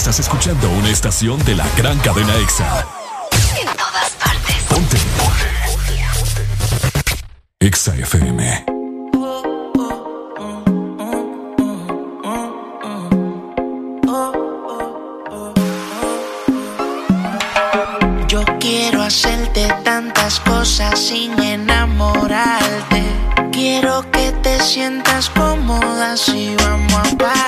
Estás escuchando una estación de la gran cadena EXA. En todas partes. Ponte. EXA FM. Yo quiero hacerte tantas cosas sin enamorarte. Quiero que te sientas cómoda si vamos aparte.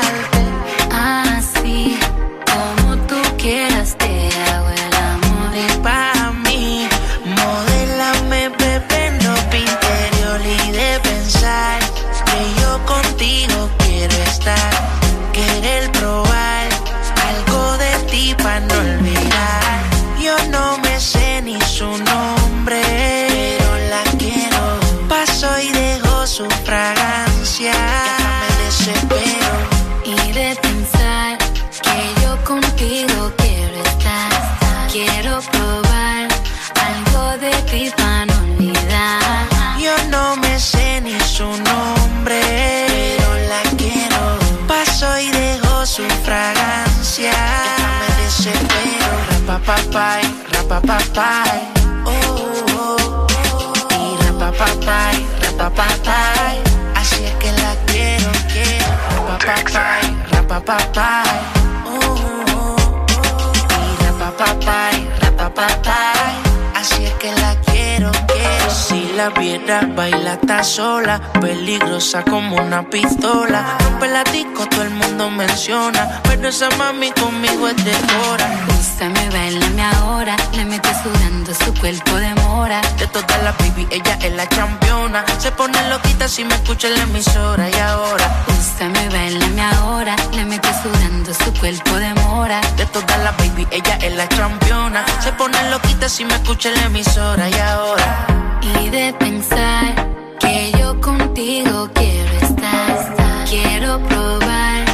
Rapapapai. Oh, oh, oh. Y. Así es que la quiero, quiero. Rapapapai, rapapapai. La viera, baila está sola. Peligrosa como una pistola. Rompe la disco, todo el mundo menciona. Pero esa mami conmigo es de hora. Úsame, bailame ahora. Le meto sudando su cuerpo de mora. De todas las baby, ella es la campeona. Se pone loquita si me escucha en la emisora. Y ahora, Úsame, bailame ahora. Le meto sudando su cuerpo de mora. de todas las baby, ella es la campeona. Se pone loquita si me escucha en la emisora. Y ahora, Y de pensar que yo contigo quiero estar. Quiero probar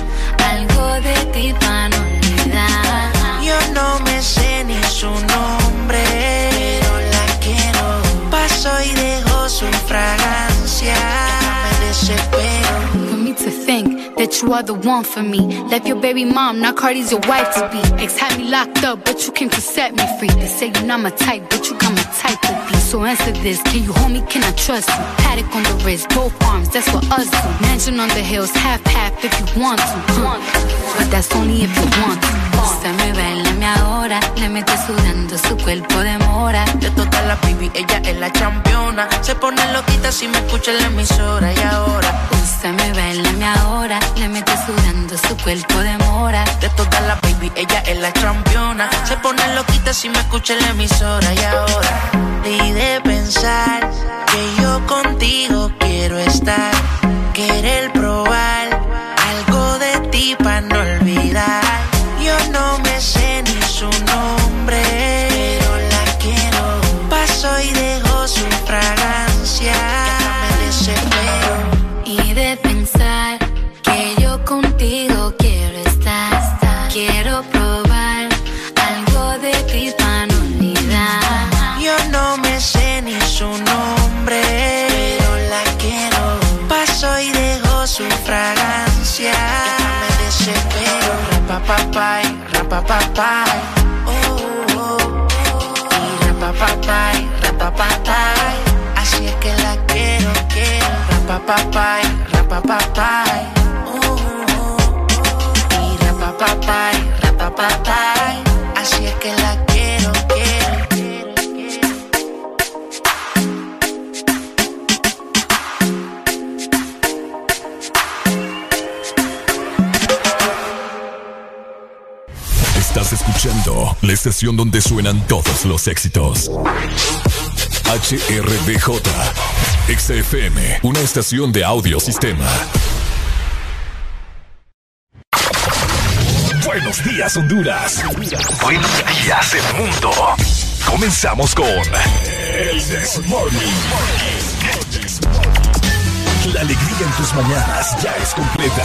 algo de ti para no olvidar. yo no me sé ni su nombre, that you are the one for me. Left your baby mom, now Cardi's your wife to be. Ex had me locked up, but you came to set me free. They say you're not my type, but you got my type to be. So answer this, can you hold me, can I trust you? Paddock on the wrist, both arms, that's what us do. Mansion on the hills, half half if you want to. But that's only if you want to. Úsame, bailame ahora, le mete sudando su cuerpo de mora. Las baby, ella es la campeona. Se pone loquita si me escucha en la emisora. Y ahora, Úsame, bailame ahora, le mete sudando su cuerpo de mora. de todas las baby, ella es la campeona. Se pone loquita si me escucha en la emisora. Y ahora, y de pensar que yo contigo quiero estar. Querer probar algo de ti para no olvidar. Yo no me sé ni su nombre, rapapapai. Oh, oh, oh. Así es que la quiero, quiero. Rapapapai, rapapapai. Oh, oh, oh. Y rapapapai, rapapapai. Escuchando la estación donde suenan todos los éxitos. HRDJ. XFM, una estación de audio sistema. Buenos días, Honduras. Buenos días, el mundo. Comenzamos con El This Morning. La alegría en tus mañanas ya es completa.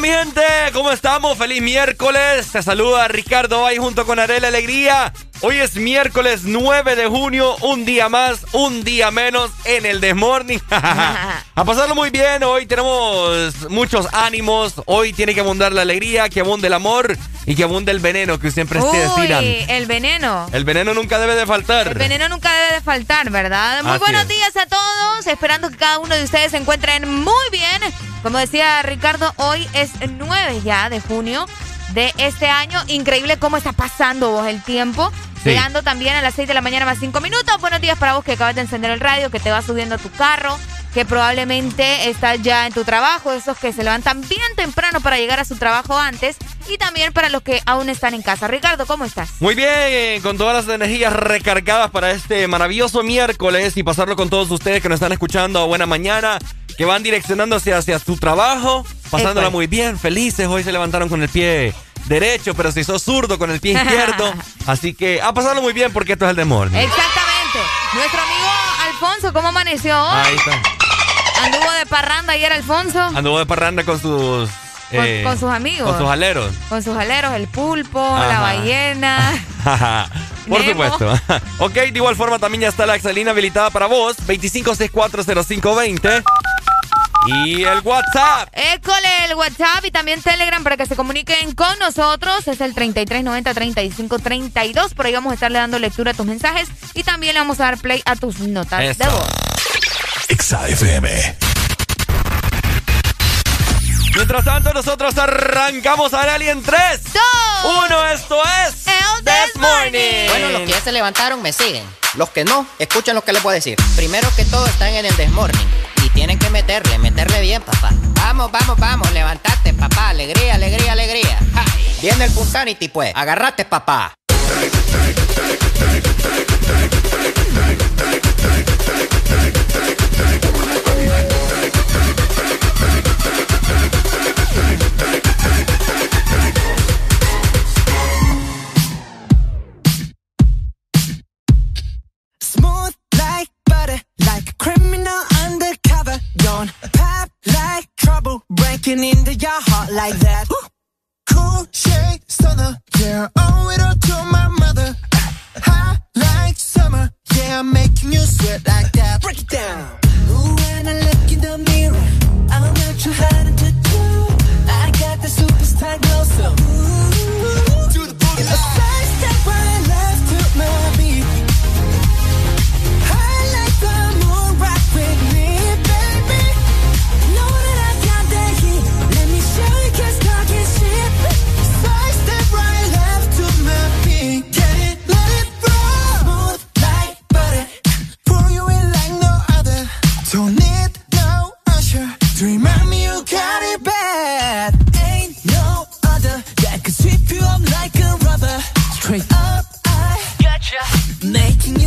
Mi gente. ¿Cómo estamos? Feliz miércoles. Te saluda Ricardo ahí junto con Arela Alegría. Hoy es miércoles 9 de junio, un día más, un día menos en el Desmorning. A pasarlo muy bien, hoy tenemos muchos ánimos, hoy tiene que abundar la alegría, que abunde el amor y que abunde el veneno que siempre ustedes tiran. el veneno. El veneno nunca debe de faltar. El veneno nunca debe de faltar, ¿verdad? Muy buenos días a todos, esperando que cada uno de ustedes se encuentren muy bien. Como decía Ricardo, hoy es 9 ya de junio de este año. Increíble cómo está pasando vos el tiempo. Llegando también a las 6 de la mañana más 5 minutos. Buenos días para vos que acabas de encender el radio, que te vas subiendo a tu carro, que probablemente estás ya en tu trabajo, esos que se levantan bien temprano para llegar a su trabajo antes. Y también para los que aún están en casa. Ricardo, ¿cómo estás? Muy bien, con todas las energías recargadas para este maravilloso miércoles y pasarlo con todos ustedes que nos están escuchando buena mañana que van direccionándose hacia su trabajo, pasándola muy bien, felices. Hoy se levantaron con el pie derecho, pero se hizo zurdo con el pie izquierdo. Así que a pasarlo muy bien porque esto es el demonio. Exactamente. Nuestro amigo Alfonso, ¿cómo amaneció hoy? Ahí está. Anduvo de parranda ayer, Alfonso. Anduvo de parranda con sus con, eh, sus amigos. Con sus aleros. Con sus aleros, el pulpo, la ballena. Por supuesto. ok, de igual forma también ya está la Excelina habilitada para vos. 25640520. Y el WhatsApp. École el WhatsApp y también Telegram para que se comuniquen con nosotros. Es el 3390-3532. Por ahí vamos a estarle dando lectura a tus mensajes y también le vamos a dar play a tus notas de voz. XAFM. Mientras tanto, nosotros arrancamos a Rally en 3, 2, 1. Esto es El This Morning. Bueno, los que ya se levantaron me siguen. Los que no, escuchen lo que les voy a decir. Primero que todo, están en el This Morning. Y tienen que meterle, meterle bien, papá. Vamos, vamos, vamos, levantate, papá. Alegría, alegría, alegría. Viene el Punsanity, pues. Agarrate, papá. Pop like trouble breaking into your heart like that. Cool shade stunner, yeah, owe it all to my mother. Hot like summer, yeah, I'm making you sweat like that. Break it down. Ooh, when I look in the mirror, I'm not too hard to do. I got the superstar glow, so ooh, straight up. I gotcha. Making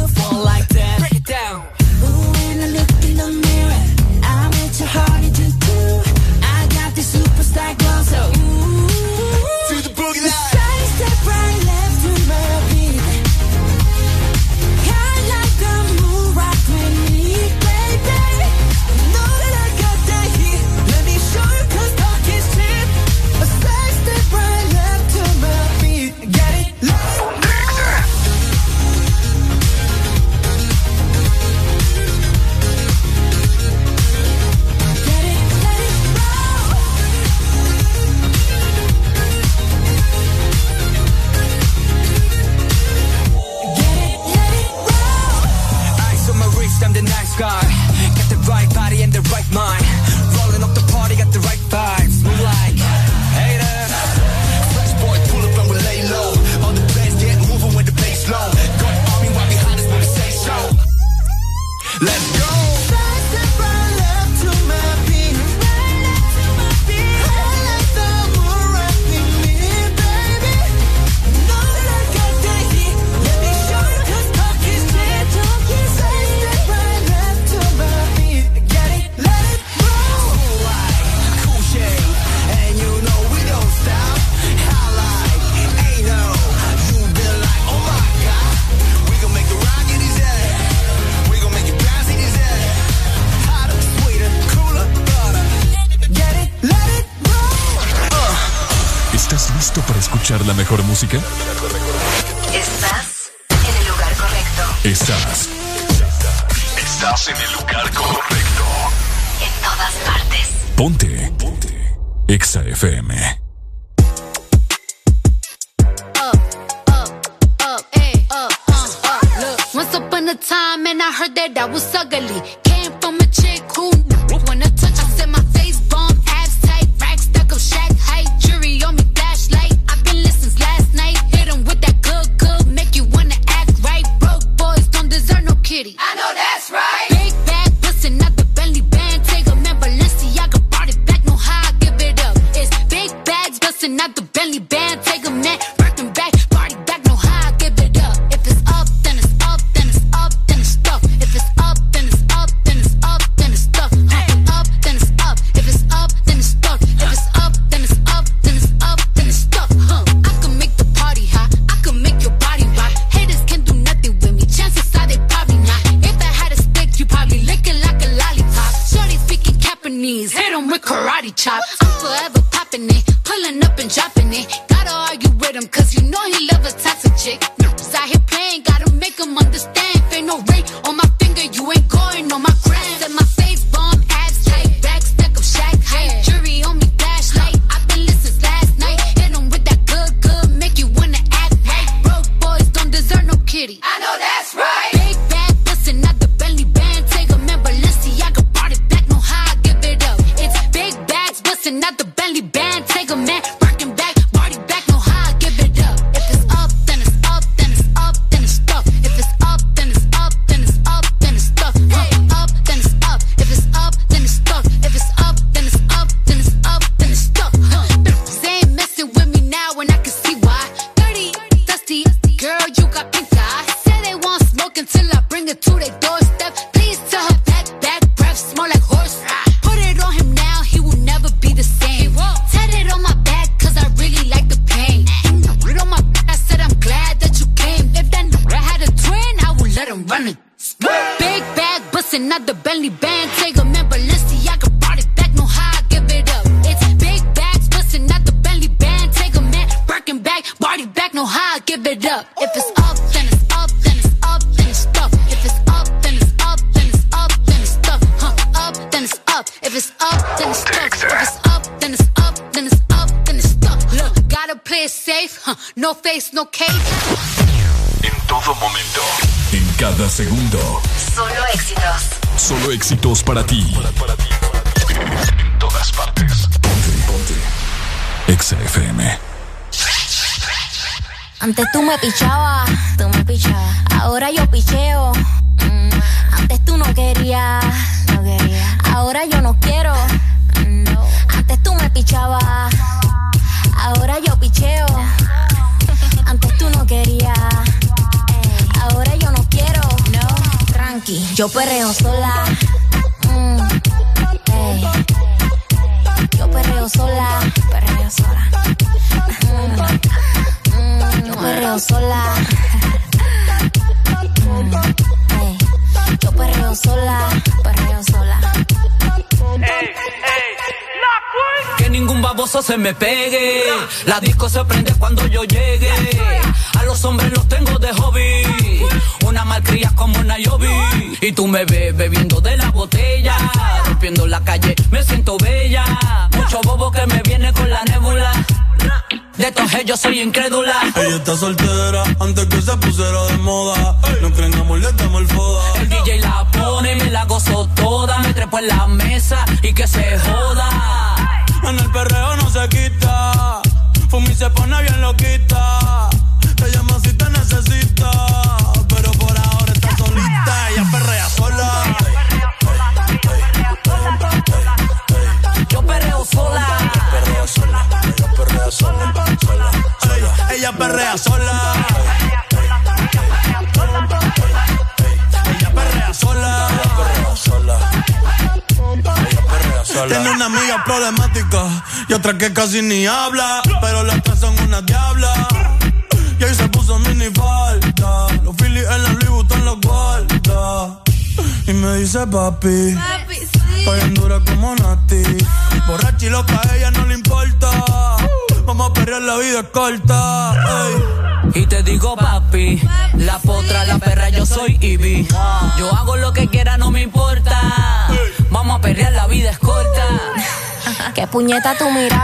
puñeta tú mirabas,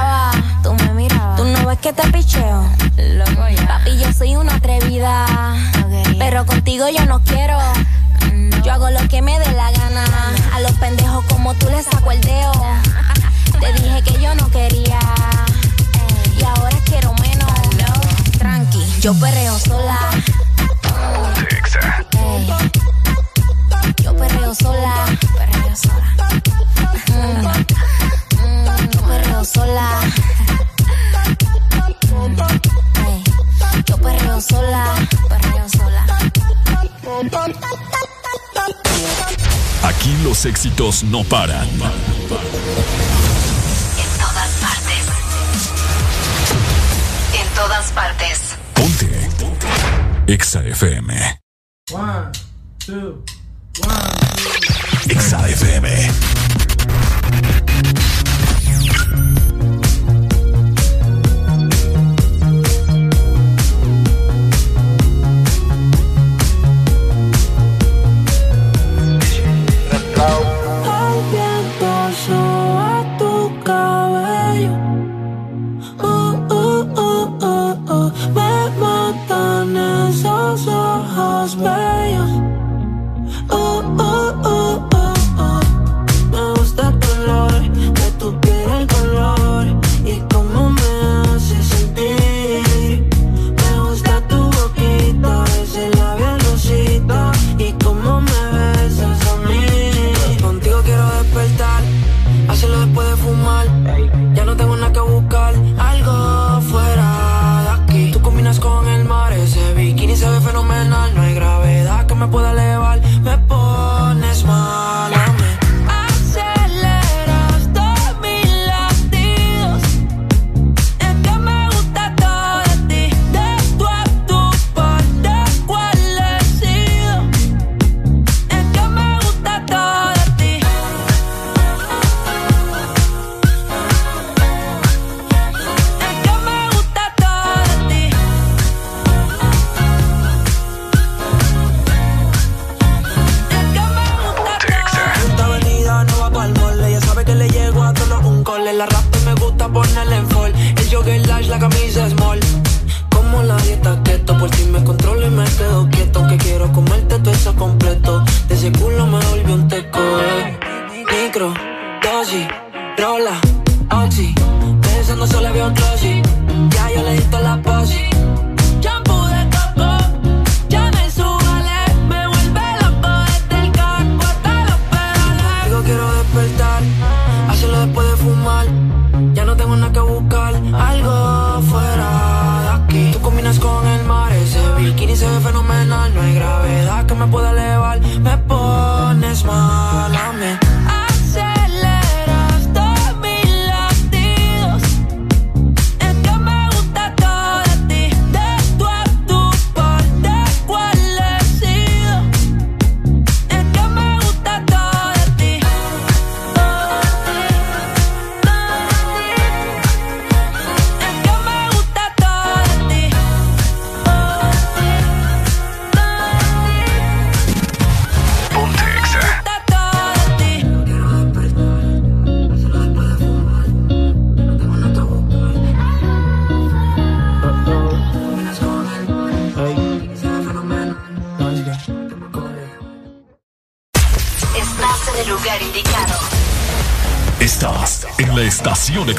Ochi, rola, Ochi. Pensando solo veo un closet.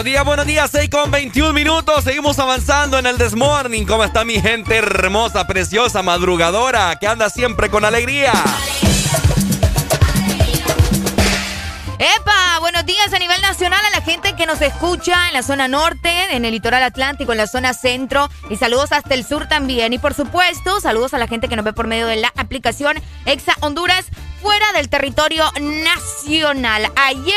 Buenos días, buenos días, 6 con 21 minutos. Seguimos avanzando en el Desmorning. ¿Cómo está mi gente hermosa, preciosa, madrugadora, que anda siempre con alegría? ¡Epa! Buenos días a nivel nacional a la gente que nos escucha en la zona norte, en el litoral atlántico, en la zona centro y saludos hasta el sur también. Y por supuesto, saludos a la gente que nos ve por medio de la aplicación Exa Honduras fuera del territorio nacional. Ayer,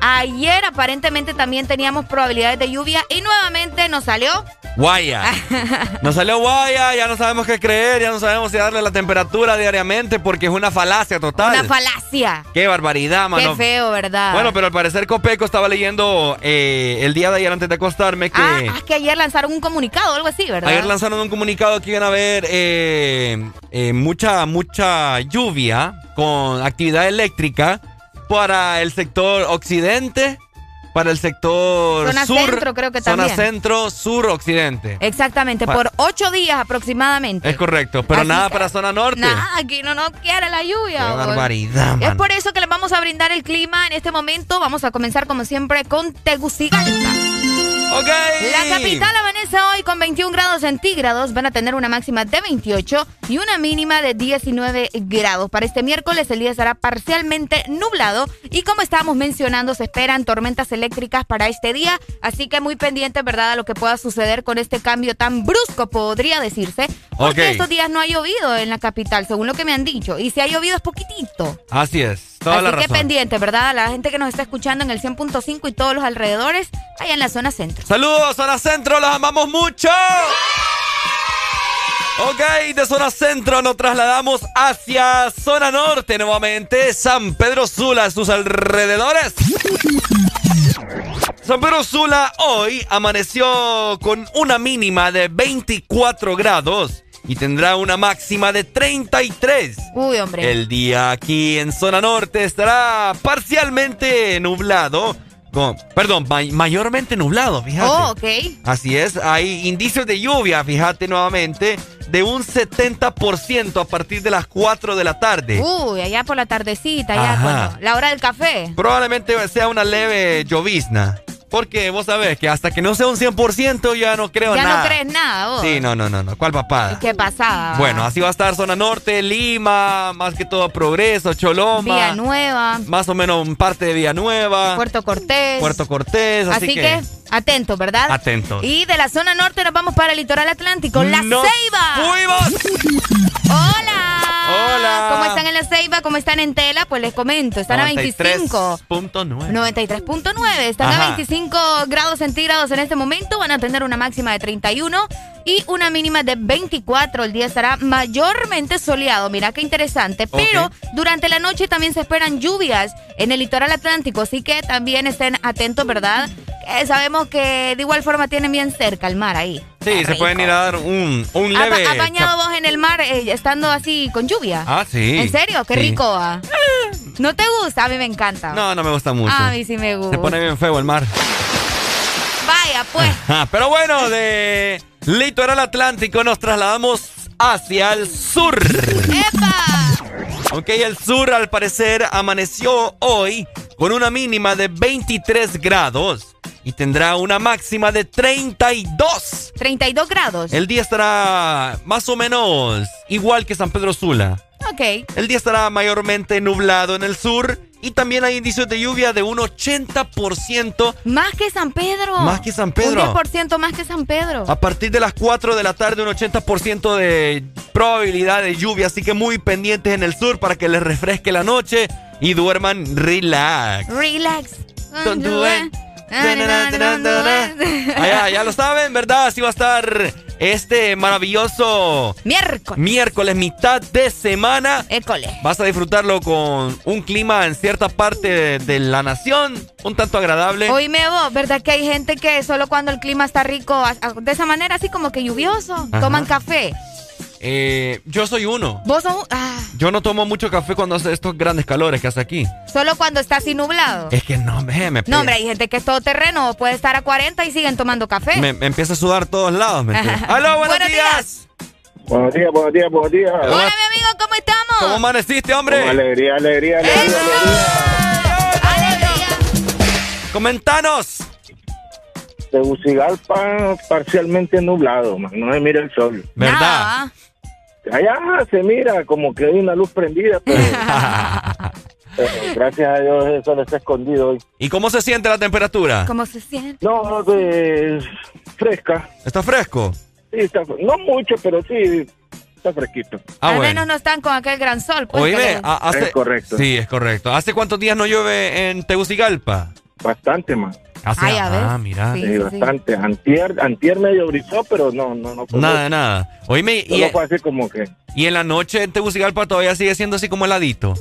ayer aparentemente también teníamos probabilidades de lluvia y nuevamente nos salió Guaya. Nos salió guaya, ya no sabemos qué creer, ya no sabemos si darle la temperatura diariamente porque es una falacia total. Una falacia. Qué barbaridad, mano. Qué feo, ¿verdad? Bueno, pero al parecer Copeco estaba leyendo eh, el día de ayer antes de acostarme que... Ah, es que ayer lanzaron un comunicado o algo así, ¿verdad? Ayer lanzaron un comunicado que iban a haber eh, eh, mucha, mucha lluvia con actividad eléctrica para el sector occidente para el sector zona sur. centro, creo que también. Zona centro, sur, occidente. Exactamente, Pa- por ocho días aproximadamente. Es correcto, pero Así nada para zona norte. Nada, aquí no nos quiere la lluvia. Qué barbaridad, Es por eso que les vamos a brindar el clima en este momento. Vamos a comenzar como siempre con Tegucigalpa. Ok. La capital amanece hoy con 21 grados centígrados. Van a tener una máxima de 28 y una mínima de 19 grados. Para este miércoles el día estará parcialmente nublado y como estábamos mencionando se esperan tormentas eléctricas para este día. Así que muy pendientes, ¿verdad? A lo que pueda suceder con este cambio tan brusco, podría decirse. Porque estos días no ha llovido en la capital, según lo que me han dicho. Y si ha llovido es poquitito. Así es, toda Así la que razón. pendiente, ¿verdad? La gente que nos está escuchando en el 100.5 y todos los alrededores, allá en la zona centro. Saludos, zona centro, los amamos mucho. Ok, de zona centro nos trasladamos hacia zona norte nuevamente. San Pedro Sula, sus alrededores. San Pedro Sula hoy amaneció con una mínima de 24 grados y tendrá una máxima de 33. Uy, hombre. El día aquí en zona norte estará parcialmente nublado. con- perdón, may- mayormente nublado, fíjate. Oh, ok. Así es, hay indicios de lluvia, fíjate nuevamente, de un 70% a partir de las 4 de la tarde. Uy, allá por la tardecita, cuando. La hora del café. Probablemente sea una leve llovizna. Porque vos sabés que hasta que no sea un 100% ya no creo ya nada. no crees nada, vos. Sí, no, no, no, no. ¿Cuál papada? ¿Qué pasaba? Bueno, así va a estar zona norte, Lima, más que todo Progreso, Choloma. Vía Nueva, Más o menos parte de Villanueva. Puerto Cortés. Puerto Cortés, así, Así, que, atentos, ¿verdad? Atentos. Y de la zona norte nos vamos para el litoral atlántico, La Ceiba. fuimos. ¡Hola! Hola. ¿Cómo están en la Ceiba? ¿Cómo están en Tela? Pues les comento, están a 25. 93.9. 93.9. Están a 25 grados centígrados en este momento. Van a tener una máxima de 31 y una mínima de 24. El día estará mayormente soleado. Mira qué interesante. Pero durante la noche también se esperan lluvias en el litoral atlántico. Así que también estén atentos, ¿verdad? sabemos que de igual forma tienen bien cerca el mar ahí. Sí, se pueden ir a dar un, un leve. ¿Has bañado vos en el mar eh, estando así con lluvia? Ah, sí. ¿En serio? Qué rico. Ah. ¿No te gusta? A mí me encanta. No, no me gusta mucho. A mí sí me gusta. Se pone bien feo el mar. Vaya, pues. Pero bueno, de litoral atlántico nos trasladamos hacia el sur. ¡Epa! Ok, el sur al parecer amaneció hoy con una mínima de 23 grados y tendrá una máxima de 32. 32 grados. El día estará más o menos igual que San Pedro Sula. Ok. El día estará mayormente nublado en el sur y también hay indicios de lluvia de un 80%. Más que San Pedro. Más que San Pedro. Un 10% más que San Pedro. A partir de las 4 de la tarde, un 80% de probabilidad de lluvia. Así que muy pendientes en el sur para que les refresque la noche y duerman relax. Relax. Ya, ya lo saben, ¿verdad? Así va a estar este maravilloso miércoles. Miércoles, mitad de semana. École. Vas a disfrutarlo con un clima en cierta parte de, la nación, un tanto agradable. Oíme vos, ¿verdad que hay gente que solo cuando el clima está rico, de esa manera así como que lluvioso, toman café? Eh, yo soy uno. ¿Vos sos ah. Yo no tomo mucho café cuando hace estos grandes calores que hace aquí. Solo cuando está así nublado. Es que no, me, me No, hombre, hay gente que es todo terreno, puede estar a 40 y siguen tomando café. Me, empieza a sudar todos lados. ¿me ¡Aló, buenos, días. Buenos días, buenos días, buenos días. Hola, mi amigo, ¿cómo estamos? ¿Cómo amaneciste, hombre? alegría, alegría, alegría, alegría. Comentanos. Tegucigalpa parcialmente nublado, man. no se mira el sol. ¿Verdad? Allá se mira como que hay una luz prendida, pero, gracias a Dios el sol está escondido hoy. ¿Y cómo se siente la temperatura? ¿Cómo se siente? No, pues fresca. ¿Está fresco? Sí, está, no mucho, pero sí está fresquito. Ah, Al menos no están con aquel gran sol. Pues, Oíme, hace... Es correcto. Sí, es correcto. ¿Hace cuántos días no llueve en Tegucigalpa? Bastante más. Ay, a ver. Ah, mira. Sí, bastante. Antier, antier medio brisó, pero no, no, no. Nada, nada. Oíme, y, fue así como que... ¿Y en la noche en Tegucigalpa todavía sigue siendo así como heladito?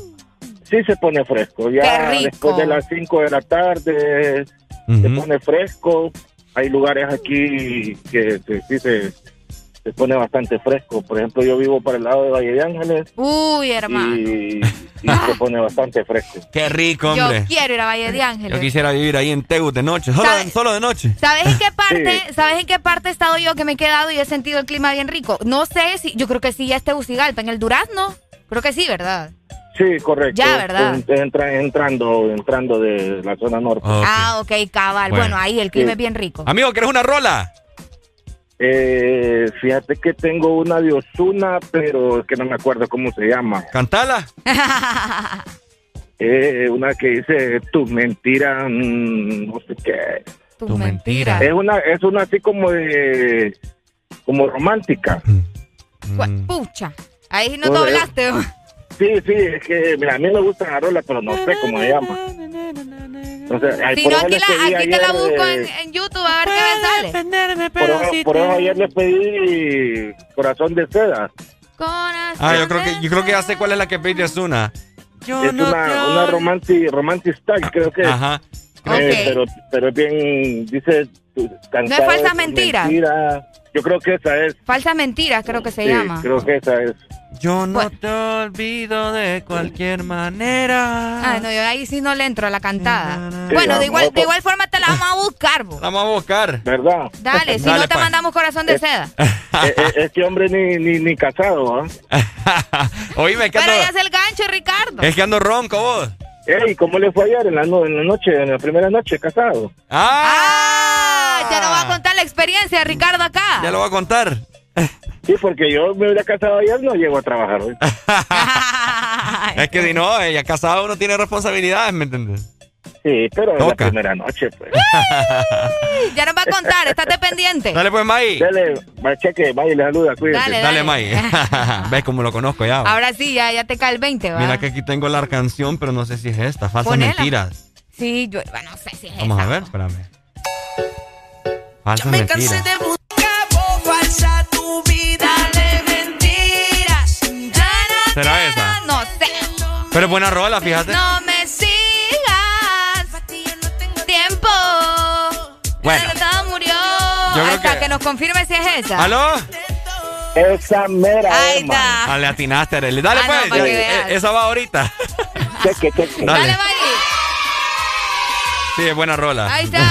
Sí se pone fresco. Ya después de las 5 de la tarde se pone fresco. Hay lugares aquí que sí se se pone bastante fresco. Por ejemplo, yo vivo para el lado de Valle de Ángeles. Uy, hermano. Y, se pone bastante fresco. Qué rico, hombre. Yo quiero ir a Valle de Ángeles. Yo quisiera vivir ahí en Tegus de noche, solo, de noche. ¿Sabes en qué parte, sabes en qué parte he estado yo que me he quedado y he sentido el clima bien rico? No sé si, yo creo que sí ya es Tegucigalpa, en el Durazno. Creo que sí, ¿verdad? Sí, correcto. Ya, ¿verdad? entrando, entrando de la zona norte. Ah, ok, cabal. Bueno, ahí el clima es bien rico. Amigo, ¿quieres una rola? Eh, fíjate que tengo una de Osuna, pero es que no me acuerdo cómo se llama. Cantala. eh, una que dice tus mentiras, mm, no sé qué. Tu mentira. Es una, es una así como de, como romántica. Mm. Pucha, ahí no doblaste. Sí, sí, es que mira, a mí me gusta la rola, pero no sé cómo se llama. si no, aquí, la, aquí te la busco en, en, YouTube a ver qué me sale. Por, eso, por eso ayer le pedí Corazón de Seda. Corazón ah, yo creo que yo creo que ya sé cuál es la que pedí, es una. Yo es una, una romantic, romantic style, creo que Ajá. Eh, pero, pero es bien, dice... No es falsas mentiras. Mentira. Yo creo que esa es. Falsas mentiras, creo que se sí, llama. creo que esa es. Yo no te olvido de cualquier manera. Ah, no, yo ahí sí no le entro a la cantada. bueno, de igual, de igual forma te la vamos a buscar, La vamos a buscar. ¿Verdad? Dale, si no te mandamos corazón de seda. Este hombre ni, ni, ni casado, ¿ah? Oíme, que Pero ya es el gancho, Ricardo. Es que ando ronco vos. Ey, ¿cómo le fue ayer en la, en la noche, en la primera noche, casado? ¡Ah! ah ya nos va a contar la experiencia, Ricardo, acá. Ya lo va a contar. Sí, porque yo me hubiera casado ayer, no llego a trabajar hoy. es que si no, ella casado uno tiene responsabilidades, ¿me entiendes? Sí, pero es la primera noche, pues. ya nos va a contar, estate pendiente. Dale, pues, May. Dale, cheque, May, le saluda, cuídate. Dale, dale, May. Ves cómo lo conozco ya. Ahora sí, ya, ya te cae el 20, ¿va? Mira que aquí tengo la canción, pero no sé si es esta. Falsas mentiras. Sí, yo bueno, no sé si es Vamos a ver, espérame. Falsas me mentiras. ¿Será esa? No sé. Pero es buena rola, fíjate. No me Bueno. murió. Hasta que... nos confirme si es esa. ¿Aló? Esa mera. Ahí está. Ah, le atinaste, Arely. Dale, ah, pues. Eh, esa va ahorita. Cheque, cheque. Dale, Dale. Sí, es buena rola. Ahí está.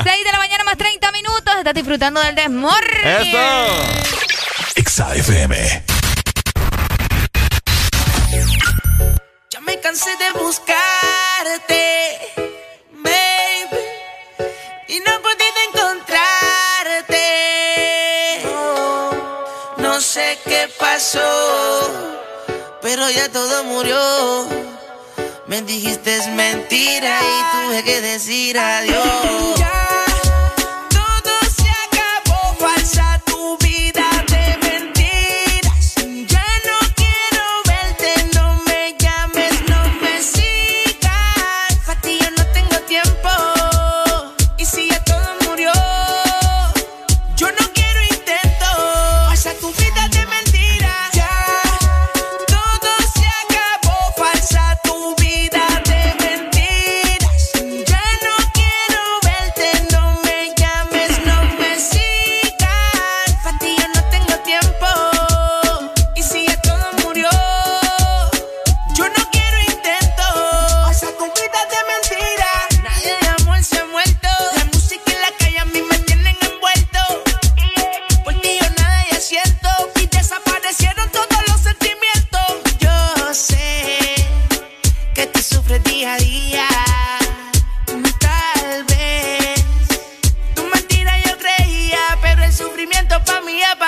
6 de la mañana más 30 minutos. Estás disfrutando del desmorning. Eso. XAFM. Me cansé de buscarte y no he podido encontrarte. No, sé qué pasó, pero ya todo murió. Me dijiste es mentira y tuve que decir adiós.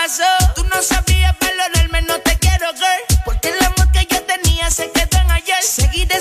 pasó. Tú no sabías valorarme, no te quiero, girl. Porque el amor que yo tenía se quedó en ayer. Seguiré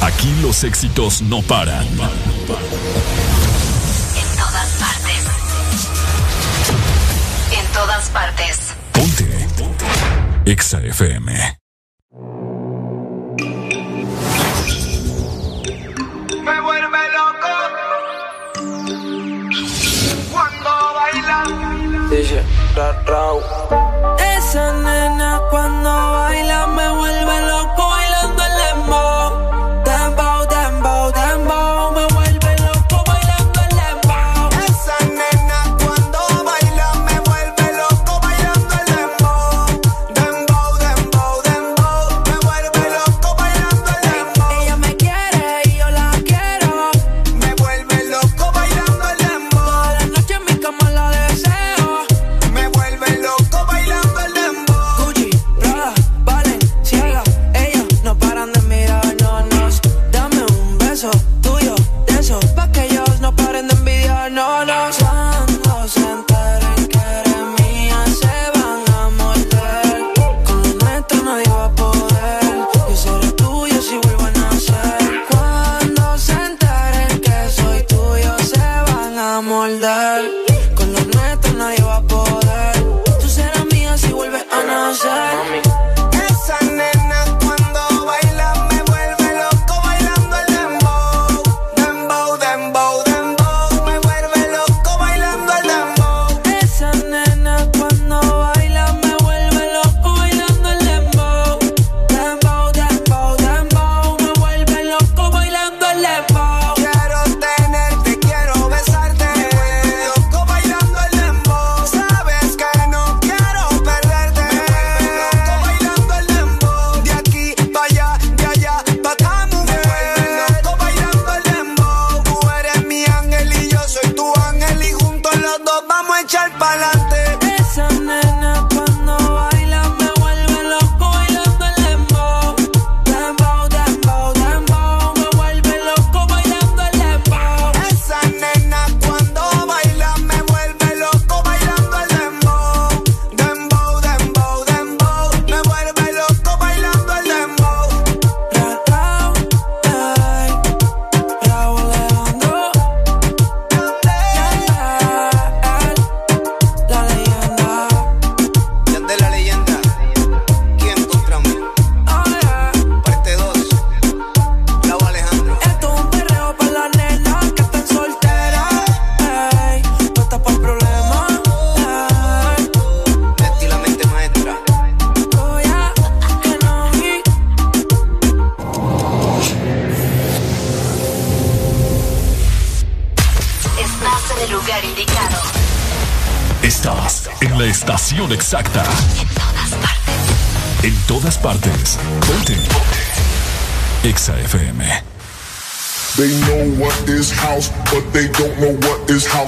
Aquí los éxitos no paran. En todas partes. En todas partes. Ponte. Ponte. Exa FM. Me vuelve loco. Cuando baila. Dice, Esa nena cuando baila me vuelve loco.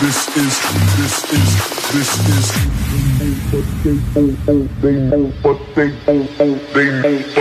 This is, this is, this is. What they they they they.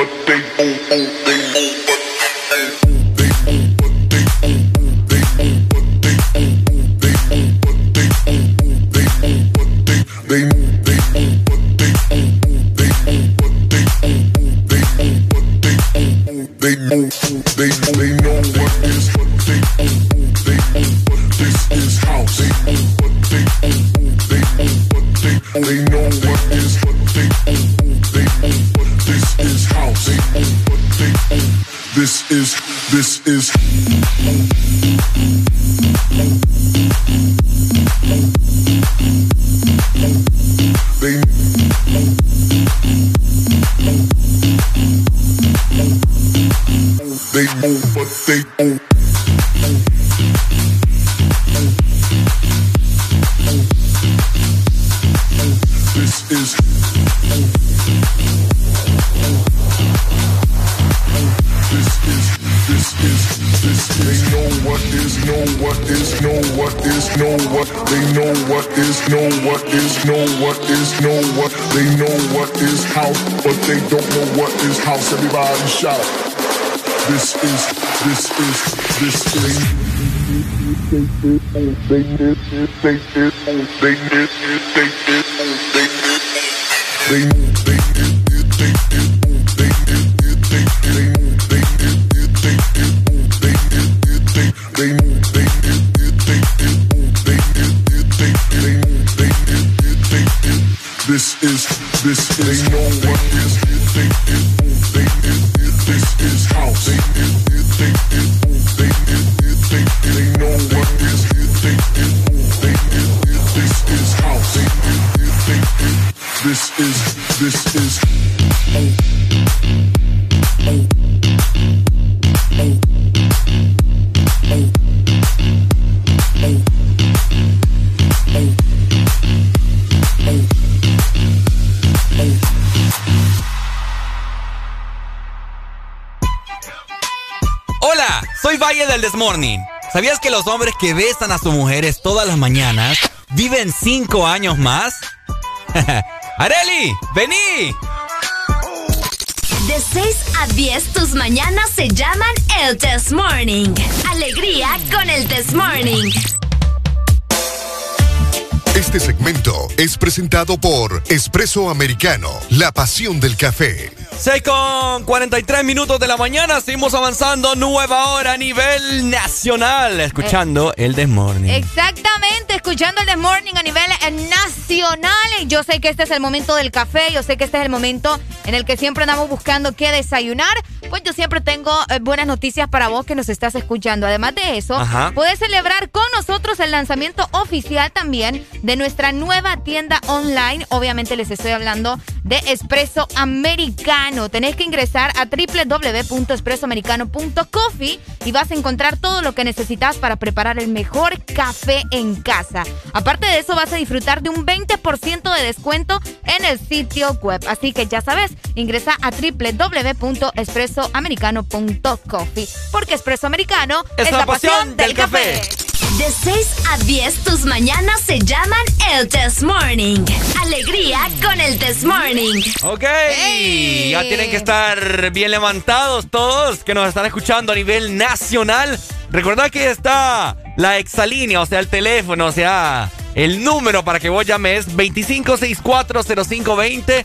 they miss it, they miss it, they miss it. Morning. ¿Sabías que los hombres que besan a sus mujeres todas las mañanas viven cinco años más? ¡Areli! ¡Vení! De 6 a 10 tus mañanas se llaman el Test Morning. Alegría con el Test Morning. Este segmento es presentado por Espresso Americano, la pasión del café. 6 con 43 minutos de la mañana, seguimos avanzando, nueva hora a nivel nacional, escuchando el Desmorning. Exactamente, escuchando el Desmorning a nivel nacional. Y yo sé que este es el momento del café, yo sé que este es el momento en el que siempre andamos buscando qué desayunar. Pues yo siempre tengo eh, buenas noticias para vos que nos estás escuchando. Además de eso, puedes celebrar con nosotros el lanzamiento oficial también de nuestra nueva tienda online. Obviamente les estoy hablando de Espresso Americano. Tenés que ingresar a www.espressoamericano.coffee y vas a encontrar todo lo que necesitas para preparar el mejor café en casa. Aparte de eso, vas a disfrutar de un 20% de descuento en el sitio web. Así que ya sabes, ingresa a www.espressoamericano.coffee porque Espresso Americano es, la pasión, del, café. De 6 a 10 tus mañanas se llaman el Test Morning. Alegría con el Test Morning. Ok, ya tienen que estar bien levantados todos que nos están escuchando a nivel nacional. Recuerda que está la exalínea, o sea, el teléfono, o sea, el número para que vos llames 25640520.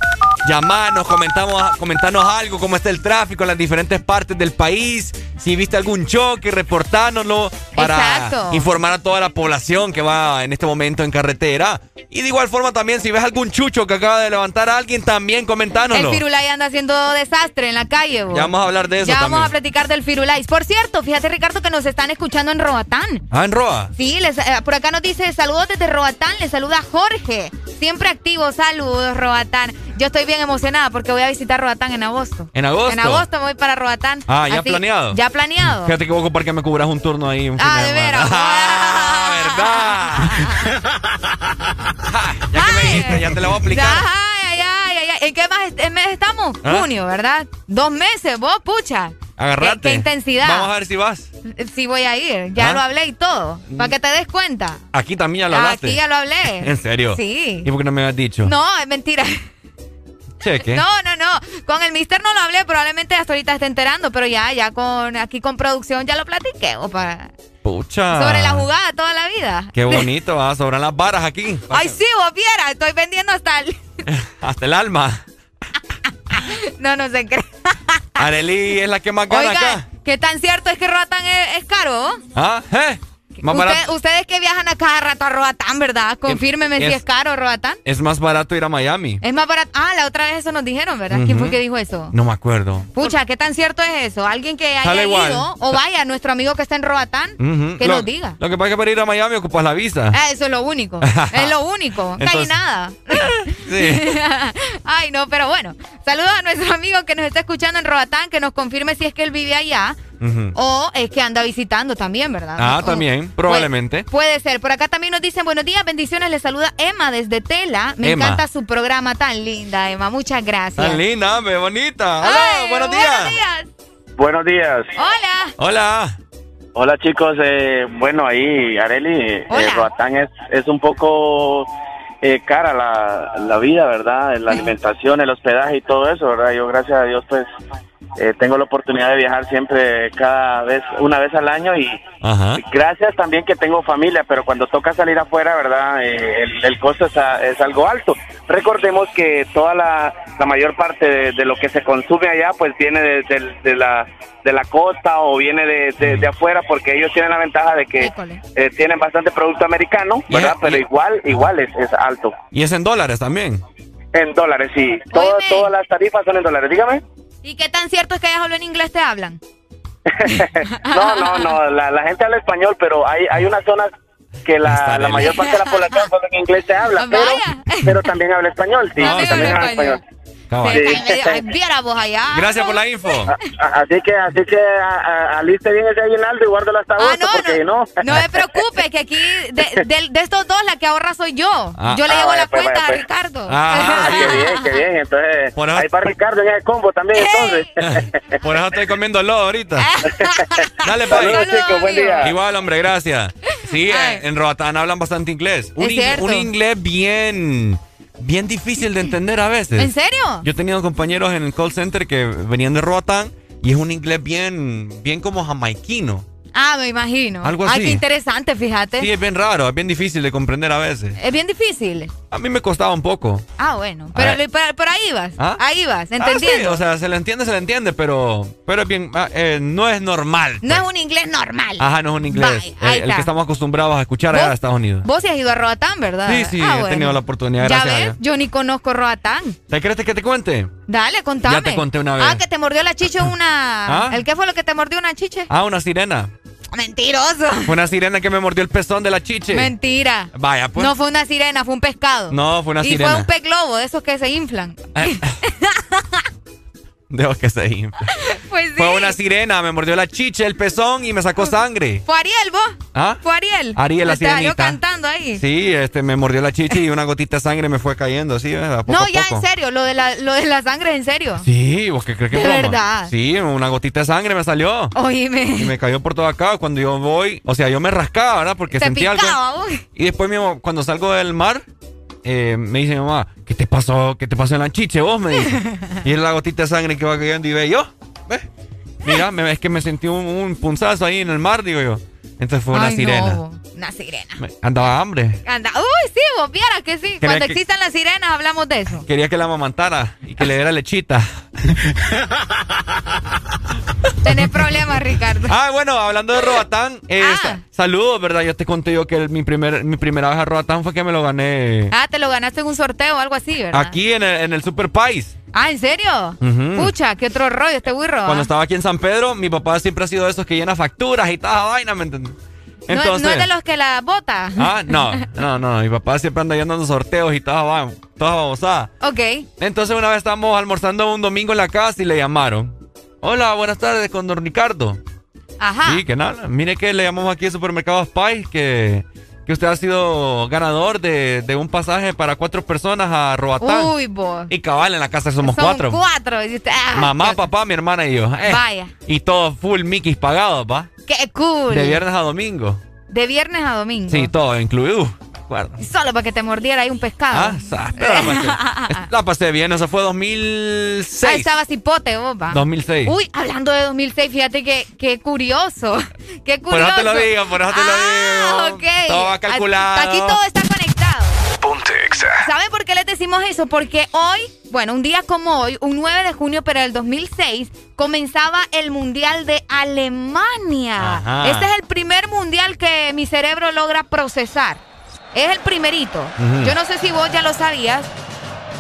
Llamanos, comentamos, comentarnos algo, cómo está el tráfico en las diferentes partes del país. Si viste algún choque, reportánoslo para informar a toda la población que va en este momento en carretera. Y de igual forma también, si ves algún chucho que acaba de levantar a alguien, también comentánoslo. El Firulais anda haciendo desastre en la calle. Ya vamos a hablar de eso. Ya vamos a platicar del Firulais. Por cierto, fíjate Ricardo que nos están escuchando en Roatán. Ah, en Roa. Sí, les, eh, por acá nos dice saludos desde Roatán, le saluda Jorge. Siempre activo, saludos Roatán. Yo estoy bien emocionada porque voy a visitar Roatán en agosto. ¿En agosto? En agosto me voy para Roatán. Ah, ya planeado. Ya planeado. Fíjate que voy a ocupar que me cubras un turno ahí. ah, de veras. ah, verdad. ya que me dijiste, ya te lo voy a aplicar. Ay, ay, ay, ¿En qué más mes estamos? ¿Ah? Junio, ¿verdad? Dos meses, vos, pucha. Agarrate. ¿Qué, intensidad. Vamos a ver si vas. Sí voy a ir. Ya ¿Ah? lo hablé y todo. Para que te des cuenta. Aquí también ya lo hablaste. Aquí ya lo hablé. ¿En serio? Sí. ¿Y por qué no me has dicho? No, es mentira. Cheque. No, no, no. Con el mister no lo hablé, probablemente hasta ahorita esté enterando, pero ya, ya con aquí con producción ya lo platiqué. O para... Pucha. Sobre la jugada toda la vida. Qué bonito, va. Sobran las varas aquí. Ay, sí, vos vieras. Estoy vendiendo hasta el... hasta el alma. no, no se cree. Areli es la que más gana acá. ¿Qué tan cierto es que Roatán es, caro? ¿Ah? ¿Eh? Ustedes que viajan a cada rato a Roatán, ¿verdad? Confírmeme si es caro Roatán. Es más barato ir a Miami. Es más barato. Ah, la otra vez eso nos dijeron, ¿verdad? ¿Quién fue que dijo eso? No me acuerdo. Pucha, ¿qué tan cierto es eso? Alguien que haya ido o vaya, nuestro amigo que está en Roatán, que nos diga. Lo que pasa es que para ir a Miami ocupas la visa. Ah, eso es lo único. es lo único. No hay nada. sí. Ay, no, pero bueno. Saludos a nuestro amigo que nos está escuchando en Roatán, que nos confirme si es que él vive allá. O es que anda visitando también, ¿verdad? Ah, también, probablemente. Puede, ser. Por acá también nos dicen buenos días, bendiciones. Le saluda Emma desde Tela. Me encanta su programa tan linda, Emma. Muchas gracias. Tan linda, me bonita. Hola, buenos días. Buenos días. Buenos días. Hola. Hola. Hola chicos, eh, bueno ahí Areli, eh, Roatán es, es un poco eh, cara la, la vida, ¿verdad? La alimentación, el hospedaje y todo eso, ¿verdad? Yo gracias a Dios pues eh, tengo la oportunidad de viajar siempre cada vez, una vez al año y gracias también que tengo familia, pero cuando toca salir afuera, ¿verdad? Eh, el, costo es, es, algo alto. Recordemos que toda la, la mayor parte de, lo que se consume allá pues viene de, la, de la costa o viene de, de, afuera porque ellos tienen la ventaja de que eh, tienen bastante producto americano, ¿verdad? pero igual, igual es, es alto. ¿Y es en dólares también? En dólares, sí. todas las tarifas son en dólares. Dígame. ¿Y qué tan cierto es que ellas hablan inglés te hablan? no, no, no, la, gente habla español, pero hay, hay unas zonas que la, la mayor parte de la población solo en inglés te habla, pero, pero también habla español, sí, también habla español. Gracias por la info. así que, así que aliste bien ese aguinaldo y guárdalo hasta ah, no, porque no. No me preocupes, que aquí de, de, estos dos la que ahorra soy yo. Ah. yo le llevo la pues, cuenta a pues. Ricardo. Ah, qué bien, qué bien. Entonces, por ahí para Ricardo en el combo también, entonces. por eso estoy comiendo lo ahorita. Dale, Pai. chicos, buen día. Igual, hombre, gracias. Sí, en Roatán hablan bastante inglés. Un, un inglés bien bien difícil de entender a veces. ¿En serio? Yo he tenido compañeros en el call center que venían de Roatán y es un inglés bien, bien como jamaiquino. Ah, me imagino. Algo así. Ay, qué interesante, fíjate. Sí, es bien raro, es bien difícil de comprender a veces. Es bien difícil. A mí me costaba un poco. Ah, bueno. Pero, pero, ahí vas. ¿Ah? Ahí vas, ah, entendiendo. sí, o sea, se le entiende, se le entiende, pero, pero es bien, ah, eh, no es normal. No es un inglés normal. Ajá, no es un inglés. Eh, el que estamos acostumbrados a escuchar allá en Estados Unidos. Vos sí has ido a Roatán, ¿verdad? Sí, sí, he tenido la oportunidad. Ya ves, yo ni conozco Roatán. ¿Te crees que te cuente? Dale, contame. Ya te conté una vez. Ah, que te mordió la chicha una... ¿El qué fue lo que te mordió una chicha? Ah, una sirena. Mentiroso. Fue una sirena que me mordió el pezón de la chiche. Mentira. Vaya, pues. No fue una sirena, fue un pescado. No, fue una sirena. Y fue un pez globo, de esos que se inflan. Eh. Dejo que se infle. Pues sí. Fue una sirena, me mordió la chicha, el pezón y me sacó sangre. ¿Fue Ariel vos? ¿Ah? ¿Fue Ariel? Ariel, la sirenita. yo cantando ahí. Sí, este, me mordió la chicha y una gotita de sangre me fue cayendo así, ¿verdad? no, ya en serio, lo de, la, lo de la sangre es en serio. Sí, ¿vos qué crees que es verdad? Sí, una gotita de sangre me salió. Oíme. Y me cayó por todo acá. Cuando yo voy, o sea, yo me rascaba, ¿verdad? Porque sentía algo. Y después mismo, cuando salgo del mar, eh, me dice mi mamá, ¿qué te pasó? ¿Qué te pasó en la chiche vos? Me dice. y es la gotita de sangre que va cayendo y ve yo, ¿ves? Mira, es que me sentí un, punzazo ahí en el mar, digo yo. Entonces fue una sirena. una sirena. andaba hambre. Anda, uy, sí, vos vieras que sí. Cuando existan las sirenas hablamos de eso. Quería que la amamantara y que le diera lechita. Tenés problemas, Ricardo. Ah, bueno, hablando de Robatán, eh, ah. saludos, ¿verdad? Yo te conté yo que mi, primer, mi primera vez a Robatán fue que me lo gané. Ah, te lo ganaste en un sorteo o algo así, ¿verdad? Aquí en el, en el Super Pais. Ah, ¿en serio? Pucha, qué otro rollo este burro. Cuando estaba aquí en San Pedro, mi papá siempre ha sido de esos que llena facturas y toda vaina, ¿me entiendes? Entonces, no, es de los que la bota. Ah, no, no, no. Mi papá siempre anda llenando sorteos y toda, toda babosada. Ok. Entonces una vez estábamos almorzando un domingo en la casa y le llamaron. Hola, buenas tardes, con don Ricardo. Ajá. Sí, que nada. Mire que le llamamos aquí al supermercado Spice que, que usted ha sido ganador de, un pasaje para cuatro personas a Roatán. Uy, vos. Y cabal, en la casa somos cuatro. cuatro. Ah, Mamá, papá, mi hermana y yo. Eh, Vaya. Y todo full Mickey pagado, pa. Qué cool. De viernes a domingo. De viernes a domingo. Sí, todo incluido. Solo para que te mordiera ahí un pescado. Ah, la, pasé, bien, eso fue 2006. Ahí estaba cipote, opa. 2006. Uy, hablando de 2006, fíjate que, qué curioso. Qué curioso. Por eso te lo digo, por eso te lo ah, digo. ok. Todo va calculado. Aquí todo está conectado. Ponte ¿Saben por qué les decimos eso? Porque hoy, bueno, un día como hoy, un 9 de junio, pero del 2006, comenzaba el Mundial de Alemania. Este es el primer mundial que mi cerebro logra procesar. Es el primerito. Yo no sé si vos ya lo sabías,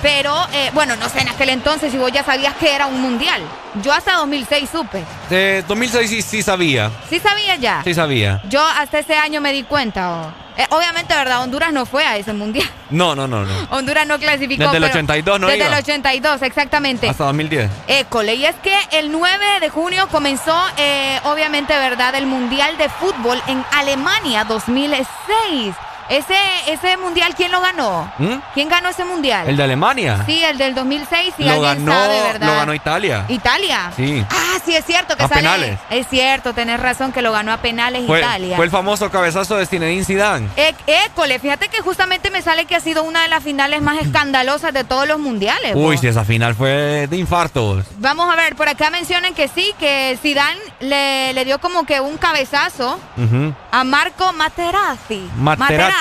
pero eh, bueno, no sé en aquel entonces si vos ya sabías que era un mundial. Yo hasta 2006 supe. De 2006 sí, sí sabía. ¿Sí sabía ya? Sí sabía. Yo hasta ese año me di cuenta. Eh, obviamente, ¿verdad? Honduras no fue a ese mundial. No, no, no. no. Honduras no clasificó. Desde el 82 no Desde el 82, exactamente. Hasta 2010. École. Y es que el 9 de junio comenzó, eh, obviamente, ¿verdad? El Mundial de Fútbol en Alemania 2006. Ese, ese mundial, ¿quién lo ganó? ¿Mm? ¿Quién ganó ese mundial? ¿El de Alemania? Sí, el del 2006. Si lo alguien ganó, sabe, ¿verdad? Lo ganó Italia. ¿Italia? Sí. Ah, sí, es cierto que a penales. Es cierto, tenés razón que lo ganó a penales Italia. Fue el famoso cabezazo de Zinedine Zidane. E école, fíjate que justamente me sale que ha sido una de las finales más escandalosas de todos los mundiales. Uy, si esa final fue de infartos. Vamos a ver, por acá mencionan que sí, que Zidane le, le dio como que un cabezazo a Marco Materazzi. Materazzi. Materazzi.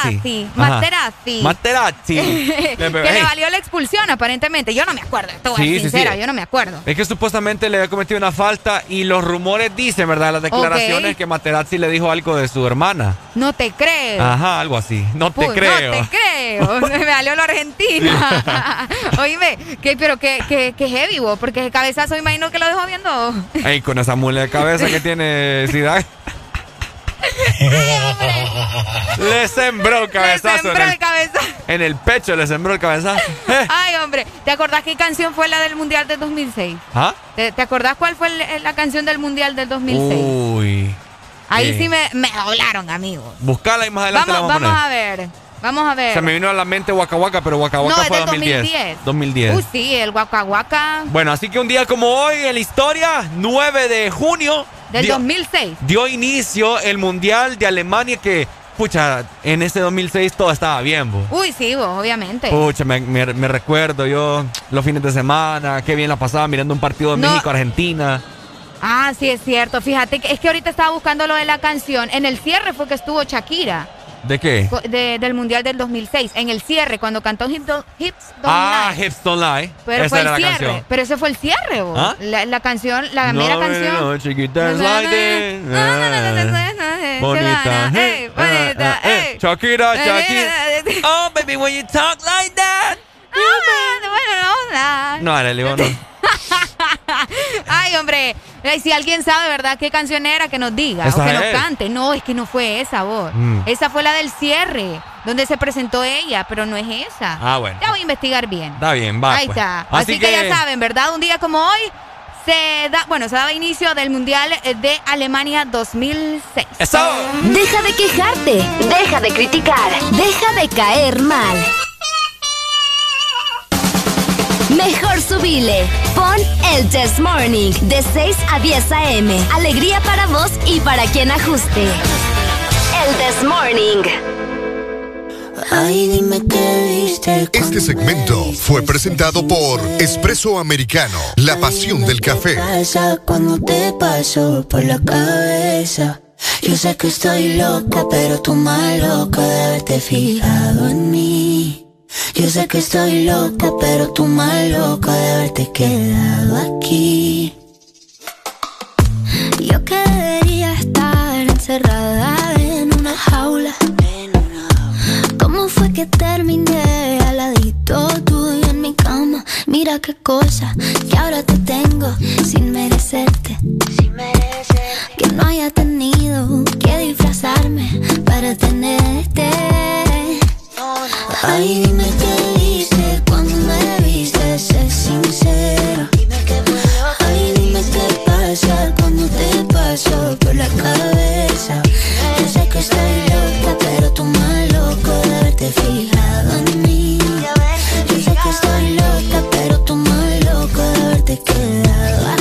Materazzi. Materazzi. que le valió la expulsión, aparentemente. Yo no me acuerdo, estoy sincera, yo no me acuerdo. Es que supuestamente le había cometido una falta y los rumores dicen, ¿verdad? Las declaraciones que Materazzi le dijo algo de su hermana. No te creo. Ajá, algo así. No te creo. No te creo. me valió la Argentina. Oíme, que, pero que, que, que heavy, vos, porque el cabezazo imagino que lo dejó viendo. Ay, con esa mula de cabeza que tiene Zidane. le sembró el cabezazo. Le sembró el, cabezazo. En el pecho le sembró el cabezazo. Ay, hombre. ¿Te acordás qué canción fue la del Mundial del 2006? ¿Ah? ¿Te, acordás cuál fue la canción del Mundial del 2006? Uy. Ahí sí me, me doblaron, amigos. Buscala y más adelante vamos, vamos, a, ver. Vamos a ver. Se me vino a la mente Waka Waka, pero Waka Waka fue 2010. 2010. Uy, sí, el Waka Waka. Bueno, así que un día como hoy en la historia, 9 de junio del 2006. Dio inicio el Mundial de Alemania que, pucha, en ese 2006 todo estaba bien, bo. Uy, sí, bo, obviamente. Pucha, me, recuerdo yo los fines de semana, qué bien la pasaba mirando un partido de México-Argentina. Ah, sí, es cierto. Fíjate que es que ahorita estaba buscando lo de la canción. En el cierre fue que estuvo Shakira. ¿De qué? del Mundial del 2006. En el cierre, cuando cantó Hips Don't, Hips ah, Hips Don't Lie. Pero fue el cierre. Pero ese fue el cierre, ¿Ah? la, canción, la mera canción. No, chiquita, like Bonita, bonita, Shakira, Shakira. Oh, baby, when you talk like that. Ah, bueno, no, no. No, le no. Ay, hombre. Si alguien sabe, ¿verdad? ¿Qué canción era? Que nos diga. o que nos cante. No, es que no fue esa voz. Mm. Esa fue la del cierre, donde se presentó ella, pero no es esa. Ah, bueno. Ya voy a investigar bien. Está bien, va. Ahí pues. está. Así, que... ya saben, ¿verdad? Un día como hoy se da, bueno, se daba inicio del Mundial de Alemania 2006. ¡Eso! Deja de quejarte, deja de criticar, deja de caer mal. Mejor subile. Pon el Test Morning de 6 a 10 a.m. Alegría para vos y para quien ajuste. El Test Morning. Ay, dime qué viste. Este segmento fue presentado por Espresso Americano, la pasión del café. Cuando te paso por la cabeza. Yo sé que estoy loca, pero tú más loca de haberte fijado en mí. Yo sé que estoy loca, pero tú más loca de haberte quedado aquí. Yo quería estar encerrada en una jaula. ¿Cómo fue que terminé al ladito tuyo en mi cama? Mira qué cosa que ahora te tengo sin merecerte. Sin merecerte. Que no haya tenido que disfrazarme para tenerte. Ay, dime qué hice cuando me viste, sé sincera. Ay, dime qué pasa cuando te paso por la cabeza. Yo sé que estoy loca, pero tú más loco de haberte fijado en mí. Yo sé que estoy loca, pero tú más loco de haberte quedado.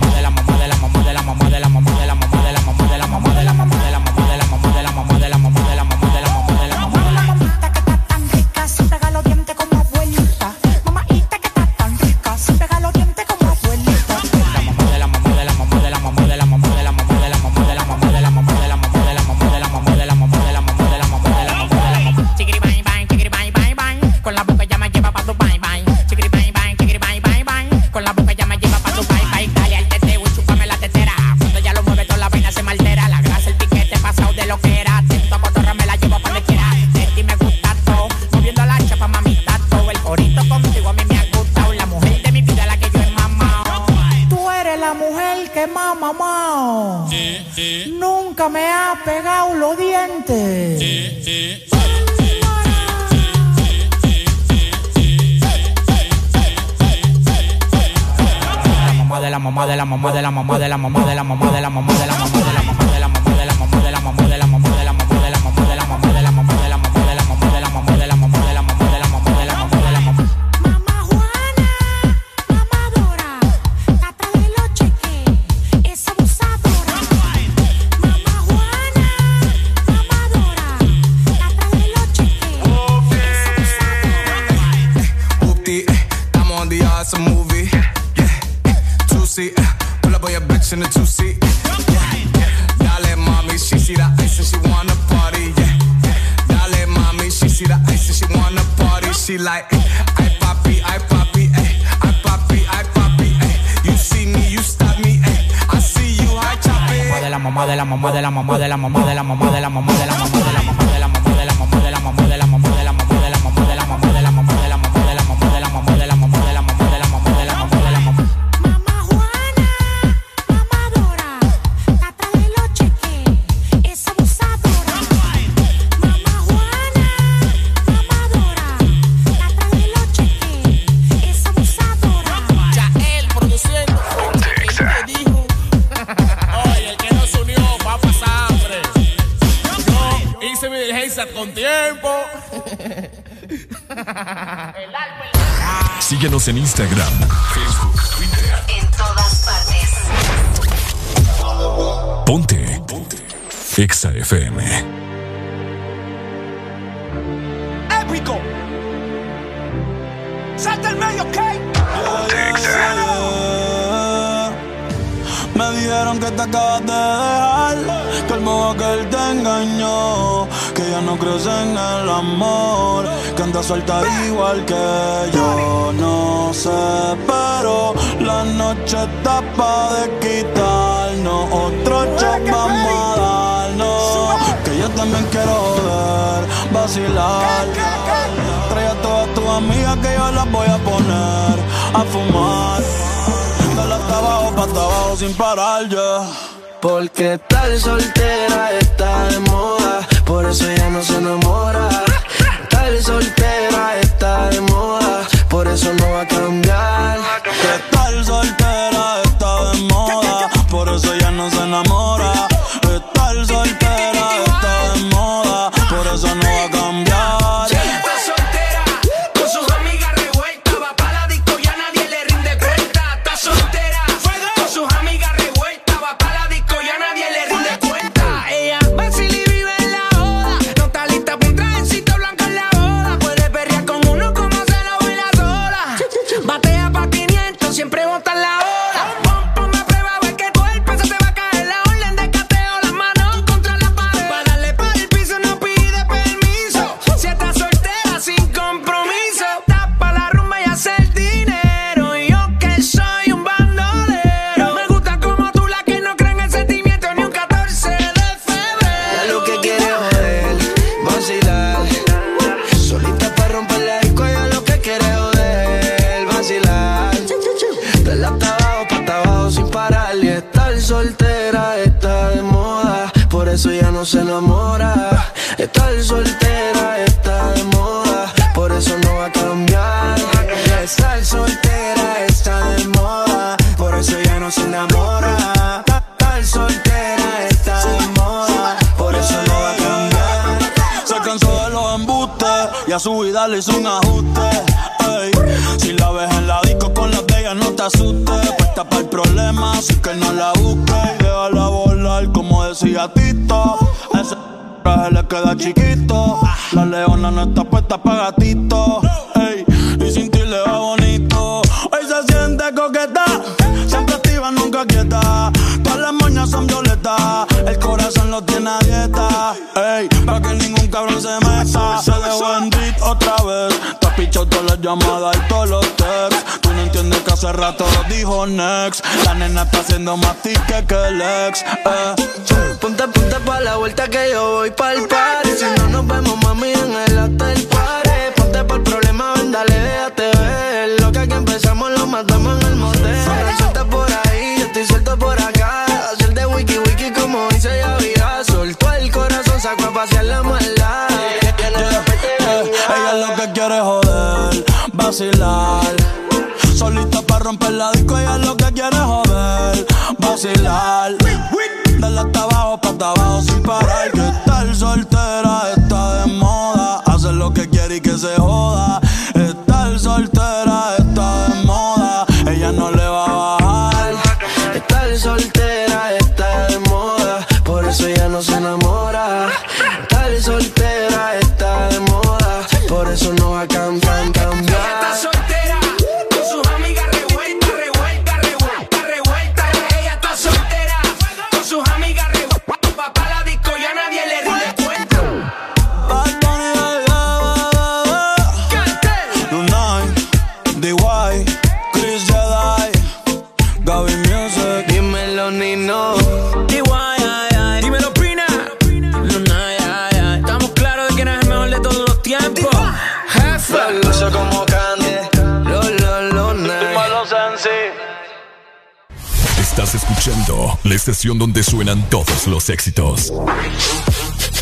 todos los éxitos.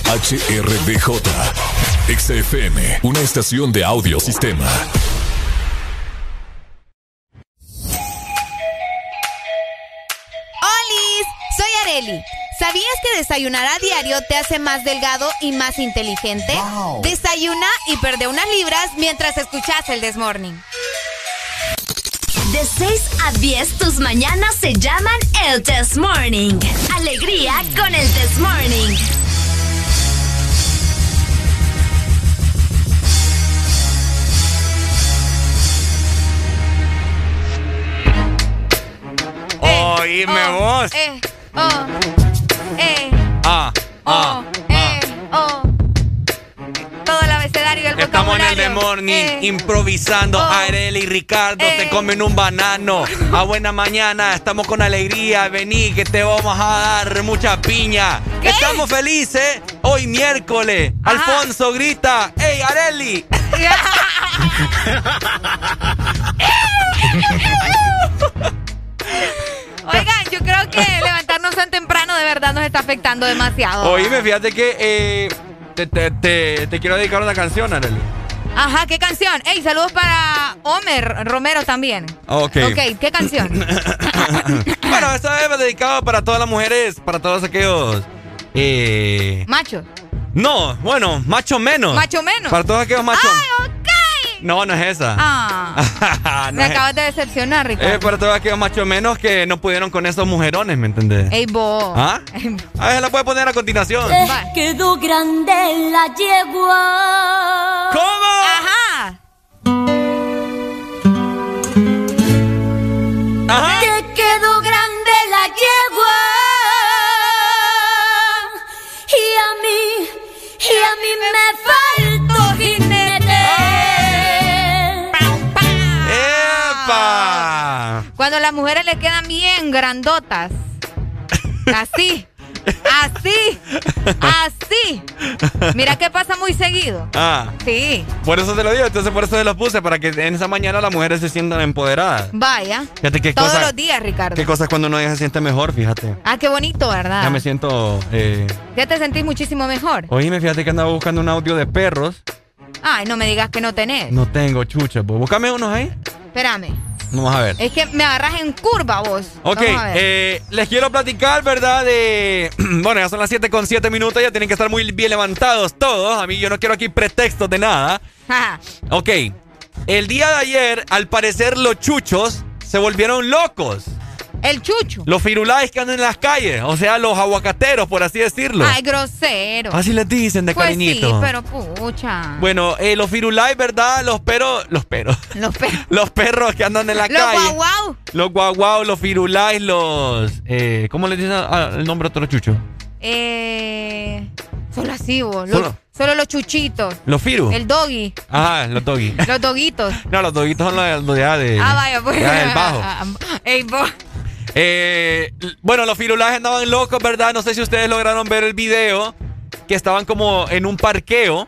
HRBJ, XFM, una estación de audio sistema. ¡Olis! Soy Areli. ¿Sabías que desayunar a diario te hace más delgado y más inteligente? Desayuna y perde unas libras mientras escuchas el Desmorning. De 6 a 10 tus mañanas se llaman el Desmorning. Morning alegría con el This Morning. Oíme eh, oh, vos. Eh, oh. Morning Eh. improvisando. Oh. Arely y Ricardo se Eh. comen un banano. A buena mañana, estamos con alegría. Vení, que te vamos a dar mucha piña. Estamos felices. Hoy miércoles. Alfonso grita. ¡Ey, Areli! Oigan, yo creo que levantarnos tan temprano de verdad nos está afectando demasiado. Oíme, fíjate que eh, te, te- te- te quiero dedicar una canción, Areli. Ajá, ¿qué canción? Ey, saludos para Homer Romero también. Ok. Ok, ¿qué canción? Bueno, esto es dedicado para todas las mujeres, para todos aquellos. Eh, Macho. no, bueno, macho menos. Macho menos. Para todos aquellos machos. ¡Ay, ok! No, no es esa. Ah, No me es- acabas de decepcionar, Ricardo. Es para todos aquellos machos menos que no pudieron con esos mujerones, ¿me entendés? Ey, vos. ¿Ah? A ver, la puedes poner a continuación. Quedó grande la yegua. ¿Cómo? Ajá. Ajá. Te quedó grande la yegua. Y a mí, y a mí me las mujeres le quedan bien grandotas. Así. Así. Así. Mira que pasa muy seguido. Ah, Sí. por eso te lo digo, entonces por eso te lo puse, para que en esa mañana las mujeres se sientan empoderadas. Vaya. Fíjate qué Todos cosa- los días, Ricardo. Qué cosas cuando uno ya se siente mejor, fíjate. Ah, qué bonito, ¿verdad? Ya me siento... Eh... Ya te sentís muchísimo mejor. Oíme, fíjate que andaba buscando un audio de perros. Ay, no me digas que no tenés. No tengo chucha, pues. Búscame unos ahí. Espérame. Vamos a ver. Es que me agarras en curva vos. Ok, eh, les quiero platicar, ¿verdad? De. Bueno, ya son las 7 con 7 minutos, ya tienen que estar muy bien levantados todos. A mí yo no quiero aquí pretextos de nada. Ok, el día de ayer, al parecer, los chuchos se volvieron locos. El chucho. Los firulais que andan en las calles, o sea, los aguacateros, por así decirlo. Ay, grosero. Así les dicen de pues cariñito. sí, pero pucha. Bueno, eh, los firulais, ¿verdad? Los perros. Los perros. Los perros. Los perros que andan en la Los calle. guau guau. Los guaguau, los firulais, los. Eh, ¿Cómo le dicen el nombre a otro chucho? Eh, solo así vos. Solo. Los, solo los chuchitos. Los firu. El doggy. Ajá, los doggy. Los doguitos. no, los doguitos son los, los de de. ah, vaya, pues. del bajo. Ey, vos. Eh, bueno, los firulais andaban locos, ¿verdad? No sé si ustedes lograron ver el video. Que estaban como en un parqueo.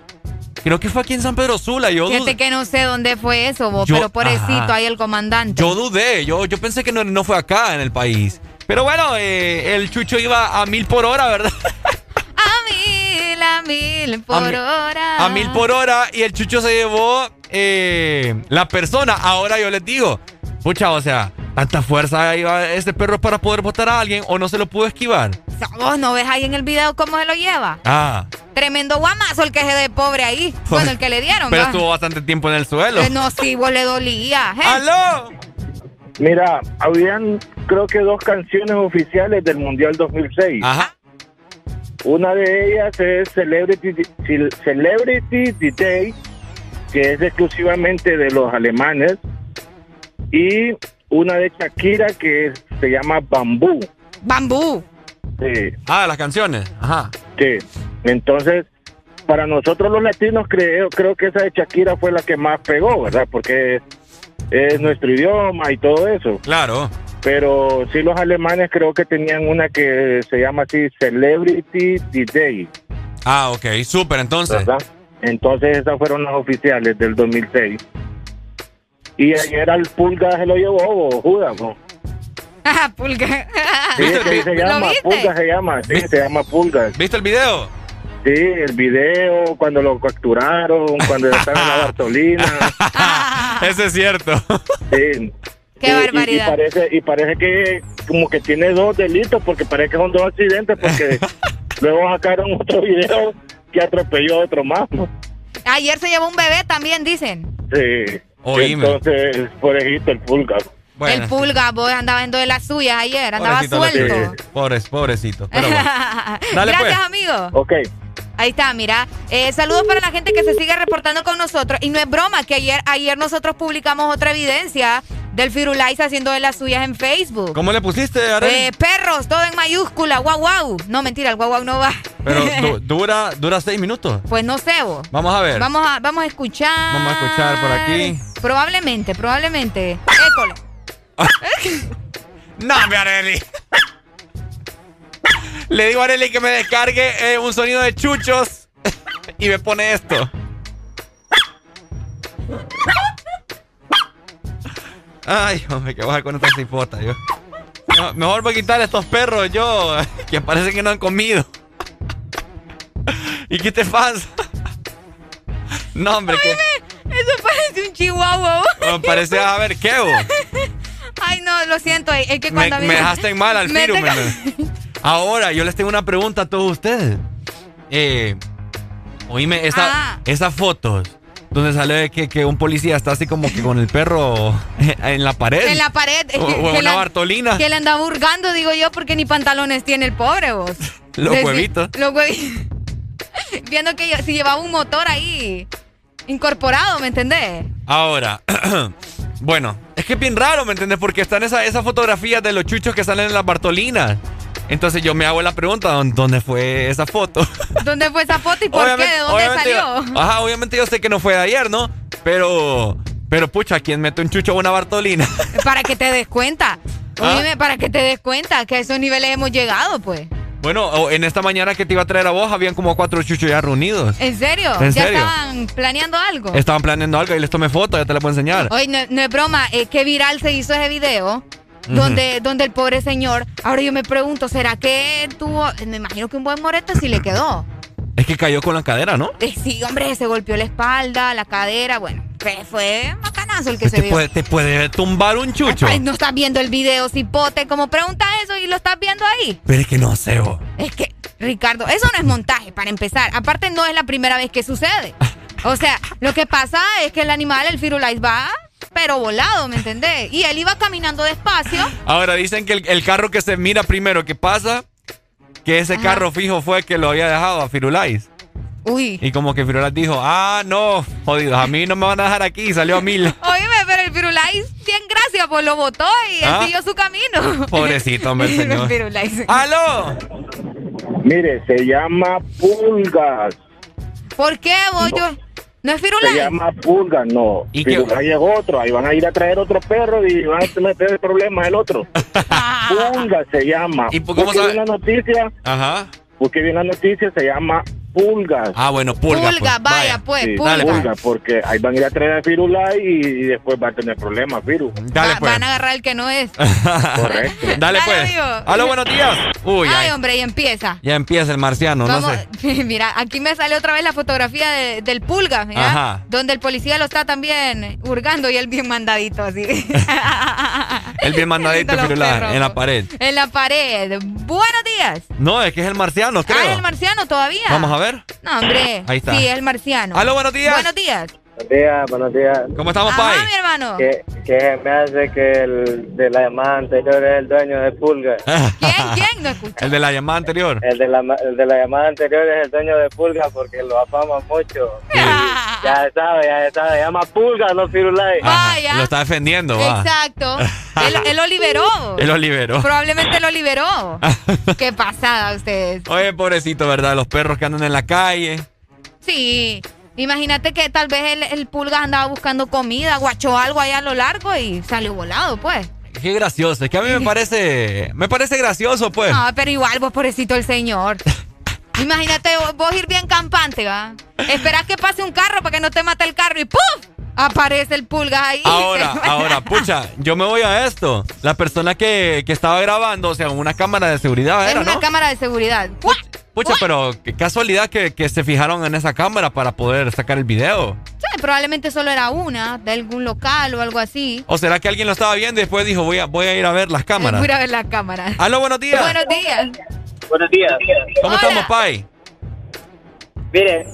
Creo que fue aquí en San Pedro Sula. Yo, Fíjate que no sé dónde fue eso, vos, Yo- pero pobrecito, ahí el comandante. yo dudé. Yo, yo pensé que no, no fue acá en el país. Pero bueno, eh, el chucho iba a mil por hora, ¿verdad? A mil, a mil por A hora. A mil por hora y el chucho se llevó eh, la persona. Ahora yo les digo, pucha, o sea, tanta fuerza iba este perro para poder botar a alguien o no se lo pudo esquivar. Vos no ves ahí en el video cómo se lo lleva. Ah, Tremendo guamazo el que se de pobre ahí. Bueno, el que le dieron. pero estuvo bastante tiempo en el suelo. Eh, no, sí, vos le dolía. ¿eh? ¡Aló! Mira, habían creo que dos canciones oficiales del Mundial 2006. Ajá. Una de ellas es Celebrity, Celebrity Today, que es exclusivamente de los alemanes. Y una de Shakira que se llama Bambú. Bambú. Sí. Ah, las canciones. Ajá. Sí. Entonces, para nosotros los latinos creo, creo que esa de Shakira fue la que más pegó, ¿verdad? Porque es, es nuestro idioma y todo eso. Claro. Pero sí los alemanes creo que tenían una que se llama así Celebrity DJ, Ah, ok, súper, entonces. ¿verdad? Entonces esas fueron las oficiales del 2006. Y ayer al Pulga se lo llevó, o Judas, ¿no? Ah, pulga. Sí, se ¿Lo llama, viste? Pulga se llama, sí, se llama Pulga. ¿Viste el video? Sí, el video, cuando lo capturaron, cuando estaba en la Bartolina. Eso es cierto. Sí. Qué Y- y- barbaridad. Y, parece, y parece que como que tiene dos delitos, porque parece que son dos accidentes, porque luego sacaron otro video que atropelló a otro más. ¿no? Ayer se llevó un bebé también, dicen. Sí. Oíme. Entonces, pobrecito el pulga. El pulga, vos andaba en de las suyas ayer, andaba Pobrecito, suelto. Pobres, pobrecito. Pero bueno. Dale, Gracias, pues. amigo. Ok. Ahí está, mira. Eh, saludos para la gente que se sigue reportando con nosotros. Y no es broma, que ayer, ayer nosotros publicamos otra evidencia del Firulais haciendo de las suyas en Facebook. ¿Cómo le pusiste, Arely? Eh, perros, todo en mayúscula, guau guau. No, mentira, el guau guau no va. Pero dura, dura seis minutos. Pues no sé vos. Vamos a ver. Vamos a, vamos a escuchar. Vamos a escuchar por aquí. Probablemente, probablemente. École. no, mi Areli. Le digo a Areli que me descargue eh, un sonido de chuchos y me pone esto. Ay, hombre, que baja con esta cipota, yo. mejor voy a quitar a estos perros, yo, que parece que no han comido. ¿Y qué te pasa? No, hombre, que. Eso parece un chihuahua. parece, a ver, ¿qué, vos? Ay, no, lo siento. Es que cuando me, me dejaste en mal al firu, Ahora, yo les tengo una pregunta a todos ustedes. Eh, oíme, esa, ah. esas fotos donde sale que, que, un policía está así como que con el perro en la pared. En la pared. O, una la, Bartolina. Que le anda burgando, digo yo, porque ni pantalones tiene el pobre vos. los huevitos. Los huevitos. Viendo que si llevaba un motor ahí incorporado, ¿me entendés? Ahora, bueno, es que es bien raro, ¿me entendés? Porque están esas esa fotografías de los chuchos que salen en las Bartolinas. Entonces yo me hago la pregunta, ¿dónde fue esa foto? ¿Dónde fue esa foto y por qué? ¿De dónde salió? ajá, obviamente yo sé que no fue de ayer, ¿no? Pero, pero pucha, ¿quién mete un chucho a una Bartolina? Para que te des cuenta. ¿Ah? para que te des cuenta que a esos niveles hemos llegado, pues. Bueno, en esta mañana que te iba a traer a vos, habían como cuatro chuchos ya reunidos. ¿En serio? ¿En ¿Ya estaban planeando algo? Estaban planeando algo y les tomé foto, ya te la puedo enseñar. Oye, no, es broma, es que viral se hizo ese video. Donde, donde el pobre señor, ahora yo me pregunto, ¿será que tuvo, me imagino que un buen morete sí le quedó? Es que cayó con la cadera, ¿no? Eh, sí, hombre, se golpeó la espalda, la cadera, bueno, fue macanazo el que se te Puede, te puede tumbar un chucho. no estás viendo el video, cipote, como pregunta eso y lo estás viendo ahí. Pero es que no sé, vos. Es que, Ricardo, eso no es montaje, para empezar. Aparte, no es la primera vez que sucede. O sea, lo que pasa es que el animal, el Firulais, va pero volado, ¿me entendés? Y él iba caminando despacio. Ahora dicen que el, carro que se mira primero que pasa, que ese carro fijo fue que lo había dejado a Firulais. Uy. Y como que Firulais dijo, ah, no, jodidos, a mí no me van a dejar aquí, y salió a mil. Oíme, pero el Firulais, bien gracias, pues lo botó y ¿Ah? siguió su camino. Pobrecito, hombre, señor. ¡Aló! Mire, se llama Pulgas. ¿Por qué, bollo? ¿No es Firulais? Se llama Pulga, no. ¿Y Firulais es otro. Ahí van a ir a traer otro perro y van a meter el problema el otro. Pulga se llama. ¿Y cómo sabe? la noticia. Ajá. Porque vi la noticia, se llama pulgas. Ah, bueno, pulgas. Pulga, pues. vaya, pues, pulgas. Pulga, porque ahí van a ir a traer a Firulai y, después va a tener problemas, Firu. Dale, pues. Van a agarrar el que no es. Correcto. Dale, pues. Aló, buenos días. Uy, ay, hombre, y empieza. Ya empieza el marciano, no sé. mira, aquí me sale otra vez la fotografía del pulga, mira, Ajá. donde el policía lo está también hurgando y él bien mandadito, así. él bien mandadito, Firulai, en la pared. En la pared. Buenos días. No, es que es el marciano, creo. Ah, es el marciano todavía. Vamos a ver. No, hombre. Ahí está. Sí, es el marciano. Aló, buenos días. Buenos días. Buenos días, buenos días. ¿Cómo estamos, Ajá, Pai? mi hermano. Que, que me hace que el de la llamada anterior es el dueño de Pulga. ¿Quién? ¿Quién? No escucha. El de la llamada anterior. El de la, el de la llamada anterior es el dueño de Pulga porque lo afama mucho. ya sabe, ya sabe. Llama Pulga, no Firulai. Vaya. Lo está defendiendo, va. Exacto. él, él, lo liberó. Él lo liberó. Probablemente lo liberó. Qué pasada ustedes. Oye, pobrecito, ¿verdad? Los perros que andan en la calle. Sí. Imagínate que tal vez el, el pulga andaba buscando comida, guachó algo allá a lo largo y salió volado, pues. Qué gracioso, es que a mí me parece, me parece gracioso, pues. No, pero igual, vos pobrecito el señor. Imagínate vos ir bien campante, ¿va? Esperás que pase un carro para que no te mate el carro y ¡puf! Aparece el pulga ahí. Ahora, ahora, pucha, yo me voy a esto. La persona que, que estaba grabando, o sea, una cámara de seguridad es era, una cámara de seguridad. Pucha, pero qué casualidad que, que, se fijaron en esa cámara para poder sacar el video. Sí, probablemente solo era una, de algún local o algo así. ¿O será que alguien lo estaba viendo y después dijo, voy a, voy a ir a ver las cámaras? Voy a ir a ver las cámaras. Aló, buenos días. Buenos días. Buenos días. ¿Cómo estamos, Pai? Mire,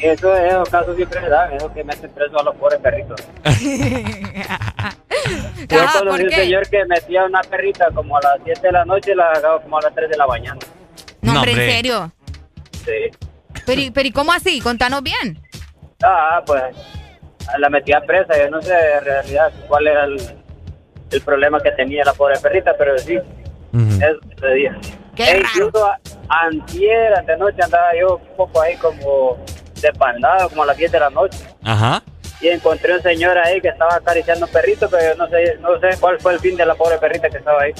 eso es esos casos siempre dan, eso que meten preso a los pobres perritos. Yo conocí un señor que metía una perrita como a las 7 de la noche y la sacaba como a las 3 de la mañana. No, hombre, en serio. Sí. Pero, y- pero ¿y cómo así? Contanos bien. Ah, pues la metía presa. Yo no sé en realidad cuál era el, el problema que tenía la pobre perrita, pero sí, eso sucedía. Qué E raro. incluso a- antier, antenoche andaba yo un poco ahí como despandado, como a las 10 de la noche. Ajá. Y encontré un señor ahí que estaba acariciando un perrito, pero yo no sé, no sé cuál fue el fin de la pobre perrita que estaba ahí.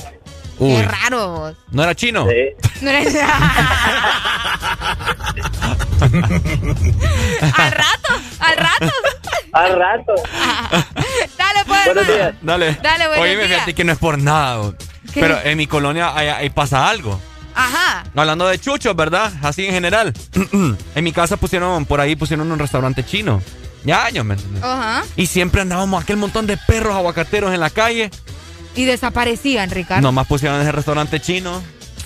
Uy. Qué raro. ¿No era chino? No eres- al rato, al rato. Al rato. Dale, pues. Buenos días. Dale. Dale, buenos Oye, días. fíjate que no es por nada. Pero en mi colonia ahí, ahí pasa algo. Ajá. Hablando de chuchos, ¿verdad? Así en general. en mi casa pusieron, por ahí pusieron un restaurante chino. Ya años, ¿me entiendes? Ajá. Y siempre andábamos aquel montón de perros aguacateros en la calle. Y desaparecían, Ricardo. Nomás pusieron ese restaurante chino.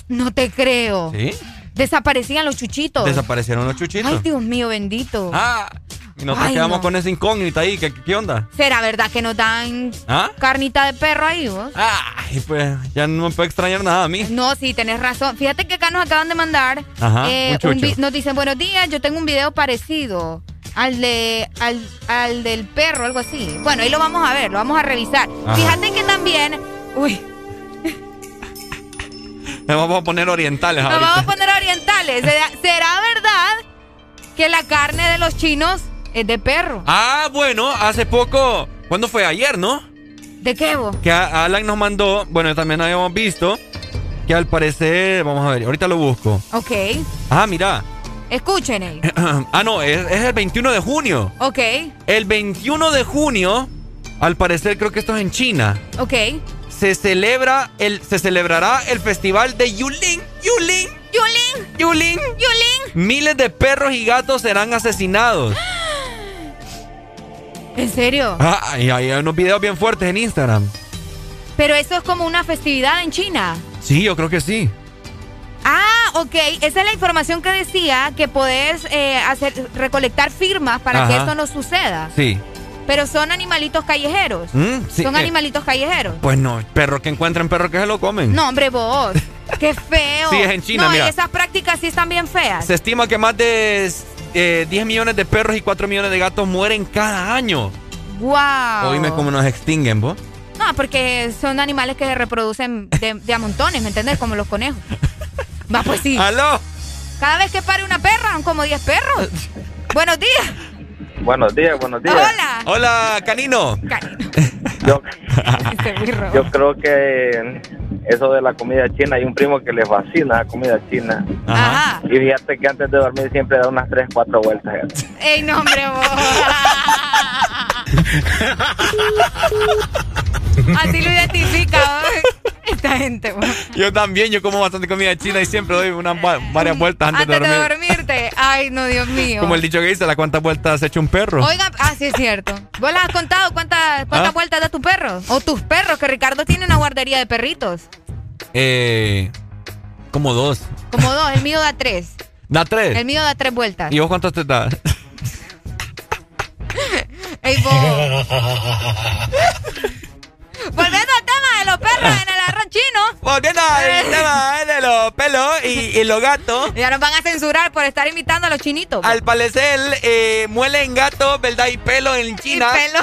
No te creo. ¿Sí? Desaparecían los chuchitos. Desaparecieron los chuchitos. Ay, Dios mío, bendito. Ah, y nosotros Ay, quedamos no. con esa incógnita ahí. ¿Qué, qué onda? ¿Será verdad que nos dan ¿Ah? carnita de perro ahí vos? Ay, pues ya no me puede extrañar nada a mí. No, sí, tenés razón. Fíjate que acá nos acaban de mandar. Ajá, eh, un un nos dicen, buenos días, yo tengo un video parecido al de al, al del perro, algo así. Bueno, ahí lo vamos a ver, lo vamos a revisar. Ajá. Fíjate que también. Uy, Me vamos a poner orientales nos ahorita. vamos a poner orientales. ¿Será, será verdad que la carne de los chinos es de perro? Ah, bueno, hace poco. ¿Cuándo fue? Ayer, ¿no? ¿De qué vos? Que Alan nos mandó. Bueno, también habíamos visto. Que al parecer. Vamos a ver, ahorita lo busco. Ok. Ah, mira. Escuchen ahí. ah, no, es, es el 21 de junio. Ok, El 21 de junio. Al parecer, creo que esto es en China. ok. Se celebra el. Se celebrará el festival de Yulin. Yulin. Yulin. Yulin. Yulin. Miles de perros y gatos serán asesinados. ¿En serio? Ah, y hay unos videos bien fuertes en Instagram. Pero eso es como una festividad en China. Sí, yo creo que sí. Ah, ok. Esa es la información que decía que podés eh, hacer, recolectar firmas para que esto no suceda. Sí. Pero son animalitos callejeros. Mm, sí, son eh, animalitos callejeros. Pues no, perro que encuentren perro que se lo comen. No, hombre, vos. Qué feo. Sí, es en China, no, mira. y esas prácticas sí están bien feas. Se estima que más de eh, 10 millones de perros y 4 millones de gatos mueren cada año. Wow. Oíme cómo nos extinguen, vos. No, porque son animales que se reproducen de, de a montones, ¿me entendés? Como los conejos. Va, pues sí. ¡Aló! Cada vez que pare una perra, son como 10 perros. Buenos días. Buenos días, buenos días. Hola. Hola, Canino. Yo, birro. yo creo que eso de la comida china, hay un primo que le fascina la comida china. Ajá. Y fíjate que antes de dormir siempre da unas 3, 4 vueltas. Ey, no, hombre, vos. Así lo identifica vos. esta gente. vos. Yo también, yo como bastante comida china y siempre doy unas va- varias vueltas antes, Antes de de dormir. dormirte. Ay, no, Dios mío. Como el dicho que dice, ¿la cuántas vueltas ha hecho un perro? Oiga, ah, sí es cierto. ¿Vos les has contado cuántas, cuántas ¿Ah? vueltas da tu perro? O tus perros, que Ricardo tiene una guardería de perritos. Eh, como dos. Como dos, el mío da tres. Da tres. El mío da tres vueltas. ¿Y vos cuántos te das? Ey. Volviendo al tema de los perros en el arroz chino. Volviendo al tema de los pelos y, y los gatos. Ya nos van a censurar por estar imitando a los chinitos. Al parecer, eh, muelen gato, ¿verdad? Y pelo en China. pelo.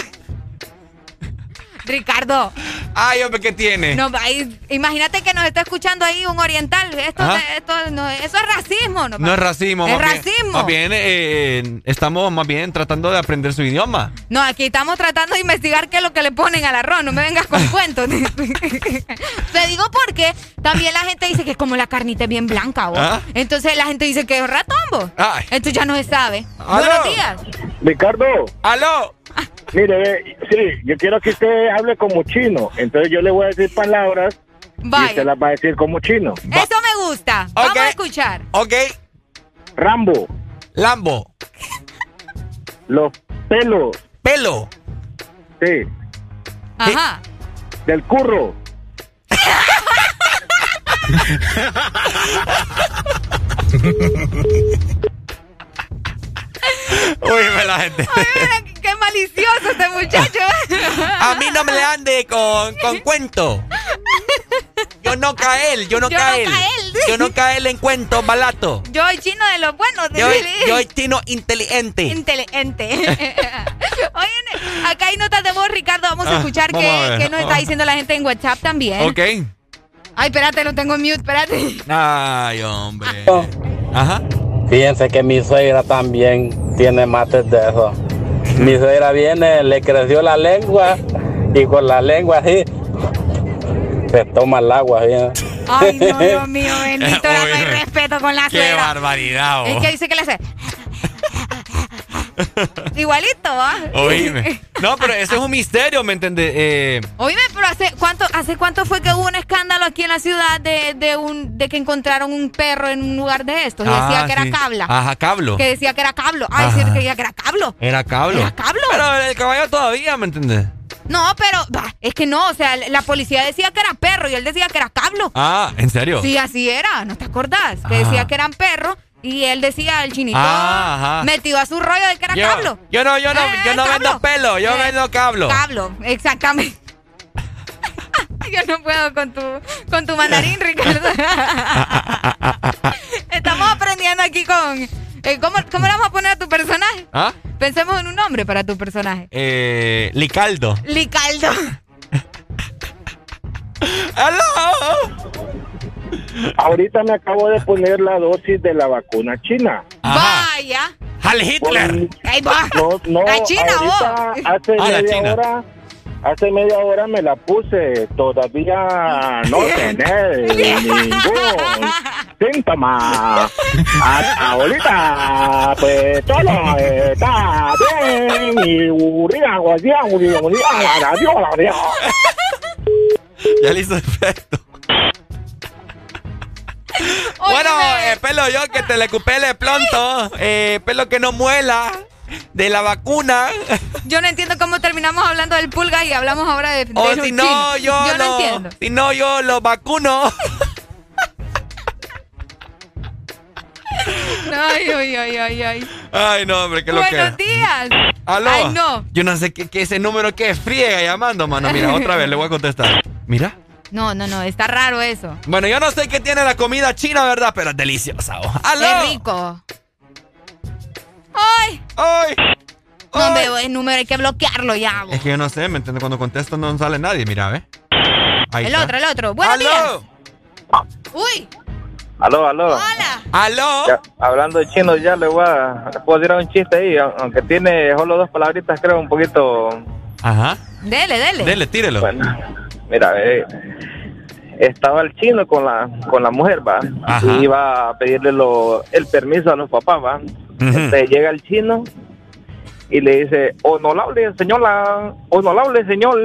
Ricardo. Ay, hombre, ¿qué tiene? No, ahí- imagínate que nos está escuchando ahí un oriental. Esto, esto no, eso es racismo, ¿no? No es racismo, Es más bien- racismo. más bien, eh, estamos más bien tratando de aprender su idioma. No, aquí estamos tratando de investigar qué es lo que le ponen al arroz. No me vengas con cuentos. Te digo porque también la gente dice que como la carnita es bien blanca, ¿vos? ¿Ah? Entonces la gente dice que es ratón, ¿vos? Ay. Entonces ya no se sabe. Aló. Buenos días. Ricardo. ¡Aló! Mire, ve, sí, yo quiero que usted hable como chino. Entonces yo le voy a decir palabras y Vaya. usted las va a decir como chino. Eso me gusta. Vamos a escuchar. Ok. Rambo. Lambo. Los pelos. Pelo. Sí. Ajá. Del curro. Uy, la gente. Ay, qué malicioso este muchacho. A mí no me le ande con, con cuento. Yo no cael, yo no Yo no cael. cael. Yo no cael en cuentos balato. Yo soy chino de los buenos. Yo, yo soy chino inteligente. Inteligente. Oye, acá hay notas de voz, Ricardo. Vamos a Ah, escuchar vamos qué, ver. qué nos está diciendo la gente en WhatsApp también. Ok. Ay, espérate, lo tengo en mute, espérate. Ay, hombre. Ajá. Fíjense que mi suegra también tiene mates de eso. Mi suegra viene, le creció la lengua y con la lengua así se toma el agua bien. Ay, no, Dios mío, bendito, no hay respeto con la Qué suegra. barbaridad, Es vos. que dice que le hace. Igualito, ¿va? Oíme. No, pero ese es un misterio, ¿me entiendes? Eh, Oíme, pero hace cuánto, hace cuánto fue que hubo un escándalo aquí en la ciudad de, de un de que encontraron un perro en un lugar de estos y decía ah, que era cabla. Ajá, cablo. Que decía que era cablo. Que decía que era cablo. Era cablo. Era cablo. Pero el caballo todavía, ¿me entiendes? No, pero bah, es que no, o sea, la policía decía que era perro y él decía que era cablo. Ah, ¿en serio? Sí, así era, ¿no te acordás? Que Ah. decía que eran perros y él decía, el chinito Ah, metió a su rollo de que era Yo, cablo. yo no, yo no, Eh, yo no cablo. vendo pelo, yo Eh, vendo cablo. Cablo, exactamente. Yo no puedo con tu, con tu mandarín, Ricardo. Estamos aprendiendo aquí con... eh, ¿cómo, ¿Cómo le vamos a poner a tu personaje? ¿Ah? Pensemos en un nombre para tu personaje. Eh, Licaldo. Licaldo. Ahorita me acabo de poner la dosis de la vacuna china. Vaya. ¡Al Hitler! Ahí va. No, no, La China, ahorita vos. hace Ah, la media China. hora, hace media hora me la puse. Todavía no tener ningún síntoma. Ahorita, pues todo está bien. Y urina, guardia, urina, urina, la. Ya le hizo efecto. Bueno, eh, pelo yo que te le cupele pronto. Eh, pelo que no muela. De la vacuna. Yo no entiendo cómo terminamos hablando del pulga y hablamos ahora de, de O los si no, chinos. yo, Yo no entiendo. Si no, yo lo vacuno. Ay, ay, ay, ay, ay. Ay, no, hombre, qué lo que. Buenos días. ¿Aló? Ay, no. Yo no sé qué, qué ese número que friega llamando, mano. Mira, otra vez le voy a contestar. Mira. No, no, no, está raro eso. Bueno, yo no sé qué tiene la comida china, ¿verdad? Pero es deliciosa. oh. ¡Aló! Qué rico. ¡Ay! ¡Ay! No veo el número, hay que bloquearlo ya. bo. Es que yo no sé, ¿me entiendes? Cuando contesto no sale nadie, mira, ¿ves? Ahí El está. otro, el otro. Buenos días. ¡Aló! Uy, Aló, aló. hola. ¡Aló! Ya, hablando de chino, ya le voy a, le puedo tirar un chiste ahí, aunque tiene solo dos palabritas, creo, un poquito... Ajá. Dele, dele. Dele, tírelo. Bueno, mira, eh, estaba el chino con la con la mujer, va, Ajá. y iba a pedirle lo, el permiso a los papás, va. Entonces llega el chino y le dice, honorable señora, honorable señor,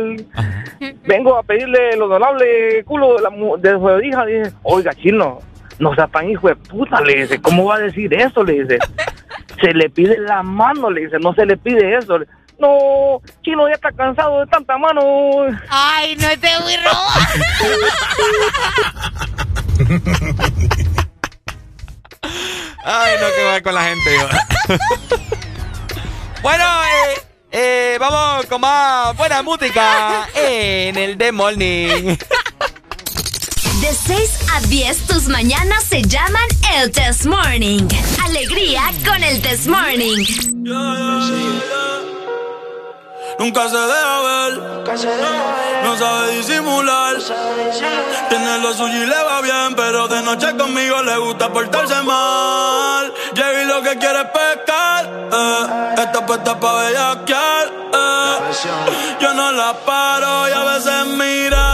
vengo a pedirle el honorable culo de, la, de su hija. Dice, oiga, chino, no sea tan hijo de puta, le dice, ¿cómo va a decir eso? Le dice, se le pide la mano, le dice, no se le pide eso. No, chino ya está cansado de tanta mano. Ay, no te voy Ay, no, que va con la gente, yo. bueno, eh, eh, vamos con más buena música en el The Morning. De 6 a 10 tus mañanas se llaman el Test Morning. Alegría con el Test Morning. Nunca se deja ver, no sabe disimular. Tiene lo suyo y le va bien, pero de noche conmigo le gusta portarse mal. Llega y lo que quiere es pescar, eh. está puesta pa' bellaquear. eh. Yo no la paro y a veces mira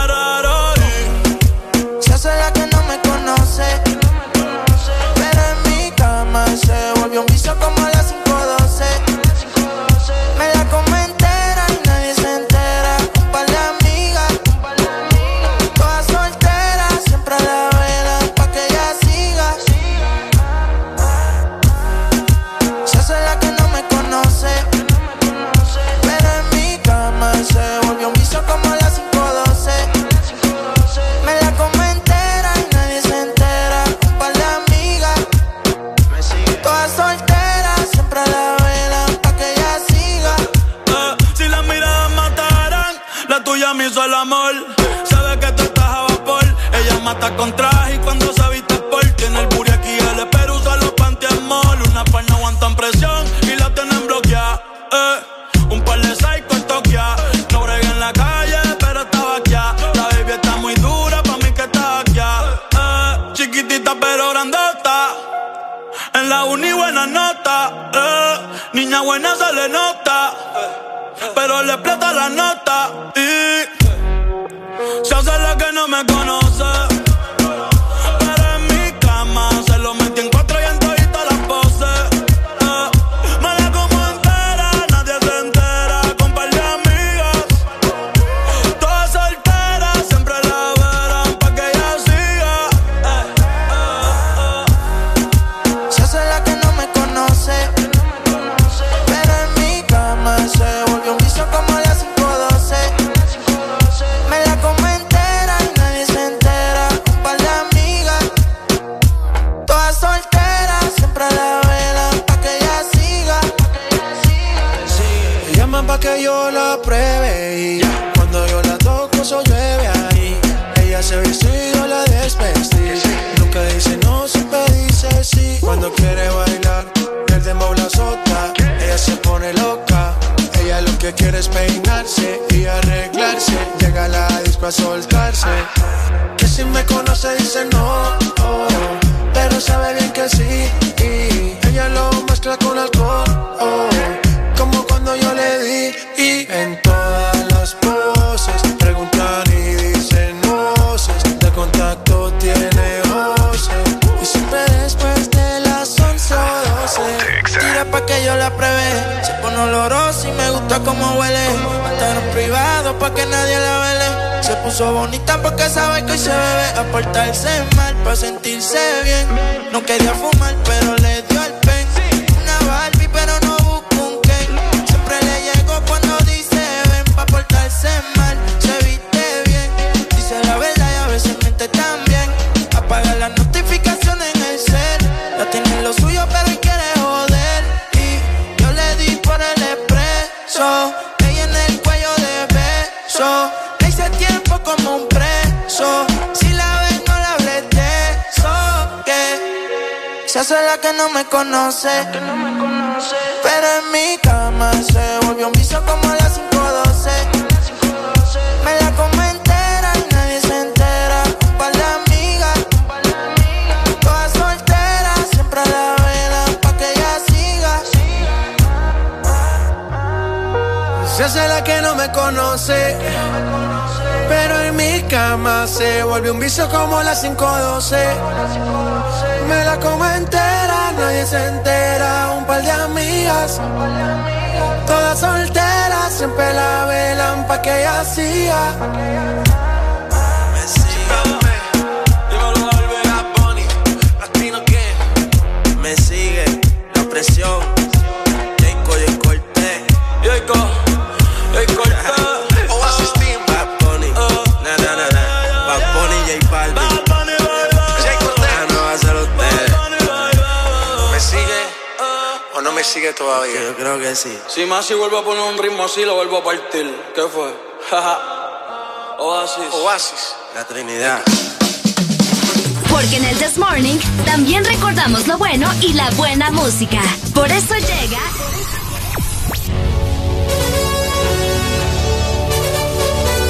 y la buena música. Por eso llega.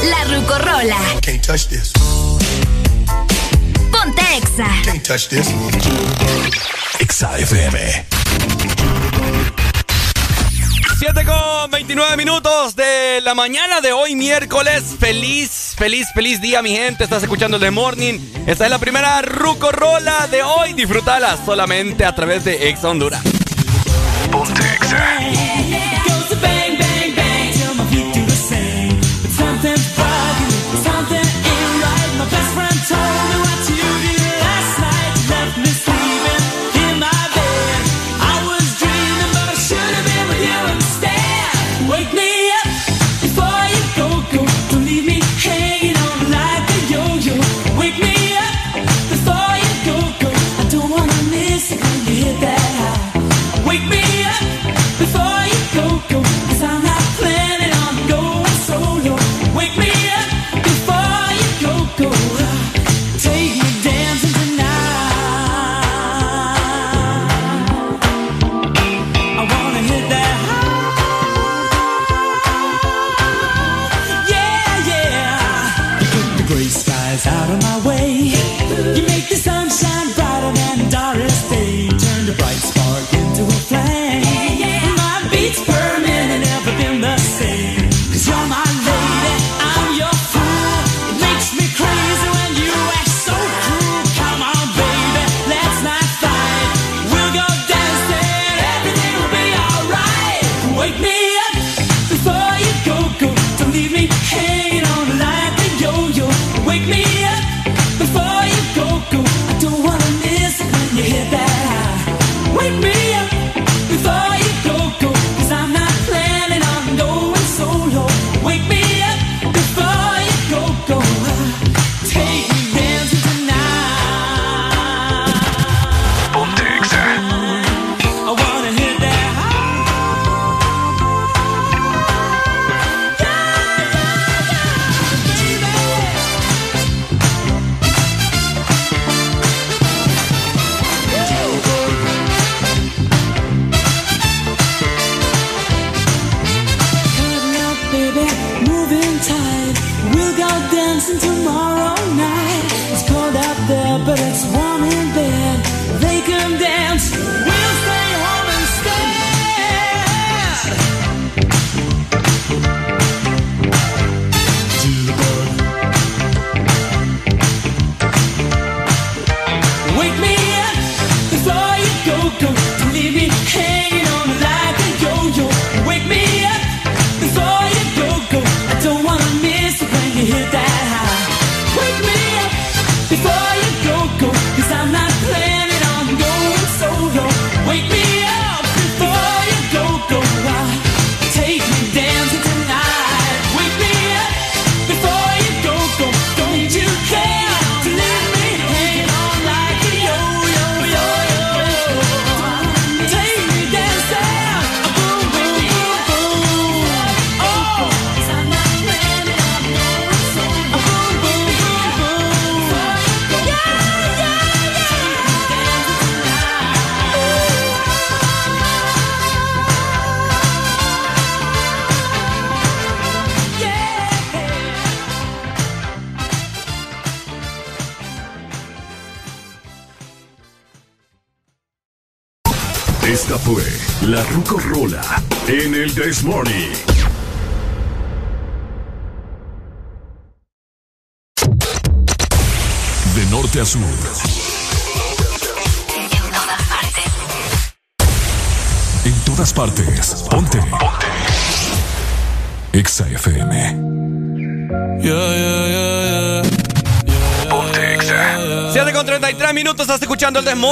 La Rucorola. Can't touch this. Ponte Exa. Can't touch this. Exa FM. 7 con 29 minutos de la mañana de hoy miércoles. Feliz feliz, feliz día, mi gente. Estás escuchando el The Morning. Esta es la primera Ruco Rola de hoy. Disfrútala solamente a través de Ex Honduras.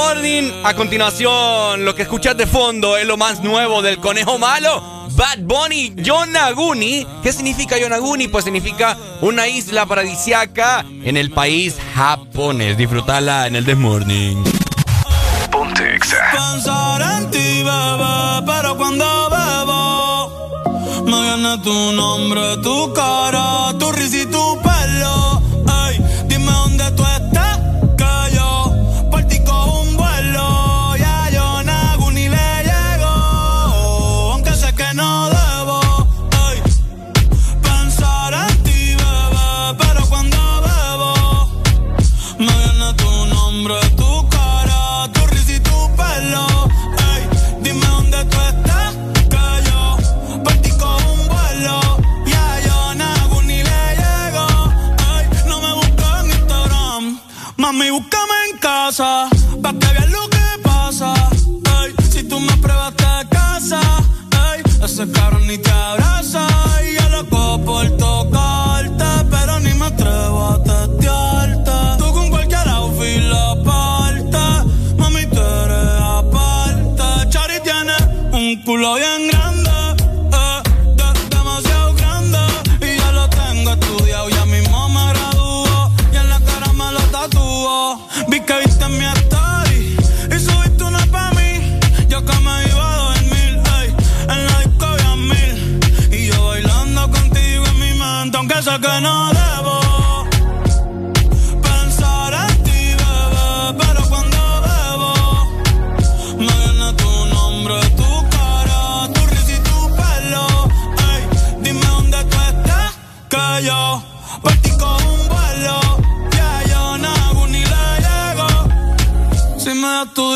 Morning. A continuación, lo que escuchas de fondo es lo más nuevo del conejo malo. Bad Bunny Yonaguni. ¿Qué significa Yonaguni? Pues significa una isla paradisiaca en el país japonés. Disfrutala en el The Morning. Ponte Exa. Pensar en ti, bebé, pero cuando bebo me viene tu nombre, tu cara, tu risa y tu pelo. Un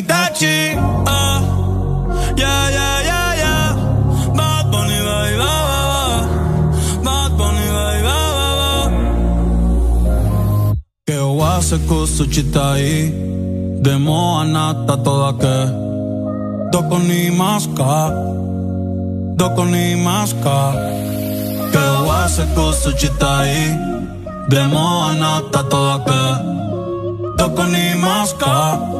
en Itachi ah. Yeah, yeah. Bad Bunny, Bunny, ba, ba. Que oase kusuchita aí Demo anata toda que. Doko ni maska Doko ni maska Que oase kusuchita aí Demo anata toda que. Doko ni maska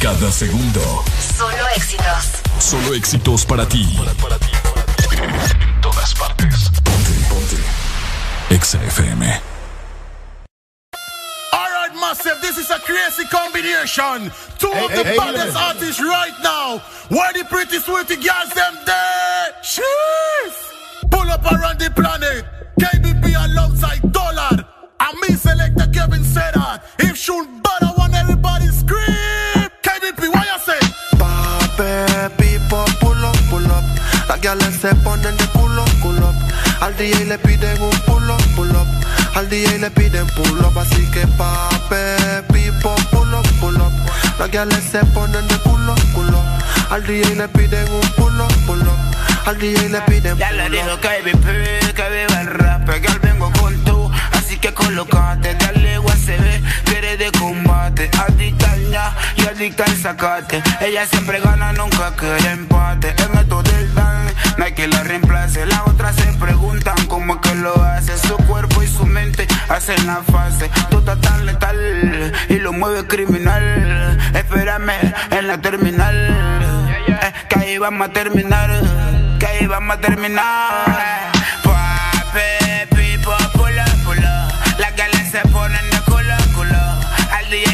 Cada segundo. Solo éxitos. Solo éxitos para ti. En todas partes. Ponte, ponte. Exa FM. Alright, massive, this is a crazy combination. Two of the baddest artists right now. Where the pretty sweetie girls them there? Cheers! Pull up around the planet. KBP alongside Dollar. And me selector Kevin said that. If shoot bad, I want everybody scream. You say? Pape, people, pull up, pull up. Las gales se ponen de culo, culo up. Al DJ le piden un pull up, pull up. Al DJ le piden pull up, así que pape, people, pull up, pull up. Las gales se ponen de culo, culo. Al DJ le piden un pull up, pull up. Al DJ le piden Ya le dijo KBP, que viva el rap, que al vengo con tú. Así que colocate, dale ve de combate. Adicta ya y adicta al sacate. Ella siempre gana, nunca quiere empate. En esto del dan, no hay que la reemplace. Las otras se preguntan cómo es que lo hace. Su cuerpo y su mente hacen la fase. Tú estás tan letal y lo mueve criminal. Espérame en la terminal. Eh, que ahí vamos a terminar. Que ahí vamos a terminar. Pape,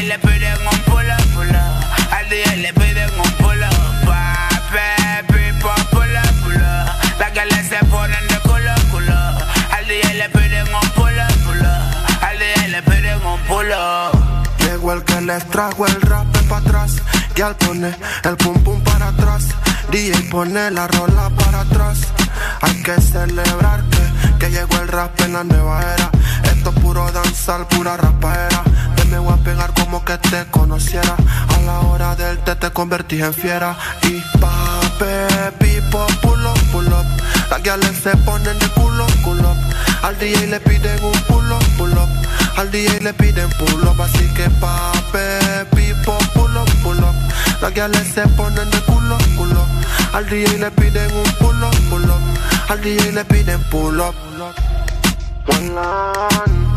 le piden un pulo, pulo. Al DJ le piden un pulo. Pape, pipo, pulo, pulo. Las galas se ponen de culo, culo. Al DJ le piden un pulo, pulo. Al DJ le piden un pulo. Llegó el que les trajo el rap para atrás. Y al pone el pum pum para atrás. DJ pone la rola para atrás. Hay que celebrar que, que llegó el rap en la nueva era. Esto es puro danzar, pura rapaera. Te me voy a pegar como que te conociera. A la hora del té te convertí en fiera. Y pape, pipo, pull up, pull up. Las guiales se ponen de culo, culo. Al DJ le piden un pull up, pull up. Al DJ le piden pull up, así que pape, pipo, pull up, pull up. Las guiales se ponen de culo, culo. Al DJ le piden un pull up, pull up. Al DJ le piden pull up. One line,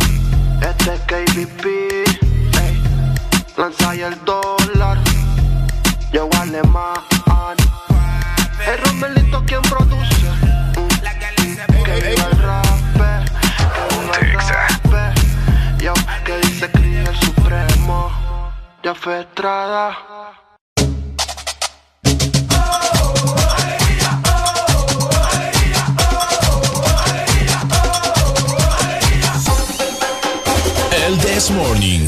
este es KBP, ey. Lanza y el dólar, yo alemán. El Romelito quien produce. Que viva el rap, que viva el rap. Yo, que dice Cris el supremo. Ya fue Estrada. This Morning.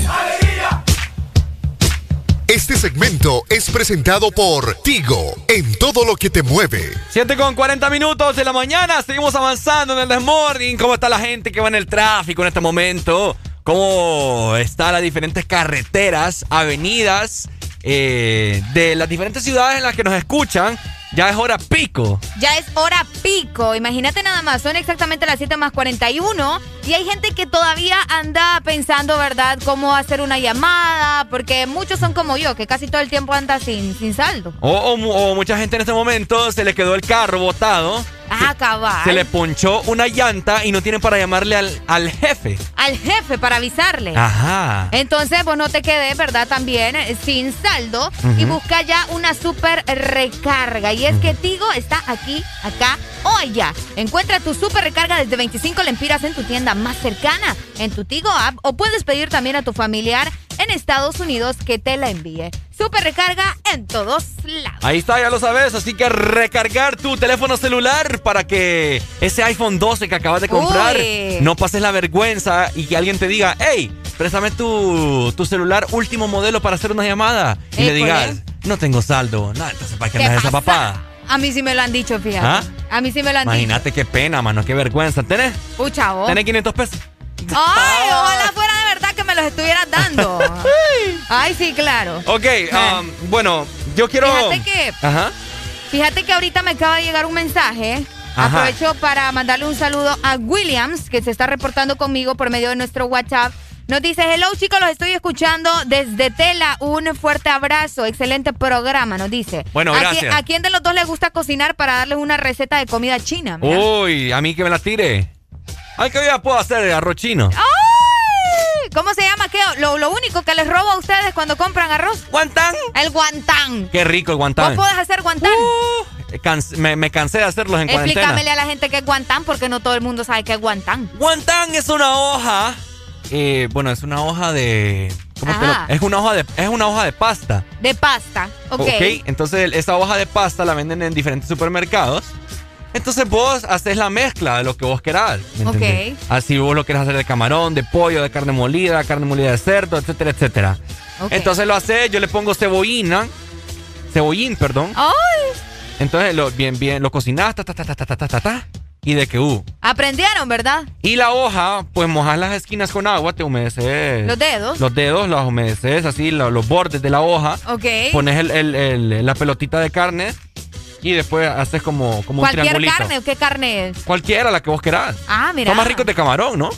Este segmento es presentado por Tigo en todo lo que te mueve. 7 con 40 minutos de la mañana, seguimos avanzando en el This Morning. ¿Cómo está la gente que va en el tráfico en este momento? ¿Cómo están las diferentes carreteras, avenidas eh, de las diferentes ciudades en las que nos escuchan? Ya es hora pico. Ya es hora pico. Imagínate nada más, son exactamente las 7 más 41 y hay gente que todavía anda pensando, ¿verdad?, cómo hacer una llamada, porque muchos son como yo, que casi todo el tiempo anda sin, sin saldo. O, o mu- o mucha gente en este momento se le quedó el carro botado. Ah, cabal. Se le ponchó una llanta y no tienen para llamarle al, al jefe. Al jefe para avisarle. Ajá. Entonces, pues no te quedes, ¿verdad? También eh, sin saldo y busca ya una super recarga. Y es que Tigo está aquí, acá o allá. Encuentra tu super recarga desde 25 lempiras en tu tienda más cercana, en tu Tigo app, o puedes pedir también a tu familiar en Estados Unidos que te la envíe. Super recarga en todos lados. Ahí está, ya lo sabes. Así que recargar tu teléfono celular para que ese iPhone 12 que acabas de comprar Uy. no pases la vergüenza y que alguien te diga, hey, préstame tu, tu celular último modelo para hacer una llamada. Y le digas, no tengo saldo. No, entonces ¿para qué ¿Qué andas esa papada? A mí sí me lo han dicho, fíjate. ¿Ah? A mí sí me lo han Imagínate qué pena, mano, qué vergüenza. ¿Tenés? dicho. Pucha, vos. ¿Tenés 500 pesos? Ay, ojalá fuera de que me los estuvieras dando. Ay, sí, claro. Ok, um, bueno, yo quiero... Fíjate que- Ajá. Fíjate que ahorita me acaba de llegar un mensaje. Ajá. Aprovecho para mandarle un saludo a Williams, que se está reportando conmigo por medio de nuestro WhatsApp. Nos dice, hello chicos, los estoy escuchando desde Tela. Un fuerte abrazo, excelente programa, nos dice. Bueno, ¿A gracias. qui- ¿A quién de los dos le gusta cocinar para darles una receta de comida china? Mira. Uy, a mí que me la tire. Ay, que ya puedo hacer arroz chino. ¡Ay! ¿Cómo se llama? ¿Qué? Lo, lo único que les robo a ustedes cuando compran arroz. ¿Guantán? El guantán. Qué rico el ¿Vos guantán. podés hacer guantán? Canse- me, me cansé de hacerlos en cuarentena. Explícamele a la gente qué es guantán porque no todo el mundo sabe qué es guantán. Guantán es una hoja. eh, bueno, es una hoja de. ¿Cómo te lo-. Es una hoja de. Es una hoja de pasta. De pasta. Ok. Entonces, esa hoja de pasta la venden en diferentes supermercados. Entonces vos haces la mezcla de lo que vos querás. ¿me Ok. entendés? Así vos lo querés hacer de camarón, de pollo, de carne molida, carne molida de cerdo, etcétera, etcétera. Ok. Entonces lo haces, yo le pongo cebollina. Cebollín, perdón. ¡Ay! Entonces lo, bien, bien, lo cocinás, ta, ta, ta, ta, ta, ta, ta, ta, ta, y de que uh. Aprendieron, ¿verdad? Y la hoja, pues mojas las esquinas con agua, te humedeces. Los dedos. Los dedos, los humedeces, así, lo- los bordes de la hoja. Ok. Pones el- el- el- la pelotita de carne y después haces como, como un ¿Cualquier carne qué carne es? Cualquiera, la que vos querás. Ah, mira. Son más ricos de camarón, ¿no?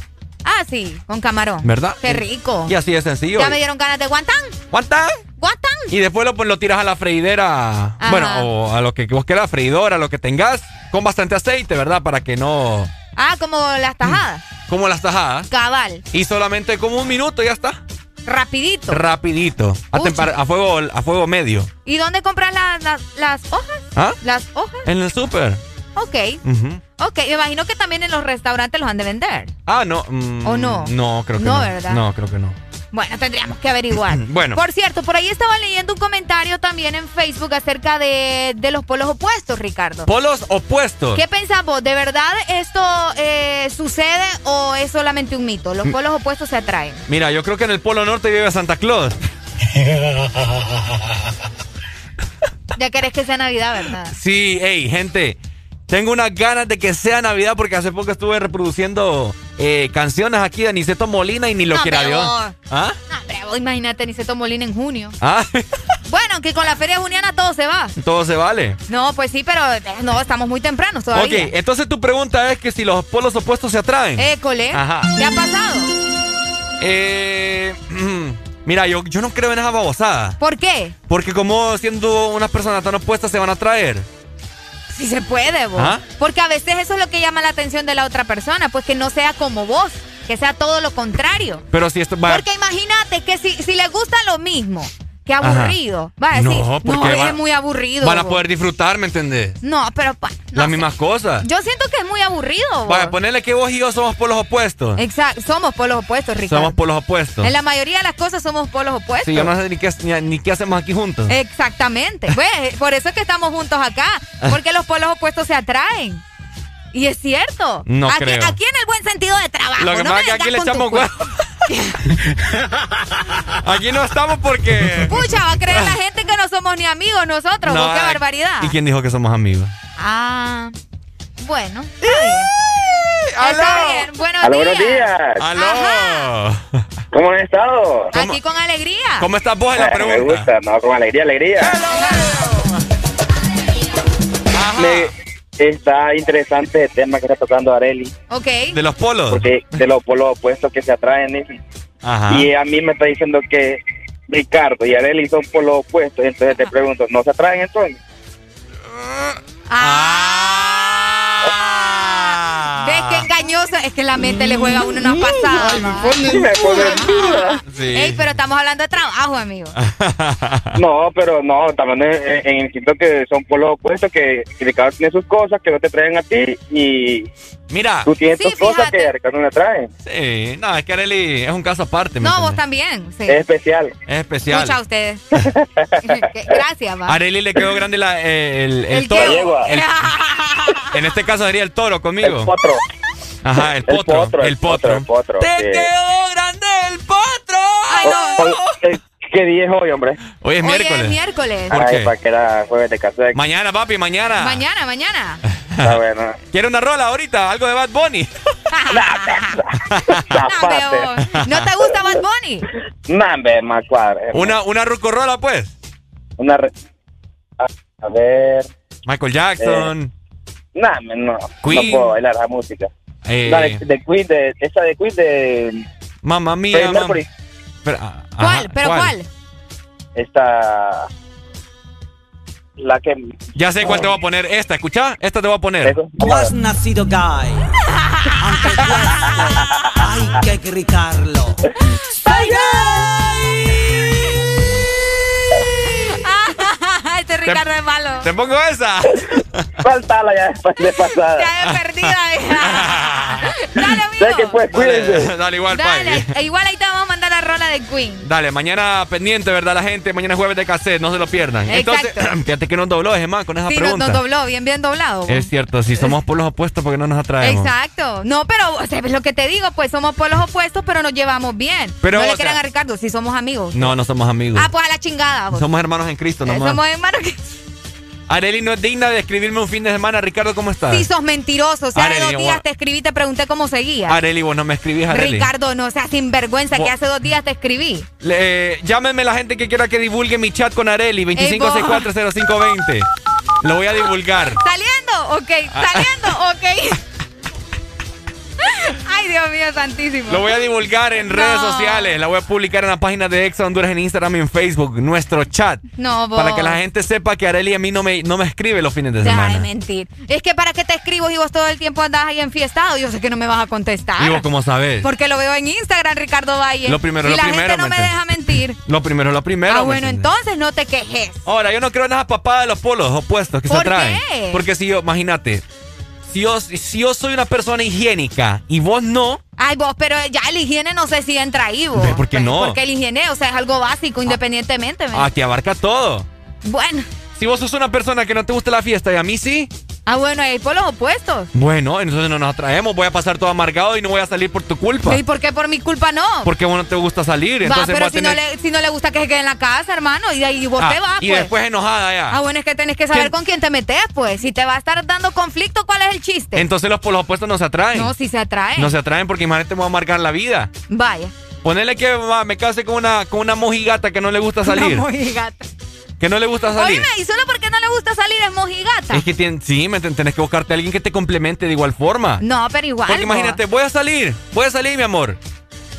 Ah, sí, con camarón. ¿Verdad? Qué rico. Y así de sencillo. Ya me dieron ganas de guantán. ¿Guantán? Guantán. Y después lo, pues, lo tiras a la freidera. Ajá. Bueno, o a lo que vos quieras, freidora, lo que tengas, con bastante aceite, ¿verdad? Para que no. Ah, como las tajadas. Como las tajadas. Cabal. Y solamente como un minuto ya está. Rapidito. Rapidito. A, fuego, a fuego medio. ¿Y dónde compras la- la- las hojas? ¿Ah? Las hojas. En el súper. Ok. Ujú. Ok, me imagino que también en los restaurantes los han de vender. Ah, no. mm, ¿O no? No, creo que No, no. ¿verdad? No, creo que no. Bueno, tendríamos que averiguar. Bueno. Por cierto, por ahí estaba leyendo un comentario también en Facebook acerca de, de los polos opuestos, Ricardo. Polos opuestos. ¿Qué pensás vos? ¿De verdad esto eh, sucede o es solamente un mito? Los Mm. polos opuestos se atraen. Mira, yo creo que en el Polo Norte vive Santa Claus. Ya querés que sea Navidad, ¿verdad? Sí, hey, gente. Tengo unas ganas de que sea Navidad porque hace poco estuve reproduciendo eh, canciones aquí de Aniceto Molina y ni lo No, quiera pero Dios. ¿Ah? No, vos imagínate, ni se Molina en junio. ¿Ah? Bueno, que con la feria juniana todo se va. Todo se vale. No, pues sí, pero eh, no, estamos muy tempranos todavía. Ok, entonces tu pregunta es que si los polos opuestos se atraen. École, Ajá. ¿qué ha pasado? Eh, mira, yo, yo no creo en esa babosada. ¿Por qué? Porque como siendo unas personas tan opuestas se van a atraer. Si se puede, vos. ¿Ah? Porque a veces eso es lo que llama la atención de la otra persona, pues que no sea como vos, que sea todo lo contrario. Pero si esto va... Porque imagínate que si, si le gusta lo mismo, Ajá. aburrido, va a decir, No, no, porque es muy aburrido. Van a vos". poder disfrutar, ¿me entendés? No, pero Las mismas cosas. yo siento que es muy aburrido. Vaya, ponerle que vos y yo somos polos opuestos. Exacto, somos polos opuestos, Ricardo. Somos polos opuestos. En la mayoría de las cosas somos polos opuestos. Sí, yo no sé ni qué, ni, ni qué hacemos aquí juntos. Exactamente. Pues, por eso es que estamos juntos acá. Porque los polos opuestos se atraen. Y es cierto. No aquí, creo. aquí en el buen sentido de trabajo. Lo que no pasa es que aquí le echamos tu huevo. Aquí no estamos porque. Pucha, va a creer la gente que no somos ni amigos nosotros. No, qué barbaridad. ¿Y quién dijo que somos amigos? Ah, bueno. Está bien. Está bien. Buenos Aló, días. buenos días. ¡Aló! ¿Cómo han estado? Aquí con alegría. ¿Cómo estás vos en la Eh, Me pregunta? gusta, no, con alegría, alegría. Me, está interesante el tema que está tocando Areli, Ok. ¿De los polos? porque de los polos opuestos que se atraen. Ajá. Y a mí me está diciendo que Ricardo y Areli son polos opuestos, entonces te pregunto, ¿no se atraen entonces? Ah. ¿Ves qué engañoso? Es que la mente le juega a uno una pasada. Me pone en duda. Sí. Ey, pero estamos hablando de trabajo, amigo. No, pero no, también en, en el sentido que son polos opuestos, que, que Ricardo tiene sus cosas que no te traen a ti y Mira. tú tienes Sí, tus cosas que a Ricardo no le traen. Sí, no, es que Arely es un caso aparte. ¿me No, vos también. Sí. Es especial. Es especial. Escucha a ustedes. Gracias, va. A Arely le quedó grande la- eh, el, el ¿El toro. En este caso sería el toro conmigo. El potro. Ajá, el El potro. potro, el potro, potro. el potro, ¡Te sí. quedó grande el potro! Ay, no. Hoy- eh, ¿Qué día es hoy, hombre? Hoy es Hoy miércoles. es miércoles. ¿Por Ay, qué? para que era jueves de cassette. Mañana, papi, mañana. Mañana, mañana. Está bueno. ¿Quiere una rola ahorita? Algo de Bad Bunny. No. ¿No te gusta Bad Bunny? Nambe, más cuadre. una, una rucorola, pues. Una re- a, a ver. Michael Jackson. Nambe, no. Queen. No puedo bailar la música. Eh, La de, de Queen, de, esa de Queen de. Mamma mía. Mercury. Pero, ah, ¿Cuál? ajá, ¿Pero cuál? Esta. La que. Ya sé cuál te voy a poner. Esta, escucha. Esta te voy a poner. Tú has nacido gay. Aunque hay que gritarlo. ¡Soy este Ricardo es malo. Te pongo esa. Faltala ya de pasada. Ya es perdida, Dale, amigo. Sé que pues, cuídense. Dale, dale igual, Dale, igual ahí te vamos a mandar la rola de Queen. Dale, mañana pendiente, ¿verdad, la gente? Mañana es jueves de cassette, no se lo pierdan. Entonces, fíjate que nos dobló, es más, con esa Sí, pregunta. nos dobló, bien, bien doblado. Es cierto, si somos por los opuestos, porque no nos atraemos? Exacto. No, pero o sea, es lo que te digo, pues somos polos opuestos, pero nos llevamos bien. Pero, no le crean sea- a Ricardo, si somos amigos. No, no somos amigos. Ah, pues a la chingada. Somos hermanos en Cristo Eh, nomás. somos hermanos que... Areli no es digna de escribirme un fin de semana. Ricardo, ¿cómo estás? Sí, sos mentiroso. O sea, Arely, hace dos días te escribí, te pregunté cómo seguías. Areli, vos no me escribís, Areli. Ricardo, no seas sinvergüenza, que Vos- hace dos días te escribí. Le- eh, llámenme la gente que quiera que divulgue mi chat con Areli, 25640520. Lo voy a divulgar. ¿Saliendo? Ok. Ah. ¿Saliendo? Ok. Ay, Dios mío, santísimo. Lo voy a divulgar en redes sociales. La voy a publicar en la página de Exa Honduras en Instagram y en Facebook. Nuestro chat. No, vos. Para que la gente sepa que Areli a mí no me, no me escribe los fines de Deja de semana. mentir. Es que para qué te escribo y vos todo el tiempo andás ahí enfiestado. Yo sé que no me vas a contestar. ¿Y vos cómo sabes? Porque lo veo en Instagram, Ricardo Valle. Lo primero, y lo la primero, gente no ¿me deja mentir. Lo primero lo primero. ah, ¿me bueno, entiendes? entonces no te quejes. Ahora, yo no creo en esa papada de los polos opuestos que se ¿Por atraen. qué? Porque si yo, imagínate, si yo, si yo soy una persona higiénica y vos no, Ay, vos, pero ya la higiene no sé si entra ahí, vos. ¿por qué no? Porque la higiene, o sea, es algo básico, independientemente. ¿me? aquí abarca todo. Bueno. Si vos sos una persona que no te gusta la fiesta y a mí sí, Ah, bueno, hay por los opuestos. bueno, entonces no nos atraemos. Voy a pasar todo amargado y no voy a salir por tu culpa. ¿Y por qué por mi culpa no? Porque vos no te gusta salir. Va, Entonces pero si, no le, si no le gusta que se quede en la casa, hermano, y de ahí vos Ah, te vas, y pues. después enojada ya. Ah, bueno, es que tenés que saber con quién te metes, pues. Si te va a estar dando conflicto, ¿cuál es el chiste? Entonces los polos opuestos no se atraen. No, si se atrae. No se atraen porque imagínate me va a marcar la vida. Vaya. Ponele que va, me case con una, con una mojigata que no le gusta salir. Una mojigata. Que no le gusta salir. Oíme, y solo porque no le gusta salir es mojigata. Es que sí, me ten- tenés que buscarte a alguien que te complemente de igual forma. No, pero igual. Porque vos. imagínate, voy a salir, voy a salir, mi amor.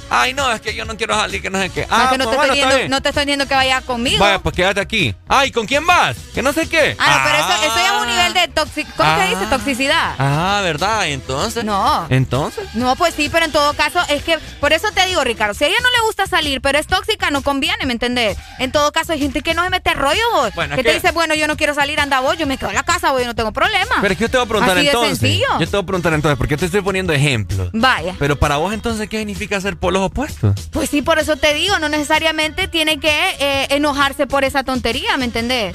Ay, no, es que yo no quiero salir, que no sé qué. No, Ah, es que no, pues te estoy diciendo, no te estoy diciendo que vayas conmigo. Vaya, pues quédate aquí. Ay, ¿con quién vas? Que no sé qué. Ah, no, pero eso, eso ya es un nivel de toxic ¿Cómo Ah. se dice? Toxicidad. Ah, ¿verdad? Entonces. No. Entonces. No, pues sí, pero en todo caso, es que por eso te digo, Ricardo, si a ella no le gusta salir, pero es tóxica, no conviene, ¿me entendés? En todo caso, hay gente que no se mete rollo, vos. Bueno, que es te que- dice, bueno, yo no quiero salir, anda vos, yo me quedo en la casa, vos, yo no tengo problema. Pero es que yo te voy a preguntar Así de entonces. sencillo. Yo te voy a preguntar entonces, porque te estoy poniendo ejemplos. Vaya. Pero para vos entonces, ¿qué significa ser polos opuestos? Pues sí, por eso te digo, no necesariamente tiene que eh, enojarse por esa tontería, ¿me entendés?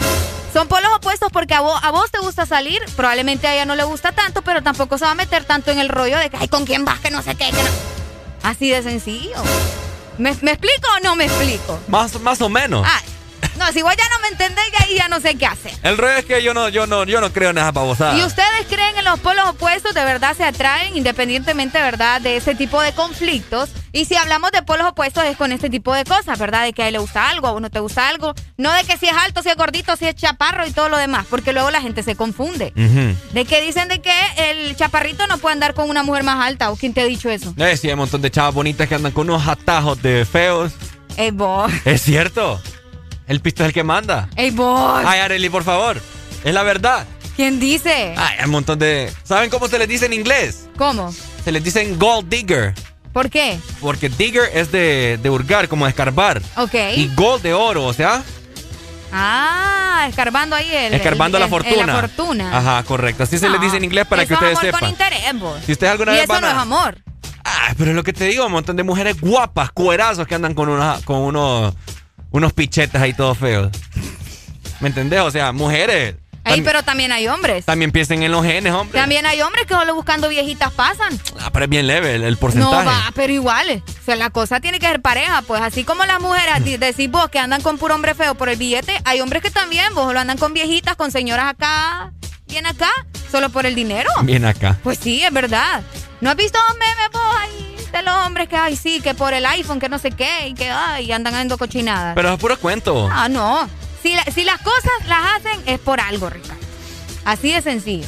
Son polos opuestos porque a vos, a vos te gusta salir, probablemente a ella no le gusta tanto, pero tampoco se va a meter tanto en el rollo de que, ay, ¿con quién vas? Que no sé qué, que no. Así de sencillo. ¿Me, me explico o no me explico? Más, más o menos. No, si vos ya no me entendés, ya ahí ya no sé qué hacer. El rollo es que yo no, yo no, yo no creo en esa babosada. ¿Y ustedes creen en los polos opuestos? ¿De verdad se atraen independientemente, verdad, de ese tipo de conflictos? Y si hablamos de polos opuestos es con este tipo de cosas, ¿verdad? De que a él le gusta algo, a uno te gusta algo. No de que si es alto, si es gordito, si es chaparro y todo lo demás, porque luego la gente se confunde. De que dicen de que el chaparrito no puede andar con una mujer más alta. ¿O quién te ha dicho eso? Eh, sí, hay un montón de chavas bonitas que andan con unos atajos de feos. Vos. Es cierto. El pisto es el que manda. Ey, vos. Ay, Arely, por favor. Es la verdad. ¿Quién dice? Ay, hay un montón de. ¿Saben cómo se les dice en inglés? ¿Cómo? Se les dicen gold digger. ¿Por qué? Porque digger es de, de hurgar, como de escarbar. Ok. Y gold de oro, o sea, Ah, escarbando ahí el... escarbando el- la el- fortuna. La fortuna. Ajá, correcto. Así se les dice en inglés para que ustedes sepan. con interés, vos. Si ustedes alguna y vez eso van no a- es amor. Ah, pero es lo que te digo, un montón de mujeres guapas, cuerazos que andan con, una, con unos, unos pichetes ahí todos feos. ¿Me entendés? O sea, mujeres. Ey, pero también hay hombres. También piensen en los genes, hombre. También hay hombres que solo buscando viejitas pasan. Ah, pero es bien leve el, el No porcentaje. va, pero igual. O sea, la cosa tiene que ser pareja. Pues así como las mujeres, di- decís vos que andan con puro hombre feo por el billete, hay hombres que también, vos lo andan con viejitas, con señoras acá, bien acá, solo por el dinero. Bien acá. Pues sí, es verdad. ¿No has visto memes vos ahí de los hombres que, ay, sí, que por el iPhone, que no sé qué, y que, ay, andan haciendo cochinadas? Pero es puro cuento. Ah, no. Si, la- si las cosas las hacen es por algo, Ricardo. Así de sencillo.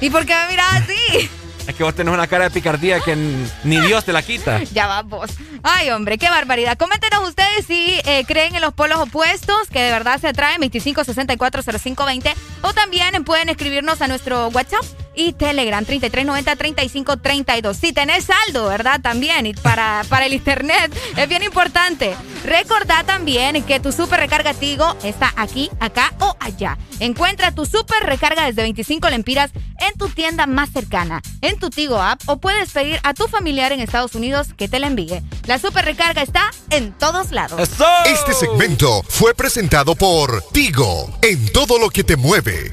¿Y por qué me miras así? Es que vos tenés una cara de picardía que ni Dios te la quita. Ya va vos. Ay, hombre, qué barbaridad. Coméntenos ustedes si eh, creen en los polos opuestos, que de verdad se atraen, 25640520, o también pueden escribirnos a nuestro WhatsApp y Telegram 3390-3532. Si tenés saldo, ¿verdad? También y para, para el internet es bien importante. Recordá también que tu super recarga Tigo está aquí, acá o allá. Encuentra tu super recarga desde 25 lempiras en tu tienda más cercana, en tu Tigo app o puedes pedir a tu familiar en Estados Unidos que te la envíe. La super recarga está en todos lados. Este segmento fue presentado por Tigo en todo lo que te mueve.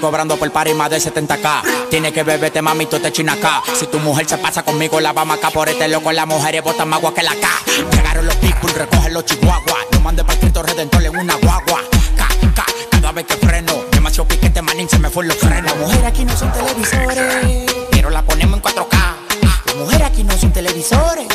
Cobrando por par y más de 70k. Tiene que beberte, mami, tú te china acá. Si tu mujer se pasa conmigo, la vamos acá por este loco. La mujer y botan más agua que la K. Llegaron los people, recogen los chihuahuas. No mande para Cristo Redentor en una guagua. K, K, cada vez que freno. Demasiado piquete, manín, se me fue los frenos. Las mujeres aquí no son televisores, pero la ponemos en 4K. Las mujeres aquí no son televisores,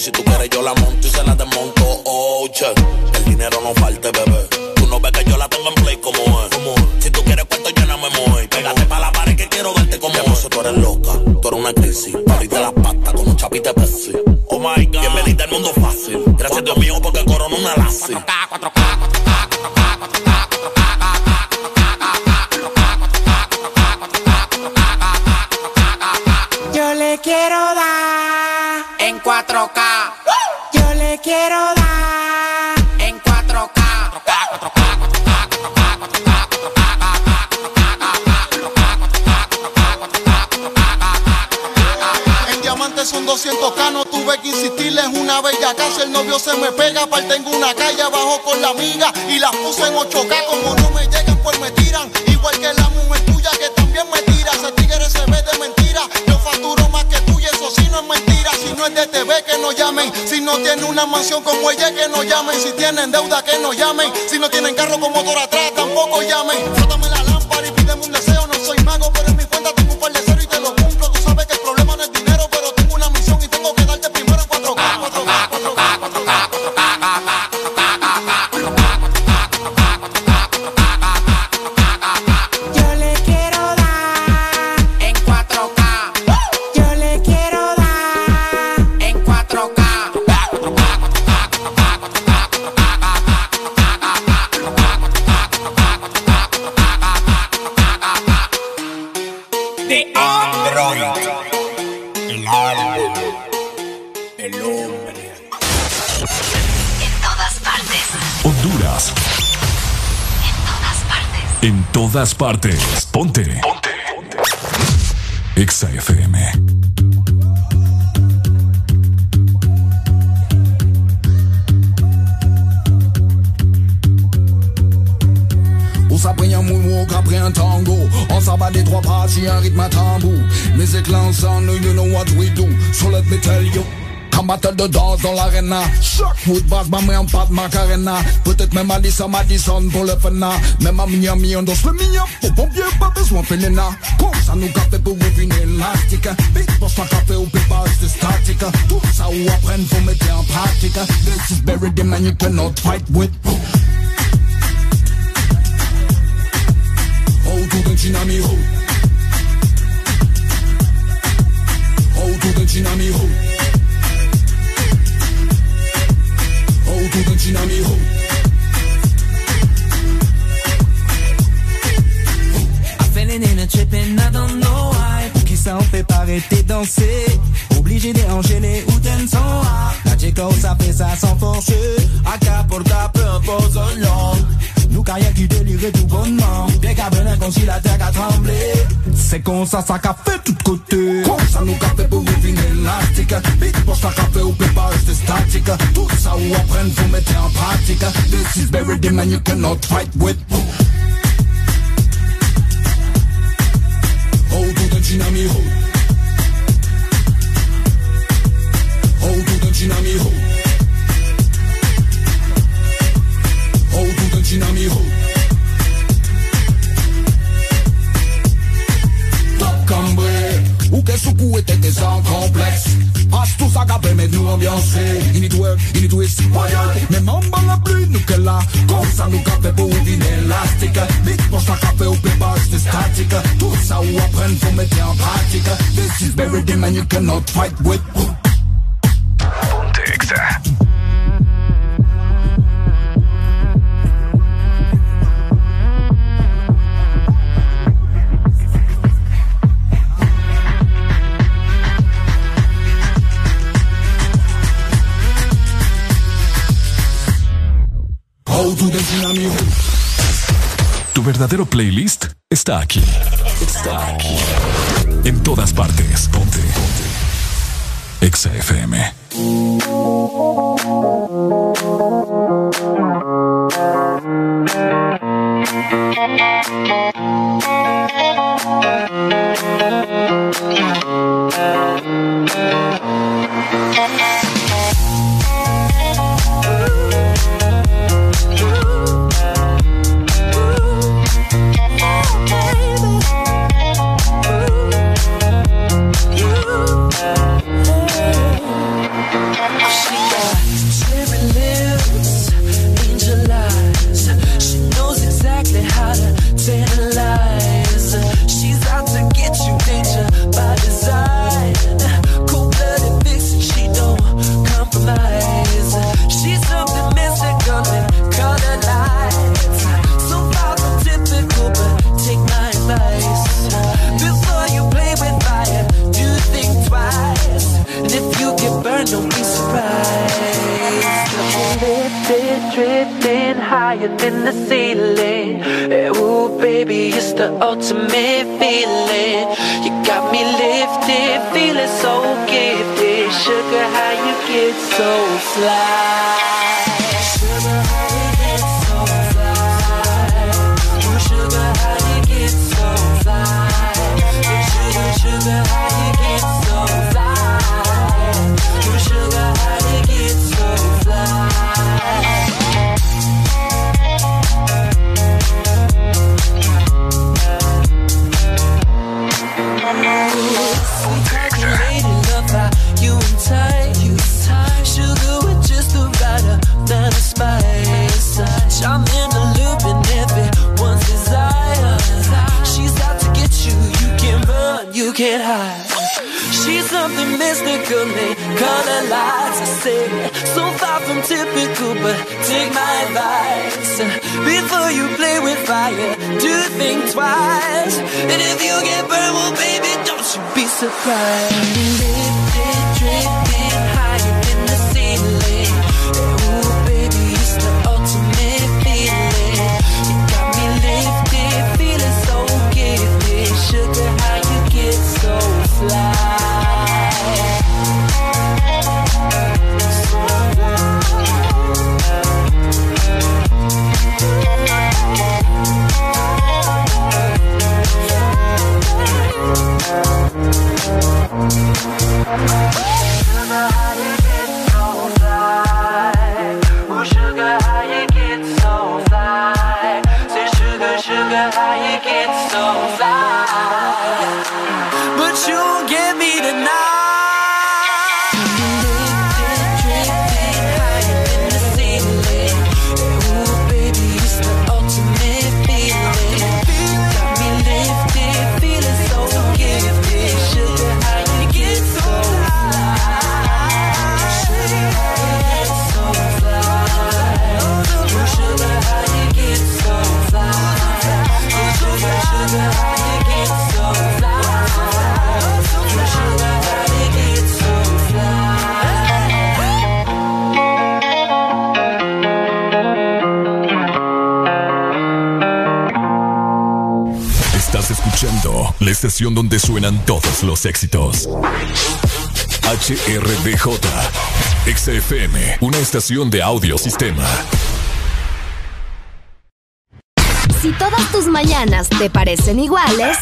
Si tú quieres, yo la monto y se la desmonto. Oh, che, el dinero no falte, bebé. Tú no ves que yo la tengo en play como es. Si tú quieres, cuento llena me mueve. Pégate pa' la pared que quiero verte como es. Si tú eres loca, tú eres una crisis. Abriste las patas con un chapita de Oh my god. Bienvenida al mundo fácil. Gracias, Dios mío, porque corona una lazi. 4K, 4 bella casa. El novio se me pega, aparte tengo una calle abajo con la amiga y las puse en 8K. Como no me llegan, pues me tiran. Igual que la mujer tuya que también me tira. Ese tigre se ve de mentira. Yo facturo más que tú y eso sí no es mentira. Si no es de TV, que no llamen. Si no tiene una mansión como ella, que no llamen. Si tienen deuda, que no llamen. Todas partes. Ponte. Ponte. Exa FM. On s'apprend un moonwalk après un tango. On s'abat des trois pas si un rythme à tambour. Mes éclats ensemble, you know what we do. So let me tell you. Combattre de danse dans l'arena. Shockwood basse, ma main en pâte macarena. Peut-être même Alice à Madison pour le fena Même à Miami on danse le mignon Au pompier pas besoin Felena Comme ça nous café pour une élastique Big boss pas café ou pépas c'est statique. Tout ça ou apprendre faut mettre en pratique. This is buried in you cannot fight with. Oh tout un chinami ho Oh c'est comme ça, ça café tout côté. Comme ça, nous café pour vivre élastique. Big boss, ça café au pépage de statique. Tout ça, ou apprendre, vous mettez en pratique. This is very the you cannot fight with. Oh, hold on, dynamique, hold cannot fight with. Ponte Tu verdadero playlist está aquí. Está aquí. En todas partes. Exa FM. off. La estación donde suenan todos los éxitos. HRDJ, XFM, una estación de audio sistema. Si todas tus mañanas te parecen iguales,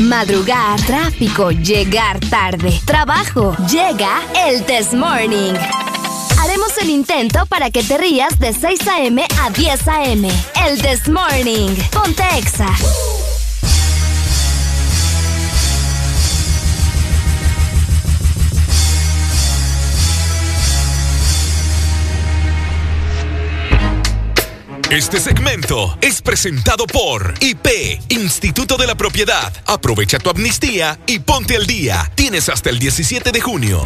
madrugar, tráfico, llegar tarde, trabajo, llega el Test Morning. Haremos el intento para que te rías de 6 a.m. a 10 a.m. El This Morning. Ponte Exa. Este segmento es presentado por IP, Instituto de la Propiedad. Aprovecha tu amnistía y ponte al día. Tienes hasta el 17 de junio.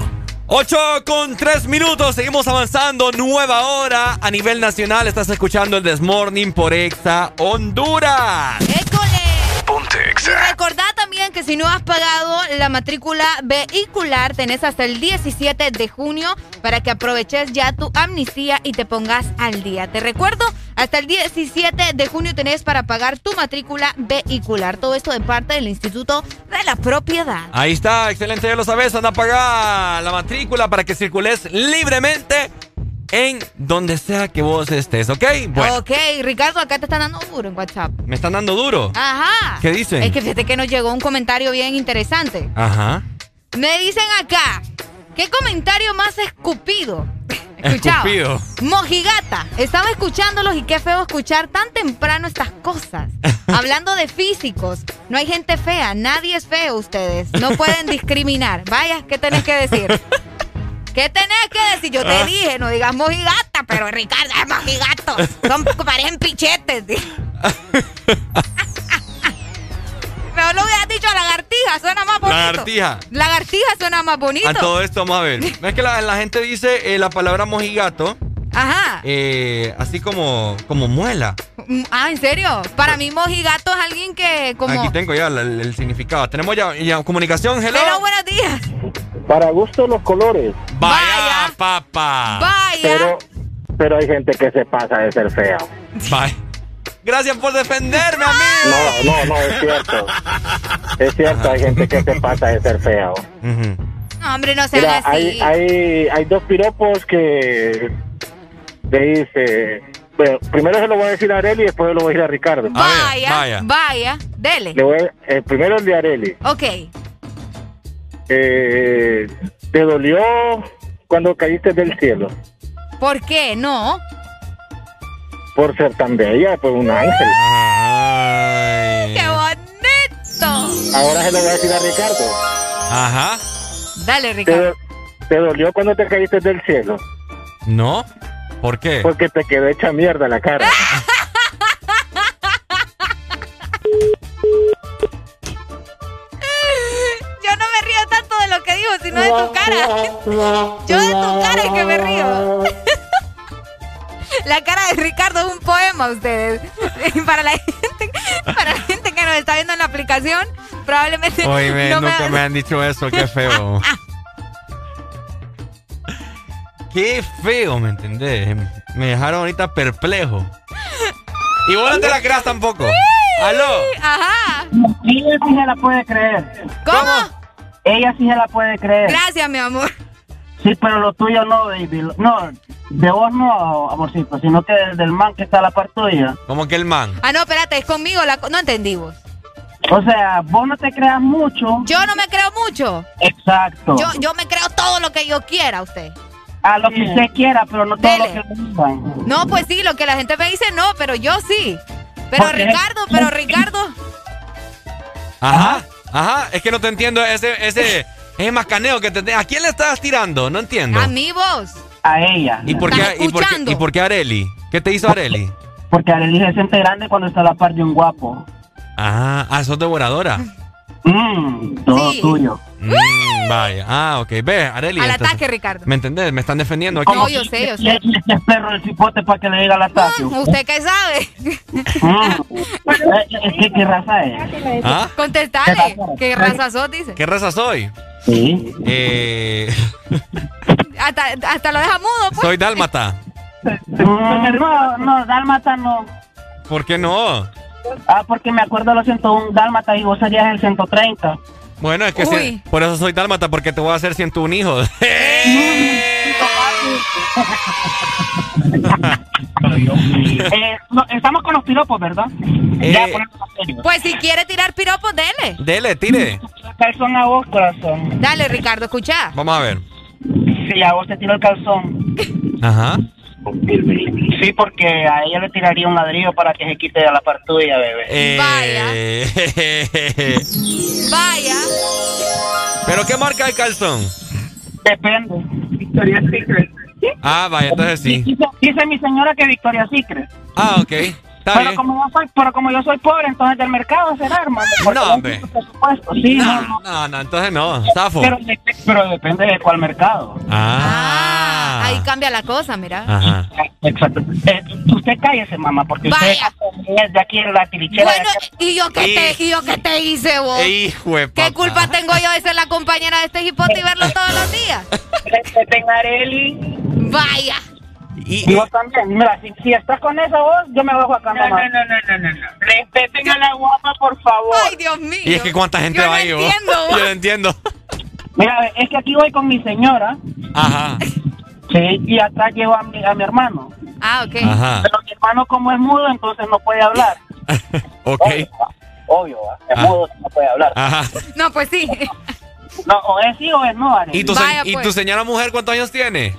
8 con 3 minutos, seguimos avanzando, nueva hora a nivel nacional. Estás escuchando el Desmorning por Exa Honduras. ¡École! Y recordá también que si no has pagado la matrícula vehicular, tenés hasta el 17 de junio para que aproveches ya tu amnistía y te pongas al día. Te recuerdo, hasta el 17 de junio tenés para pagar tu matrícula vehicular. Todo esto de parte del Instituto de la Propiedad. Ahí está, excelente, ya lo sabes. Anda a pagar la matrícula para que circules libremente en donde sea que vos estés, ¿ok? Bueno, Ok, Ricardo, acá te están dando duro en WhatsApp. me están dando duro. Ajá. ¿Qué dicen? Es que fíjate que nos llegó un comentario bien interesante. Ajá. Me dicen acá, ¿qué comentario más escupido? Escuchado. Escupido. Mojigata, estaba escuchándolos y qué feo escuchar tan temprano estas cosas. Hablando de físicos, no hay gente fea, nadie es feo ustedes. No pueden discriminar. Vaya, ¿qué tenés que decir? ¿Qué tenés que decir? Yo te Ah. dije, no digas mojigata, pero Ricardo es mojigato. Son, parecen pichetes. Pero lo hubieras dicho lagartija, suena más bonito. Lagartija. Lagartija suena más bonito. A todo esto vamos a ver. Es que la, la gente dice eh, la palabra mojigato Ajá. eh, así como, como muela. Mm, Ah, ¿en serio? Para mí mojigato es alguien que como... Aquí tengo ya el, el significado. Tenemos ya, ya comunicación. Hello. Hello, buenos días. Para gusto los colores. Vaya, papá. Vaya. Pero, pero hay gente que se pasa de ser fea. Vaya. Gracias por defenderme, amigo. No, no, no, es cierto. Es cierto, hay gente que se pasa de ser fea. No, hombre, no sean Mira, así. hay, hay, hay dos piropos que dice. Bueno, primero se lo voy a decir a Areli y después se lo voy a decir a Ricardo. Vaya, vaya, dele. Le voy a- eh, primero el de Areli. Ok. Eh, ¿Te dolió cuando caíste del cielo? ¿Por qué? No. Por ser tan bella, por un ángel. ¡Qué bonito! Ahora se lo voy a decir a Ricardo. Ajá. Dale, ¿Te, Ricardo. te dolió cuando te caíste del cielo? ¿No? ¿Por qué? Porque te quedó hecha mierda la cara. Yo no me río tanto de lo que digo, sino de tu cara. Yo de tu cara es que me río. La cara de Ricardo es un poema, ustedes. Para la gente, para la gente que nos está viendo en la aplicación, probablemente Oye, no me- nunca me han dicho eso, qué feo. Qué feo, ¿me entendés? Me dejaron ahorita perplejo. Y vos no te la creas tampoco. ¿Aló? Ajá. Ella sí se la puede creer. ¿Cómo? Ella sí se la puede creer. Gracias, mi amor. Sí, pero lo tuyo no, baby. No, de vos no, amorcito, sino que del, man que está a la par tuya. ¿Cómo que el man? Ah, no, espérate, es conmigo. La... No entendí vos. O sea, vos no te creas mucho. Yo no me creo mucho. Exacto. Yo, yo me creo todo lo que yo quiera, usted. A lo que usted quiera, pero no todo Dele. lo que le digan. No, pues sí, lo que la gente me dice no, pero yo sí. Pero Porque- Ricardo, pero Ricardo. Ajá, ajá. Es que no te entiendo ese, ese, ese mascaneo que te... ¿A quién le estás tirando? No entiendo. A mí vos. A ella. ¿Y por, ¿Estás qué, y, por qué? ¿Y por qué Areli? ¿Qué te hizo Areli? Porque Arely se siente grande cuando está a la par de un guapo. Ah, ah, sos devoradora. Mmm, todo Sí. tuyo. Mm, vaya. Ah, ok. Ve, Areli. Al entonces- ataque, Ricardo. ¿Me entendés? Me están defendiendo aquí. No, yo sé, yo sé. Le este perro el cipote para que le diga el ataque. Mm, ¿Usted qué sabe? Mm. Eh, ¿Qué, ¿Qué raza es? ¿Ah? Contestale. ¿Qué raza sos? Dice. ¿Qué raza soy? Sí. Eh, Hasta, hasta lo deja mudo, pues. soy dálmata. Mm, No, no, dálmata no. ¿Por qué no? Ah, porque me acuerdo de los 101 dálmatas y vos serías el 130. Bueno, es que sí, por eso soy dálmata, porque te voy a hacer 101 hijos. Eh, no, estamos con los piropos, ¿verdad? Eh. Ya. Pues si quiere tirar piropos, dele. Dele, tire. Calzón a vos, corazón. Dale, Ricardo, escucha. Vamos a ver. Sí, a vos te tiro el calzón. Ajá. Sí, porque a ella le tiraría un ladrillo para que se quite de la par tuya, bebé. Eh, Vaya. ¿Pero qué marca el calzón? Depende. Victoria Secret. Ah, vaya, entonces sí. Dice, dice mi señora que Victoria Secret. Ah, ok. Está Pero bien. como, yo soy, pero como yo soy pobre, entonces del mercado será, hermano. No, hombre. Por supuesto, sí, no, no. No, no, entonces no. Zafo. Pero, de- pero depende de cuál mercado. Ah. Ahí cambia la cosa, mira. Ajá. Exacto. Eh, usted cállese, mamá, porque usted Vaya. es de aquí en la tirichera. Bueno, ¿y yo qué te, y yo qué te hice vos? Hijo de ¿Qué culpa tengo yo de ser la compañera de este hipote y verlo todos los días? Respeten Areli. Vaya. Y, vos también. Mira, si, si estás con esa voz, yo me bajo acá, mamá. No, no, no, no, no. Respeten a la guapa, por favor. Ay, Dios mío. Y es que cuánta gente Yo no va ahí, vos? entiendo, vos. Yo no entiendo. Mira, es que aquí voy con mi señora. Ajá. Sí, y atrás llevo a mi, a mi hermano. Ah, ok. Ajá. Pero mi hermano, como es mudo, entonces no puede hablar. Ok. Obvio, es Ah. mudo, no puede hablar. Ajá. No, pues sí. No, o es sí o es no. ¿Y tu, se- Vaya, ¿y pues. tu señora mujer cuántos años tiene?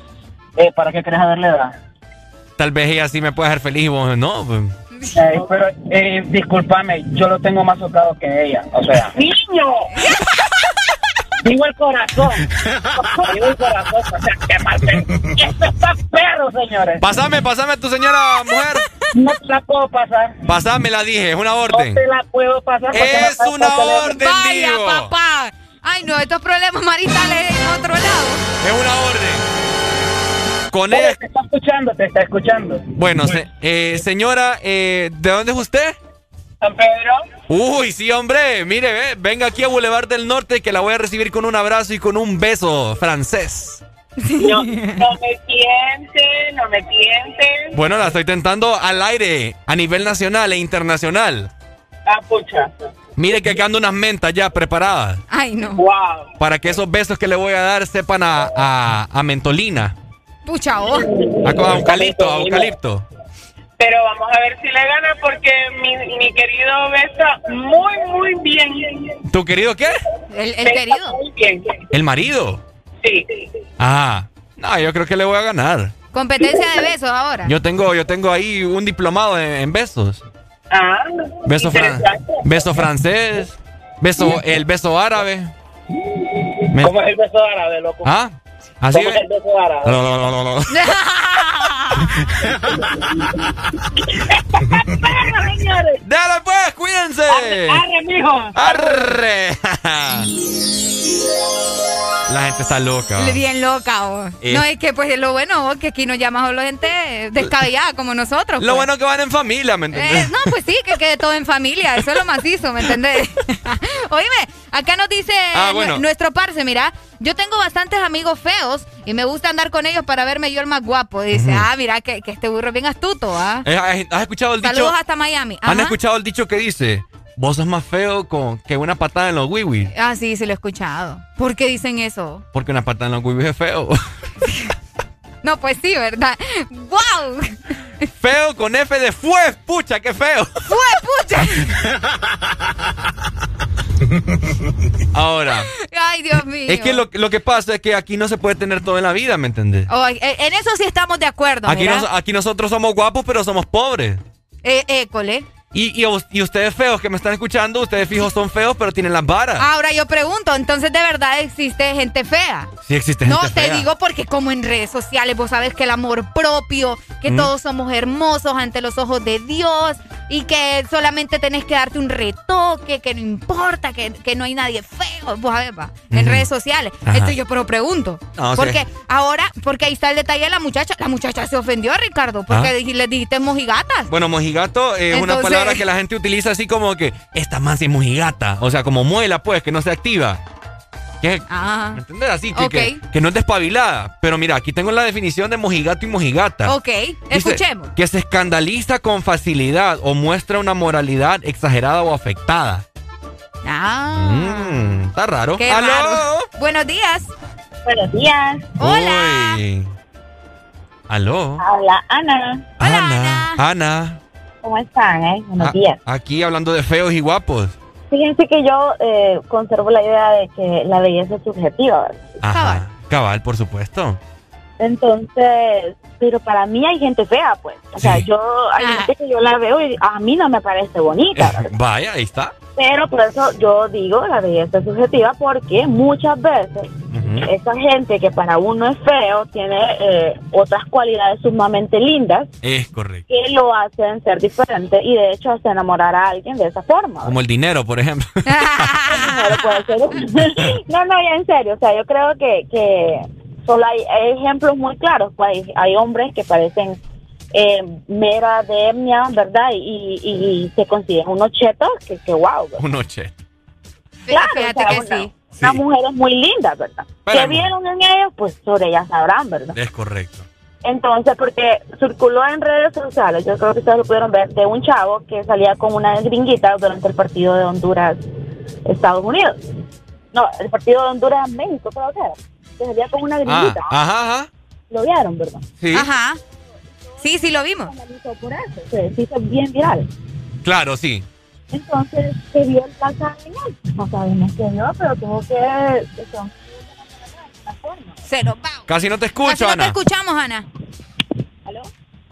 Eh, ¿Para qué querés saberle edad? Tal vez ella sí me puede hacer feliz y vos no. pues. Eh, pero, eh, discúlpame, yo lo tengo más tocado que ella. O sea, ¡niño! Digo el corazón. Digo el corazón. O sea, que mal. Esto está perro, señores. Pásame, pásame a tu señora mujer. No te la puedo pasar. Pásame, la dije, es una No orden. te la puedo pasar. no Es una orden, Vaya, digo. papá. Ay, no, estos problemas maritales en otro lado. Es una orden. Con él. Te está escuchando, te está escuchando. Bueno, se- eh, señora, eh, ¿de dónde es usted? San Pedro. Uy, sí, hombre. Mire, ve, venga aquí a Boulevard del Norte que la voy a recibir con un abrazo y con un beso francés. No, no me tiente, no me tiente. Bueno, la estoy tentando al aire, a nivel nacional e internacional. Ah, pucha. Mire que acá ando unas mentas ya preparadas Ay, no. Wow. para que esos besos que le voy a dar sepan a, a, a mentolina, Pucha, vos. a, a eucalipto, a eucalipto. Pero vamos a ver si le gana porque mi, mi querido besa muy, muy bien. ¿Tu querido qué? El, el querido. Muy bien. ¿El marido? Sí. Ah, no, yo creo que le voy a ganar. Competencia de besos ahora. Yo tengo, yo tengo ahí un diplomado en, en besos. Ah, Beso, fran- beso francés, beso, el beso árabe. Me- ¿Cómo es el beso árabe, loco? ¿Ah? ¿Así ¿Cómo es el ve? beso árabe? No, no, no, no, no. señores! ¡Dale pues, cuídense! ¡Arre, mijo! ¡Arre! La gente está loca. Bien loca, vos. Eh. No, es que pues lo bueno vos, que aquí nos llama solo gente descabellada como nosotros. Lo pues. bueno que van en familia, ¿me Eh, entiendes? no, pues sí, que quede todo en familia. Eso es lo macizo, ¿me entendés? Oíme, acá nos dice Ah, bueno. nuestro parce, mira, yo tengo bastantes amigos feos y me gusta andar con ellos para verme yo el más guapo. Dice, ah, mira, que, que este burro es bien astuto, ¿ah? Eh, ¿Has has escuchado el dicho? Saludos hasta Miami. ¿Han escuchado el dicho que dice? Vos sos más feo con, que una patada en los wiwis. Ah, sí, sí lo he escuchado. ¿Por qué dicen eso? Porque una patada en los wiwis es feo. No, pues sí, ¿verdad? ¡Wow! feo con F de fue, pucha, qué feo. ¡Fue pucha! Ahora, Ay, Dios mío. es que lo, lo que pasa es que aquí no se puede tener todo en la vida, ¿me entendés? Oh, en en eso sí estamos de acuerdo, Aquí, nos- aquí nosotros somos guapos, pero somos pobres. Eh, école. Y, y, us- y ustedes feos que me están escuchando, ustedes fijos son feos, pero tienen las varas. Ahora yo pregunto, entonces de verdad existe gente fea. Sí existe No, gente te fea. digo porque como en redes sociales vos sabes que el amor propio, que Mm. todos somos hermosos ante los ojos de Dios y que solamente tenés que darte un retoque, que no importa, que, que no hay nadie feo, vos sabés, va, en redes sociales. Ajá. Entonces yo pero pregunto, No, sí. porque ahora, porque ahí está el detalle de la muchacha, la muchacha se ofendió, Ricardo, porque Ah. le dijiste mojigatas. Bueno, mojigato es una Entonces- palabra que la gente utiliza así como que esta más es mojigata. O sea, como muela, pues, que no se activa. Que, Ah. ¿Me entiendes? Así que, Ok. que, que no es despabilada. Pero mira, aquí tengo la definición de mojigato y mojigata. Ok, Dice, escuchemos. Que se escandaliza con facilidad o muestra una moralidad exagerada o afectada. Ah. Mm, está raro. Qué ¡Aló! raro. Buenos días. Buenos días. Hola. Uy. ¿Aló? Habla Ana. Ana. Ana. ¿Cómo están? Eh? Buenos Ah, días. Aquí hablando de feos y guapos. Fíjense que yo eh, conservo la idea de que la belleza es subjetiva, ¿verdad? Ajá. Cabal, por supuesto. Entonces, pero para mí hay gente fea, pues. O sea, yo, hay gente que yo la veo y a mí no me parece bonita, ¿verdad? Vaya, ahí está. Pero por eso yo digo la belleza es subjetiva porque muchas veces esa gente que para uno es feo tiene eh, otras cualidades sumamente lindas Es correcto. que lo hacen ser diferente y de hecho hacen enamorar a alguien de esa forma. Como el dinero, por ejemplo. Pero puede ser- no, no, ya en serio, o sea, yo creo que, que solo hay, hay ejemplos muy claros, pues hay, hay hombres que parecen eh, mera de etnia, ¿verdad? Y, y, y se consideran unos chetos que, que wow, ¿verdad? Un noche. claro, fíjate o sea, que una, sí. una mujer es muy linda, ¿verdad? Pero- ¿Qué vieron en ellos? Pues sobre ellas sabrán, ¿verdad? Es correcto. Entonces, porque circuló en redes sociales, yo creo que ustedes lo pudieron ver, de un chavo que salía con una gringuita durante el partido de Honduras-Estados Unidos. No, el partido de Honduras-México, creo que era. Que salía con una Ah, gringuita. ajá, ajá. Lo vieron, ¿verdad? Sí. Ajá. Sí, sí, lo vimos. Por eso, se hizo bien viral. Claro, sí. Entonces, se vio el plaza No sabemos qué vio, pero tuvo que... son- Se nos va. Casi no te Casi escucho, no te Ana. escuchamos, Ana. ¿Aló?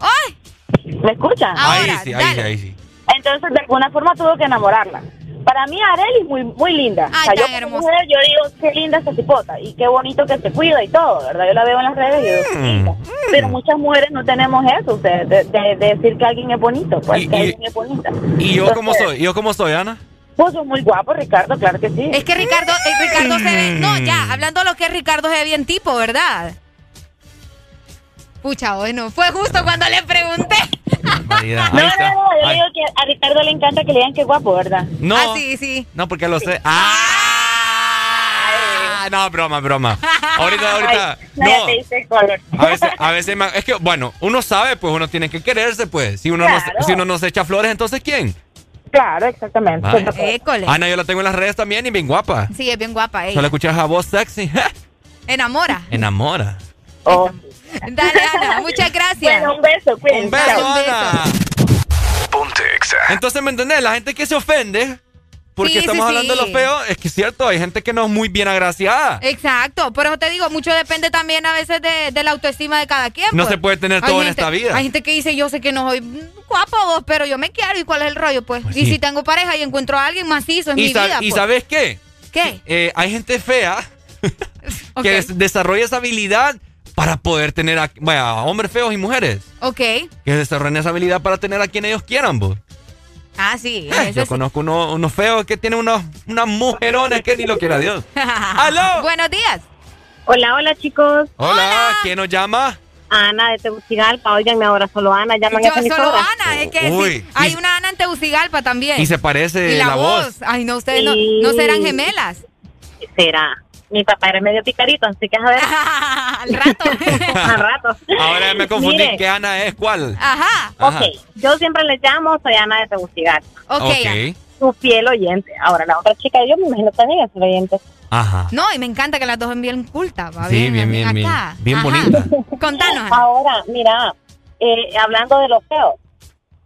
¡Ay! ¿Me escuchan? ahí sí, ahí sí, ahí sí. Entonces, de alguna forma tuvo que enamorarla. Para mí, Arely es muy, muy linda. Ay, o sea, yo tan como hermosa. mujer, yo digo, qué linda esta cipota y qué bonito que se cuida y todo, ¿verdad? Yo la veo en las redes y yo digo, qué linda. Pero muchas mujeres no tenemos eso, o sea, de, de- de decir que alguien es bonito, pues Y- que y- alguien es bonita. ¿Y yo cómo Entonces, soy? ¿Y yo cómo soy, Ana? Pues sos muy guapo, Ricardo, claro que sí. Es que Ricardo, eh, Ricardo se ve. No, ya, hablando de lo que es Ricardo se ve bien tipo, ¿verdad? Pucha, bueno, fue justo cuando le pregunté. No, no, no, yo digo que a Ricardo le encanta que le digan que guapo, ¿verdad? No. Ah, sí, sí. No, porque lo sé. ¡Ah! No, broma, broma. Ahorita, ahorita. Ay, no, ya No. te diste color. A veces, a veces me- es que, bueno, uno sabe, pues uno tiene que quererse, pues. Si uno, no, Claro. si uno no se echa flores, entonces ¿quién? Claro, exactamente. École. Ana, yo la tengo en las redes también y bien guapa. Sí, es bien guapa ella. Solo escuchas a voz sexy. Enamora. Enamora. Oh. Dale, Ana, muchas gracias. Bueno, un beso, cuídense. Un beso. Ana. Ponte Exa. Entonces, ¿me entendés? La gente que se ofende porque Sí, estamos sí, hablando sí. de lo feo, es que es cierto, hay gente que no es muy bien agraciada. Exacto, por eso te digo, mucho depende también a veces de, de la autoestima de cada quien. No pues. se puede tener Hay todo en esta vida. Hay gente que dice, yo sé que no soy guapo vos, pero yo me quiero y cuál es el rollo, pues. Pues y sí. si tengo pareja y encuentro a alguien macizo en Y, mi vida, y pues. ¿sabes qué? ¿Qué? Eh, hay gente fea que des- desarrolla esa habilidad para poder tener a, bueno, a hombres feos y mujeres. Ok. Que desarrollen esa habilidad para tener a quien ellos quieran, vos. Ah, sí. Eh, eso yo sí. conozco unos, unos feos que tienen unos, unas mujerones que ni lo quiera Dios. ¡Aló! Buenos días. Hola, hola chicos. Hola, ¿quién nos llama? Ana de Tegucigalpa. Oigan, ahora solo Ana. Llaman a Yo esa solo. Ana, es que Uy, sí. Hay y- una Ana en Tegucigalpa también. Y se parece Y la, la voz. voz. Ay, no, ustedes no, no serán gemelas. Será. Mi papá era medio picarito, así que a ver. Al rato. Al rato. Ahora me confundí. Mire. ¿Qué Ana es? ¿Cuál? Ajá. Ajá. Ok, yo siempre les llamo, soy Ana de Tegucigalpa. Ok. Ok. Su fiel oyente. Ahora, la otra chica, yo me imagino también es oyente. Ajá. No, y me encanta que las dos son bien cultas. va Sí, bien, bien, bien. acá. Bien Ajá. bonita. Contanos, Ana. Ahora, mira, eh, hablando de los feos.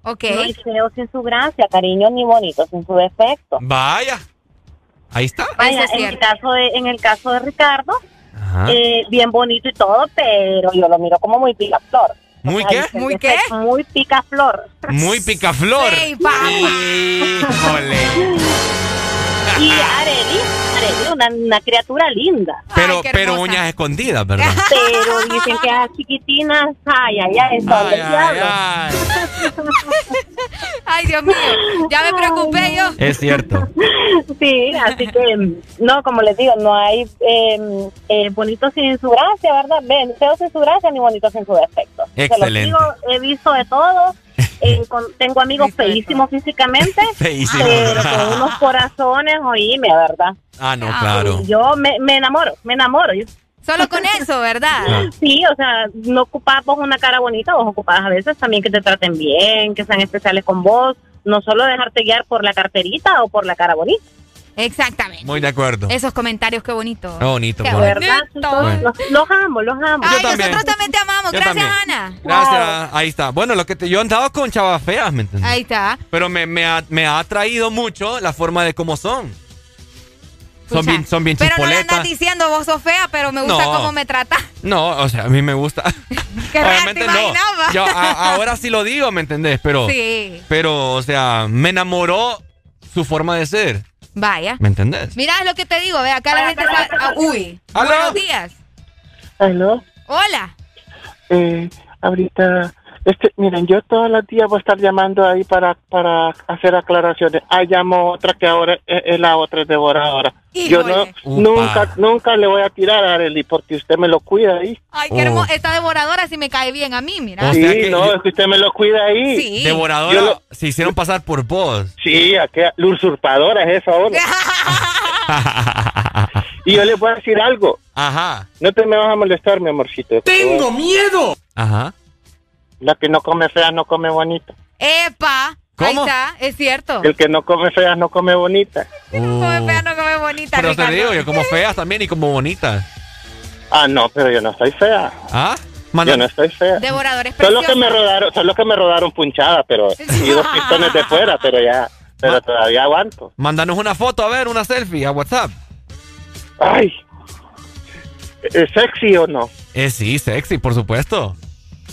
Ok. No hay feo sin su gracia, cariño, ni bonito sin su defecto. Vaya. Ahí está. Vaya, es en el caso de, en el caso de Ricardo, eh, bien bonito y todo, pero yo lo miro como muy picaflor. ¿Muy O sea, qué? ¿Muy qué? Muy picaflor. Muy picaflor. Ey, papá. Híjole. Y Areli, Areli, una, una criatura linda. Pero, pero uñas escondidas, ¿verdad? Pero dicen que a chiquitinas, ay, ay, ay, son Ay, ay, diablo. ay. Ay, Dios mío. Ya me preocupé yo. Es cierto. Sí, así que, no, como les digo, no hay eh, eh, bonito sin su gracia, ¿verdad? Ven, feo sin su gracia ni bonito sin su defecto. Se los Excelente. digo, he visto de todo. Eh, con- tengo amigos feísimos físicamente, Feísimo. pero con unos corazones, oíme, ¿verdad? Ah, no, claro. Yo me, me enamoro, me enamoro. Yo- Solo con eso, ¿verdad? Ah. Sí, o sea, no ocupas vos una cara bonita, vos ocupás a veces también que te traten bien, que sean especiales con vos, no solo dejarte guiar por la carterita o por la cara bonita. Exactamente. Muy de acuerdo. Esos comentarios, qué bonito. Qué bonito, Qué bonito. Los, los amo, los amo. Ay, también. nosotros también te amamos. Yo Gracias, también. Ana. Gracias, ahí está. Bueno, lo que te, yo andaba con chavas feas, ¿me entiendes? Ahí está. Pero me, me, ha, me ha atraído mucho la forma de cómo son. Son bien, son bien Pero no le andas diciendo vos sos fea, pero me gusta No. cómo me trata. No, o sea, a mí me gusta. Qué Obviamente te no. Yo a- ahora sí lo digo, ¿me entendés? Pero, Sí. pero, o sea, me enamoró su forma de ser. Vaya. ¿Me entendés? Mira es lo que te digo, ve, acá la gente está... ah, uy. ¿Aló? Buenos días. Aló, Hola. eh, ahorita, este, miren, yo todos los días voy a estar llamando ahí para, para hacer aclaraciones. Ah, llamo otra que ahora es, es la otra es devoradora. Yo no, nunca, nunca le voy a tirar a Arely porque usted me lo cuida ahí. Ay, qué hermoso. Esta devoradora sí me cae bien a mí, mira. O sí, sea que no, yo- es que usted me lo cuida ahí. Sí. Devoradora lo- se hicieron pasar por vos. Sí, aquella, la usurpadora es esa ahora. y yo le voy a decir algo. Ajá. No te me vas a molestar, mi amorcito. ¡Tengo miedo! Ajá. La que no come fea no come bonita. Epa. ¿Cómo? Ahí está, es cierto. El que no come fea no come bonita. Come fea, no come bonita, Pero te digo, yo como feas también y como bonitas. Ah, no, pero yo no estoy fea. ¿Ah? Yo no estoy fea. Devoradores Solo que preciosos. me rodaron, solo que me rodaron punchada, pero y dos pistones de fuera, pero ya, pero todavía aguanto. Mándanos una foto, a ver, una selfie a WhatsApp. Ay, ¿es sexy o no? Eh, sí, sexy, por supuesto.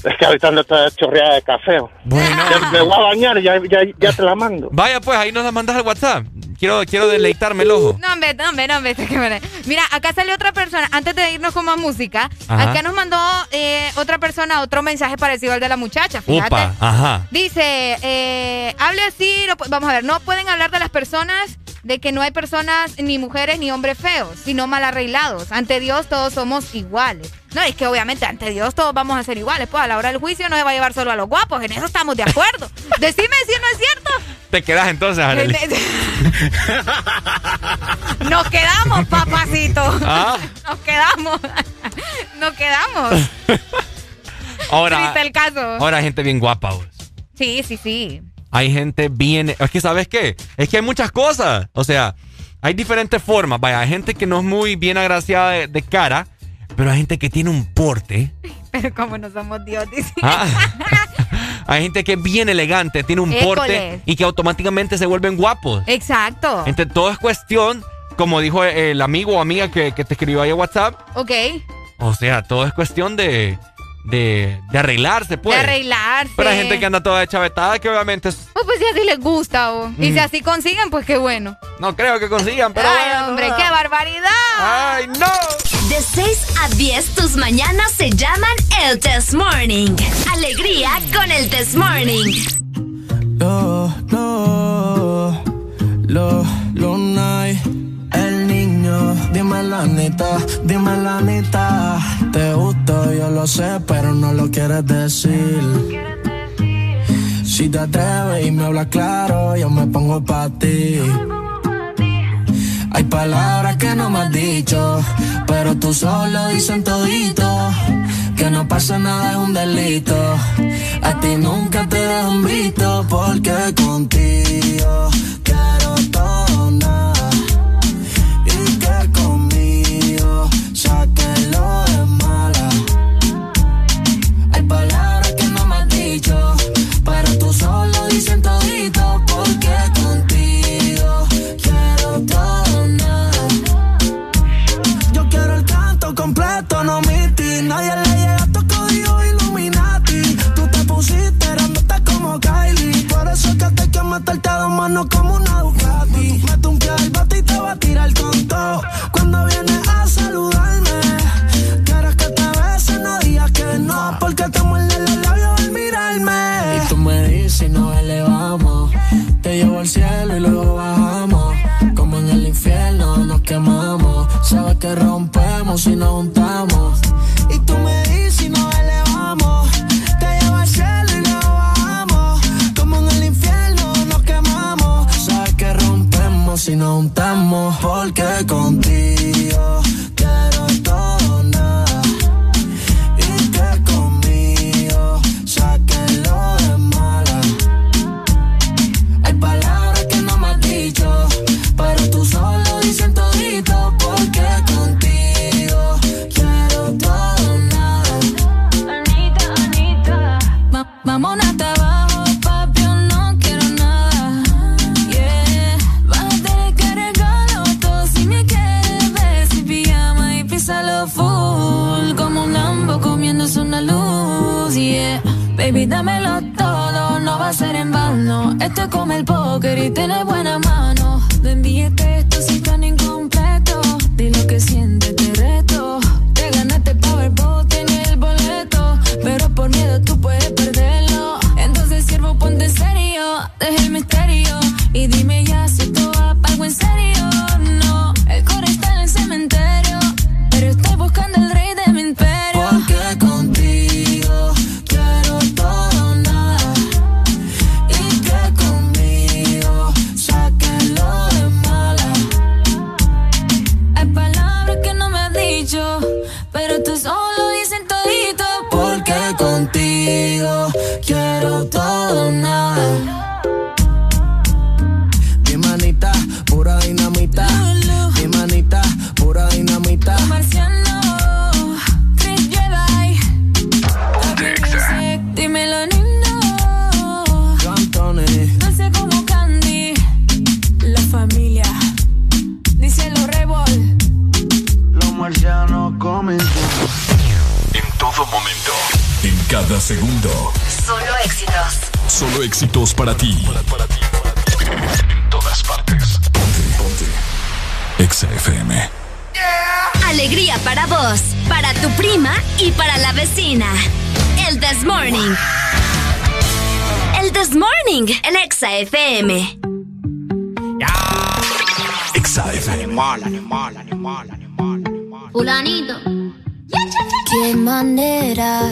Es que ahorita ando toda chorreada de café. Bueno. Ya me voy a bañar, ya, ya, ya te la mando. Vaya, pues, ahí nos la mandas al WhatsApp. Quiero, quiero deleitarme el ojo. No, hombre, no, hombre, no, hombre, Mira, acá salió otra persona, antes de irnos con más música, Ajá. acá nos mandó eh, otra persona otro mensaje parecido al de la muchacha, fíjate. Upa, ajá. Dice, eh, hable así, no vamos a ver, no pueden hablar de las personas, de que no hay personas, ni mujeres, ni hombres feos, sino mal arreglados. Ante Dios todos somos iguales. No, es que obviamente ante Dios todos vamos a ser iguales, pues a la hora del juicio no se va a llevar solo a los guapos, en eso estamos de acuerdo. Decime si no es cierto. Te quedas entonces, Arely. Nos quedamos, papacito. Ah. Nos quedamos. Nos quedamos. Ahora, Triste el caso. ahora hay gente bien guapa, vos. Sí, sí, sí. Hay gente bien... Es que, ¿sabes qué? Es que hay muchas cosas. O sea, hay diferentes formas. Vaya, hay gente que no es muy bien agraciada de, de cara, pero hay gente que tiene un porte. Pero como no somos Dios, dice. Ah. Hay gente que es bien elegante, tiene un porte y que automáticamente se vuelven guapos. Exacto. Entonces, todo es cuestión, como dijo el amigo o amiga que, que te escribió ahí a WhatsApp, Ok. o sea, todo es cuestión de, de, de arreglarse, pues. De arreglarse. Pero hay gente que anda toda chavetada que obviamente es- Oh, pues si así les gusta, oh. Y Mm. si así consiguen, pues qué bueno. no creo que consigan, pero Ay, bueno. hombre, qué barbaridad. Ay, no. De 6 a 10, tus mañanas se llaman el Test Morning. Alegría con el Test Morning. No, no, lo, dime la neta, dime la. Te gusto, yo lo sé, pero no lo quieres decir. Si te atreves y me hablas claro, yo me pongo pa' ti. Hay palabras que no me has dicho, pero tú solo dicen todito. Que no pasa nada es un delito. A ti nunca te dejan visto porque contigo cielo y luego bajamos. Como en el infierno nos quemamos. Sabes que rompemos y nos juntamos. Esto come el póker y tener buena mano éxitos para ti. Para, ti. En todas partes. Ponte, ponte. Exa FM. Alegría para vos, para tu prima y para la vecina. El This Morning. El This Morning, el Exa FM. Exa FM. Animal, animal, animal, animal, animal. Fulanito. Qué manera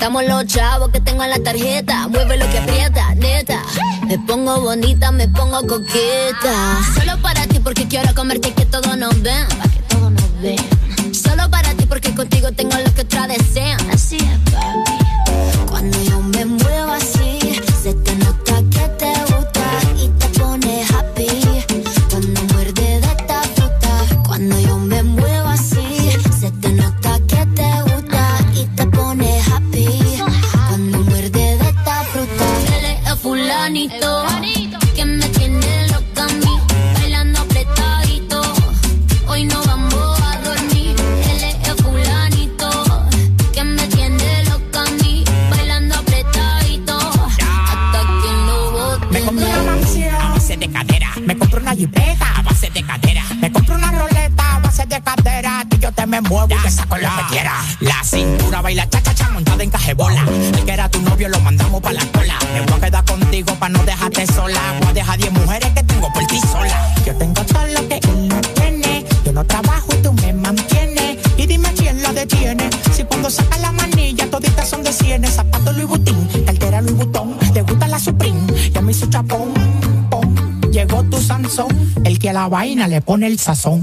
Contamos los chavos que tengo en la tarjeta. Mueve lo que aprieta, neta. Me pongo bonita, me pongo coqueta. Solo para ti porque quiero comerte que todos nos ven. Que todos nos ven. Solo para ti porque contigo tengo lo que otra desean. Así es, papi. jebola. El que era tu novio lo mandamos pa' la cola. Me voy a quedar contigo pa' no dejarte sola. Voy a dejar 10 mujeres que tengo por ti sola. Yo tengo todo lo que él no tiene. Yo no trabajo y tú me mantienes. Y dime quién lo detiene. Si cuando saca la manilla, toditas son de cienes. Zapato Louis Vuitton, cartera Louis Vuitton. Te gusta la Supreme, ya me hizo chapón. Llegó tu Sansón, el que a la vaina le pone el sazón.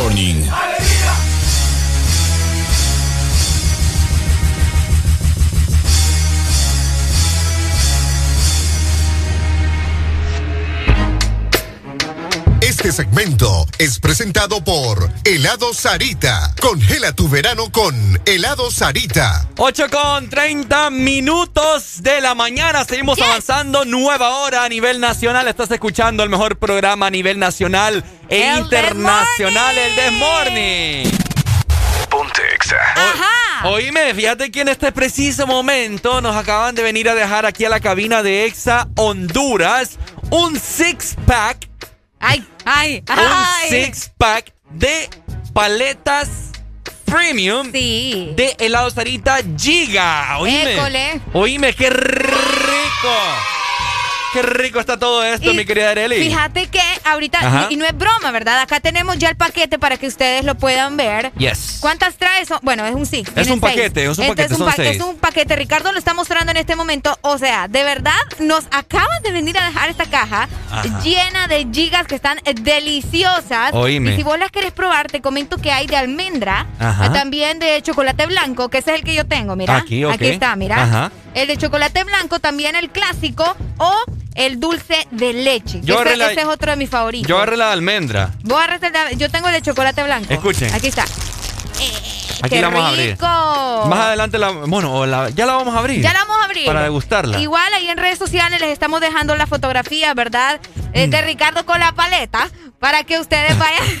Morning. Este segmento es presentado por Helado Sarita. Congela tu verano con Helado Sarita. 8 con 30 minutos de la mañana. Seguimos avanzando. Nueva hora a nivel nacional. Estás escuchando el mejor programa a nivel nacional e El internacional, el This Morning. Ponte Exa. Ajá. Oíme, fíjate que en este preciso momento nos acaban de venir a dejar aquí a la cabina de Exa Honduras un six pack. Ay, ay, Un six pack de paletas premium Sí. de helado Sarita Giga. Oíme. École. Oíme, qué rico. Qué rico está todo esto, Y mi querida Arely. Fíjate que ahorita, Ajá. y no es broma, ¿verdad? Acá tenemos ya el paquete para que ustedes lo puedan ver. Yes. ¿Cuántas trae? Son- bueno, es un six. Es un paquete, es un Este paquete, son pa- seis. Es un paquete. Ricardo lo está mostrando en este momento. O sea, de verdad, nos acaban de venir a dejar esta caja Ajá. llena de gigas que están deliciosas. Oíme. Y si vos las querés probar, te comento que hay de almendra, Ajá. eh, también de chocolate blanco, que ese es el que yo tengo, mira. Aquí, ok. está, mira. Ajá. El de chocolate blanco, también el clásico o el dulce de leche. Yo ese, la- ese es otro de mis favoritos. Yo agarré la de almendra. Vos de- yo tengo el de chocolate blanco. Escuchen. Aquí está. Aquí ¡Qué la vamos a abrir. rico! Más adelante la. Bueno, la- ya la vamos a abrir. Ya la vamos a abrir. Para degustarla. Igual ahí en redes sociales les estamos dejando la fotografía, ¿verdad? Eh, Mm. De Ricardo con la paleta para que ustedes vayan,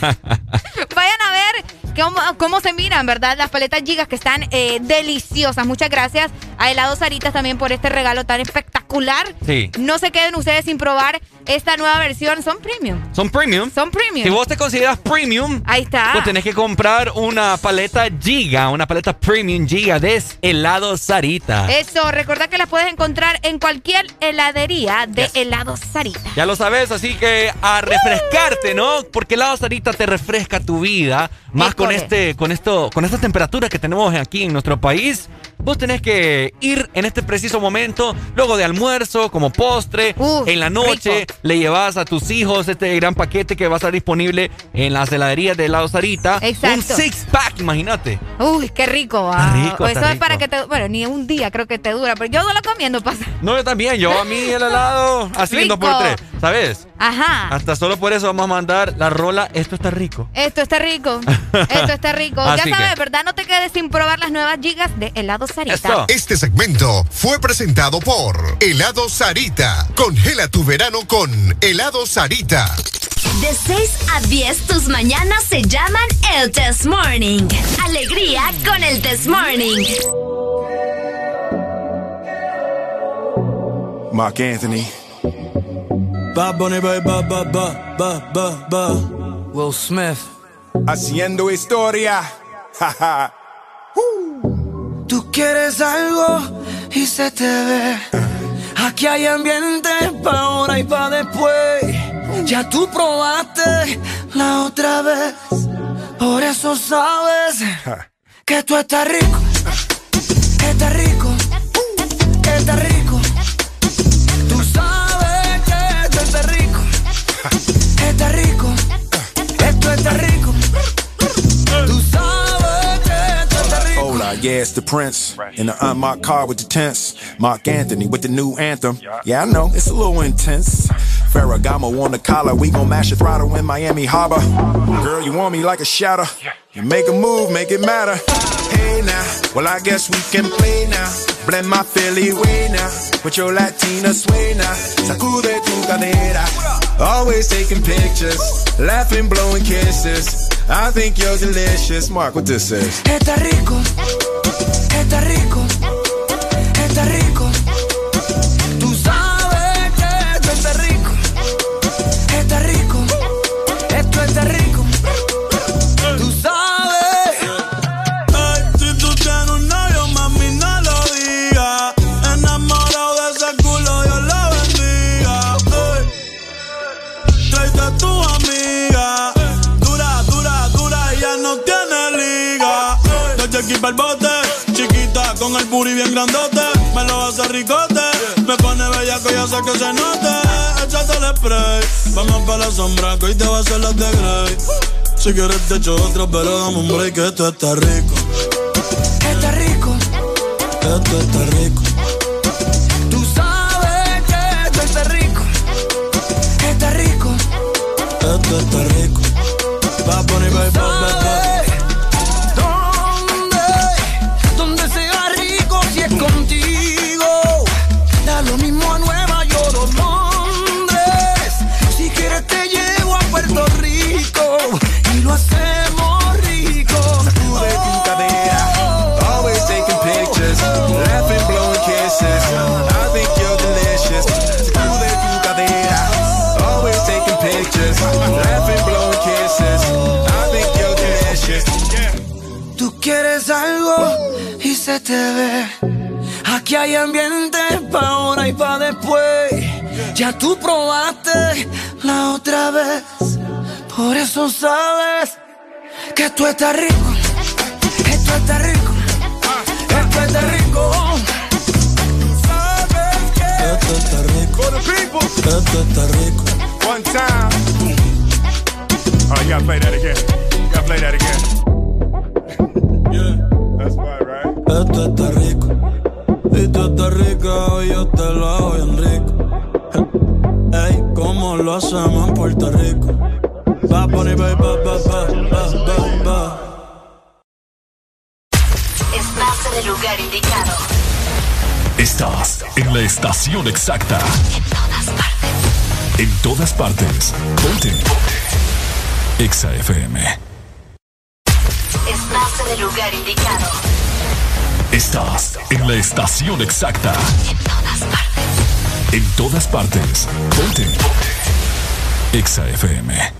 vayan a ver cómo, cómo se miran, ¿verdad? Las paletas gigas que están eh, deliciosas. Muchas gracias a Helado Saritas también por este regalo tan espectacular. Sí. No se queden ustedes sin probar esta nueva versión. Son premium. Son premium. Son premium. Si vos te consideras premium, Ahí está. pues tenés que comprar una paleta Giga, una paleta premium Giga de helado Sarita. Eso, recuerda que las puedes encontrar en cualquier heladería de Yes. helado Sarita. Ya lo sabes, así que a refrescarte, ¿no? Porque helado Sarita te refresca tu vida, más con este, con esto, con esta temperatura que tenemos aquí en nuestro país. Vos tenés que ir en este preciso momento, luego de almuerzo, como postre, en la noche, rico. le llevas a tus hijos este gran paquete que va a estar disponible en las heladerías de helado Sarita. Exacto. Un six pack, imagínate. Uy, qué rico. Está rico, Eso está es para rico. que te. Bueno, ni un día creo que te dura, pero yo no lo comiendo pasa. No, yo también, yo a mí el helado así en dos por Rico. tres, ¿sabes? Ajá. Hasta solo por eso vamos a mandar la rola, esto está rico. Esto está rico. Esto está rico. Así ya sabes, que- ¿verdad? No te quedes sin probar las nuevas gigas de helado Sarita. Este segmento fue presentado por Helado Sarita. Congela tu verano con Helado Sarita. De 6 a 10 tus mañanas se llaman el Test Morning. Alegría con el Test Morning. Mark Anthony. Bad Bunny, ba, ba, ba, ba, ba, ba. Will Smith. Haciendo historia. Jaja. Tú quieres algo y se te ve. Aquí hay ambiente pa' ahora y pa' después. Ya tú probaste la otra vez. Por eso sabes que tú estás rico. Estás rico. Yeah, it's the Prince. In the unmarked car with the tents. Mark Anthony with the new anthem. Yeah, I know, it's a little intense. Ferragamo on the collar, we gon' mash the throttle in Miami Harbor. Girl, you want me like a shadow. You make a move, make it matter. Now, well, I guess we can play now. Blend my Philly way now. With your Latina sway now. Sacude tu cadera. Always taking pictures. Laughing, blowing kisses. I think you're delicious. Mark, what this is. Está rico, está rico, booty bien grandote. Me lo hace ricote. Me pone bellaco, ya sé que se note. Échate el spray. Vamos pa' la sombra, que hoy te va a hacer las de Grey. Si quieres te echo otra, pero dame un break que esto está rico. Está rico. Esto está rico. Tú sabes que esto está rico. Está rico. Esto está rico. Va a poner, lo hacemos rico. Tú de tu cadera, always taking pictures, laughing, blowing kisses. I think you're delicious. Tú de tu cadera, always taking pictures, laughing, blowing kisses. I think you're delicious. Tú quieres algo y se te ve. Aquí hay ambiente pa' ahora y pa' después. Ya tú probaste la otra vez. Por eso sabes que esto está rico. Esto está rico. Esto está rico. Sabes que Esto está rico. Esto está rico. One time. Oh, you gotta play that again. You gotta play that again. That's why, right? Esto está rico. Y tú estás rica yo te lo hago bien rico. Ey, ¿cómo lo hacemos en Puerto Rico? Estás en el lugar indicado. Estás en la estación exacta. En todas partes. En todas partes. Ponte. Exa FM. Estás en el lugar indicado. Estás en la estación exacta. En todas partes. En todas partes. Ponte. Exa FM.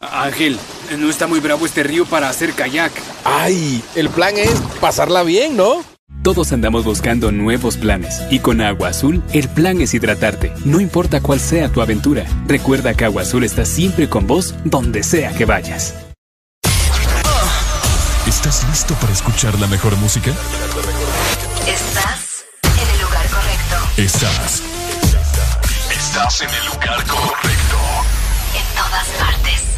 Ángel, no está muy bravo este río para hacer kayak. ¡Ay! El plan es pasarla bien, ¿no? Todos andamos buscando nuevos planes y con Agua Azul el plan es hidratarte, no importa cuál sea tu aventura. Recuerda que Agua Azul está siempre con vos donde sea que vayas. ¿Estás listo para escuchar la mejor música? Estás en el lugar correcto. Estás. Estás en el lugar correcto. En todas partes.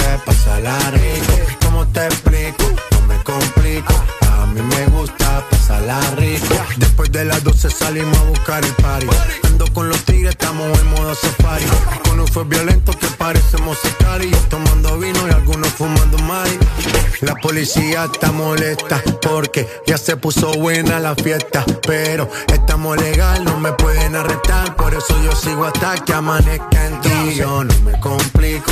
pasarla rico. ¿Cómo te explico? No me complico. A mí me gusta pasarla rico. Después de las 12 salimos a buscar el party. Ando con los tigres, estamos en modo safari. Con un fue violento que parecemos sicarios. Tomando vino y algunos fumando mari. La policía está molesta porque ya se puso buena la fiesta. Pero estamos legal, no me pueden arrestar. Por eso yo sigo hasta que amanezca en ti. Yo no me complico,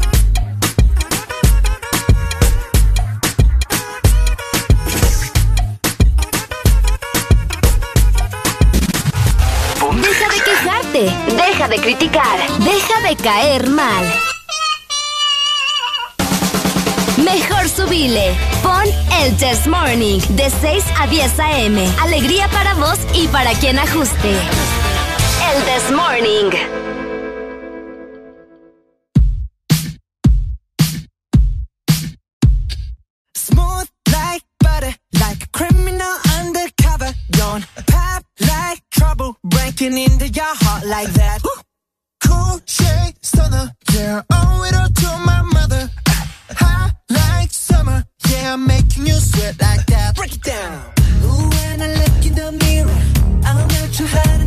Deja de criticar, deja de caer mal. Mejor subile. Pon el Test Morning de 6 a 10 a.m. Alegría para vos y para quien ajuste. El Test Morning. Breaking into your heart like that. Cool shade stunner, yeah, owe it all to my mother. Hot like summer, yeah, I'm making you sweat like that. Break it down. Ooh, when I look in the mirror, I'm not too hard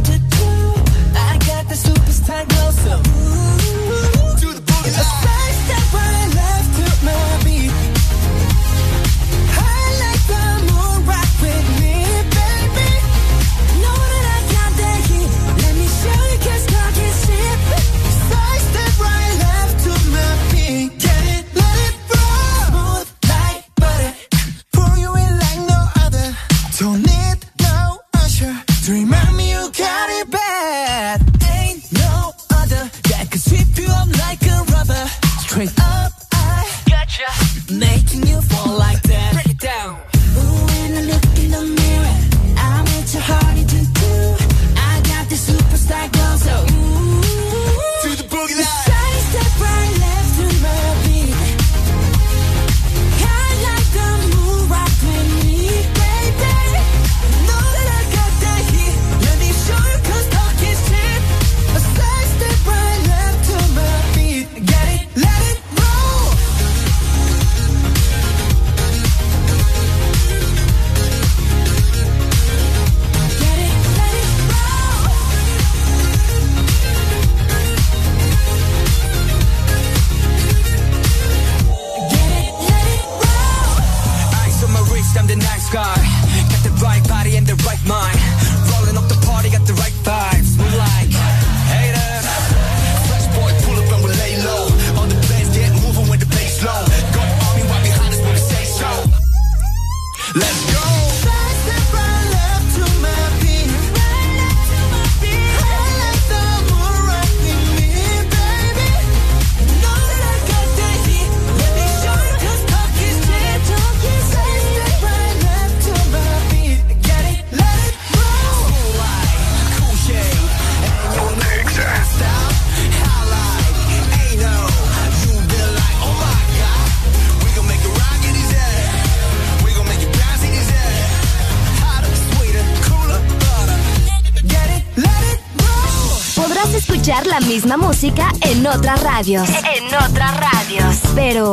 la misma música en otras radios. En otras radios. Pero,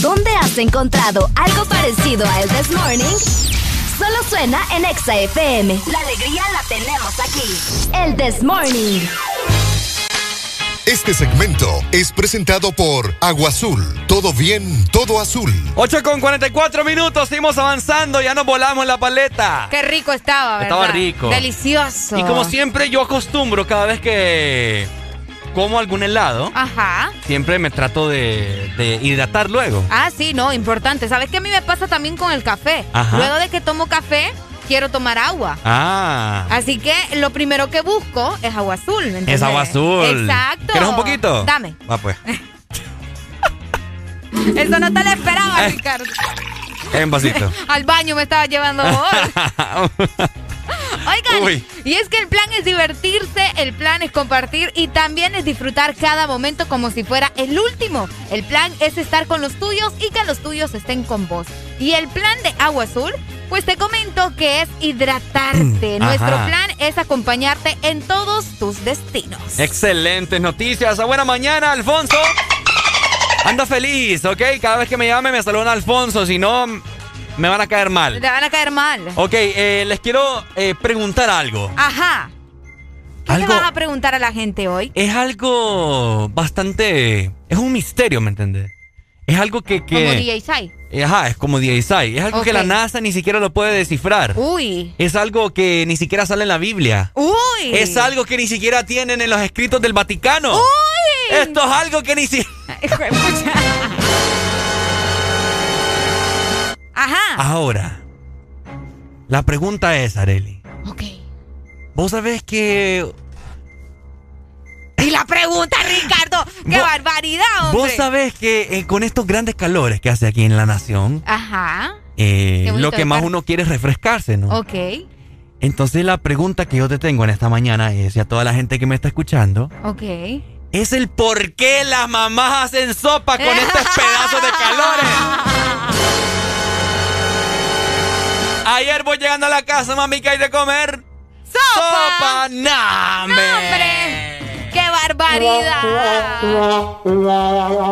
¿dónde has encontrado algo parecido a El This Morning? Solo suena en Exa FM. La alegría la tenemos aquí. El This Morning. Este segmento es presentado por Agua Azul. Todo bien, todo azul. 8 con 44 minutos, seguimos avanzando, ya nos volamos la paleta. Qué rico estaba, ¿verdad? Estaba rico. Delicioso. Y como siempre yo acostumbro cada vez que como algún helado, Ajá. siempre me trato de, de hidratar luego. Ah, sí, no, importante. ¿Sabes qué a mí me pasa también con el café? Ajá. Luego de que tomo café, quiero tomar agua. Ah. Así que lo primero que busco es agua azul. ¿me Es agua azul. Exacto. ¿Quieres un poquito? Dame. Va pues. Eso no te lo esperaba. Ricardo. En vasito. Al baño me estaba llevando vos. Oigan, Uy. y es que el plan es divertirse, el plan es compartir y también es disfrutar cada momento como si fuera el último. El plan es estar con los tuyos y que los tuyos estén con vos. Y el plan de Agua Azul, pues te comento que es hidratarte. Nuestro ajá. plan es acompañarte en todos tus destinos. Excelentes noticias. A buena mañana, Alfonso. Anda feliz, ¿ok? Cada vez que me llame me saludan Alfonso, si no, me van a caer mal. Te van a caer mal. Ok, eh, les quiero eh, preguntar algo. Ajá. ¿Qué Algo- le vas a preguntar a la gente hoy? Es algo bastante... Es un misterio, ¿me entendés? Es algo que... que Como DJ Sai. Eh, Ajá, es como DSI. Es algo que la NASA ni siquiera lo puede descifrar. Uy. Es algo que ni siquiera sale en la Biblia. Uy. Es algo que ni siquiera tienen en los escritos del Vaticano. Uy. Esto es algo que ni pucha. Ajá. Ahora, la pregunta es, Areli. Ok. ¿Vos sabés que... Y la pregunta, Ricardo. ¡Qué Vos- barbaridad, hombre! ¿Vos sabés que eh, con estos grandes calores que hace aquí en la nación, Ajá. eh, lo que más uno quiere es refrescarse, ¿no? Ok. Entonces la pregunta que yo te tengo en esta mañana es, y a toda la gente que me está escuchando, Ok. Es el por qué las mamás hacen sopa con estos pedazos de calores. Ayer voy llegando a la casa, mami, que hay de comer? ¡Sopa! ¡Sopa! ¡No, hombre! ¡Qué barbaridad!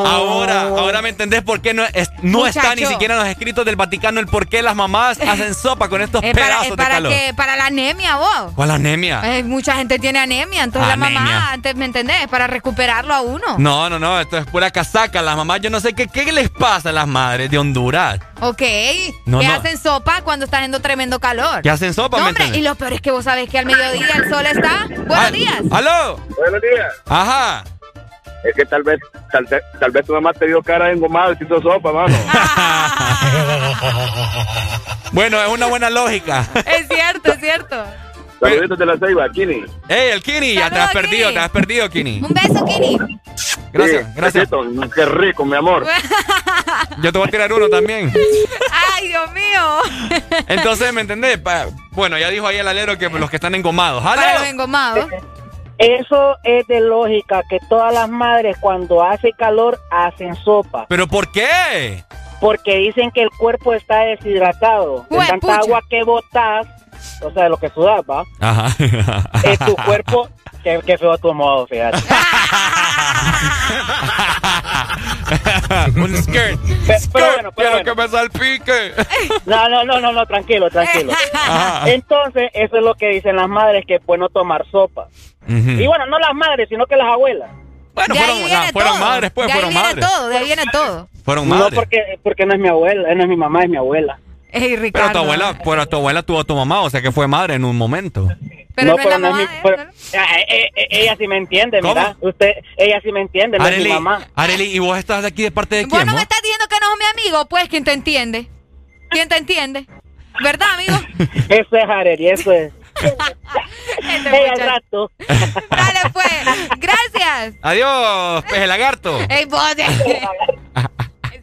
Ahora, ahora me entendés por qué no, es- no está ni siquiera en los escritos del Vaticano el por qué las mamás hacen sopa con estos Es para, pedazos es de para calor. que para la anemia, vos. ¿Cuál anemia? Eh, mucha gente tiene anemia, entonces la Anemia. mamá, antes, ¿me entendés? Para recuperarlo a uno. No, no, no, esto es pura casaca. Las mamás, yo no sé qué, qué les pasa a las madres de Honduras. Ok. No, que no. hacen sopa cuando está haciendo tremendo calor. ¿Qué hacen sopa, No, me hombre, y lo peor es que vos sabés que al mediodía el sol está. Buenos días. ¿Aló? Buenos días. Ajá. Es que tal vez, tal, vez- tal vez tu mamá te dio cara de engomado y te hizo sopa, mano. Bueno, es una buena lógica. Es cierto, es cierto. Saluditos de la Ceiba, Kini. ¡Ey, el Kini! Ya te has perdido, te has perdido, Kini. Un beso, Kini. Gracias, Sí, gracias. besito. Qué rico, mi amor. Yo te voy a tirar uno también. Ay, Dios mío. Entonces, ¿me entendés? Pa- bueno, ya dijo ahí el alero que los que están engomados. Para los engomados. Eso es de lógica que todas las madres cuando hace calor hacen sopa. ¿Pero por qué? Porque dicen que el cuerpo está deshidratado. De tanta pucha. agua que botas, o sea, de lo que sudas, ¿va? Ajá. Eh, tu cuerpo, qué, qué feo tu modo, fíjate. Un skirt. Pe- Skirt, pero bueno, pero quiero bueno. que me salpique. No, no, no, no, no, tranquilo, tranquilo. Ajá. Entonces, eso es lo que dicen las madres, que es bueno tomar sopa. Y bueno, no las madres, sino que las abuelas. Bueno, De ahí fueron, viene fueron todo. madres, pues, de ahí fueron viene madres. todo, de ahí viene todo. Fueron No, madres. porque, porque no es mi abuela, no es mi mamá, es mi abuela. Pero tu abuela, pero tu abuela tuvo a tu mamá, o sea que fue madre en un momento. Pero no, es la pero. Ah, eh, eh, ella sí me entiende, ¿Cómo? mira. Usted, ella sí me entiende, no es mi mamá. Areli, ¿y vos estás de aquí de parte de Vos quién? no me estás diciendo que no es mi amigo, pues, ¿quién te entiende? ¿Quién te entiende? ¿Verdad, amigo? Eso es Areli, eso es. Este Ella al rato. Dale, pues. Gracias. Adiós, peje lagarto. Ey, vos.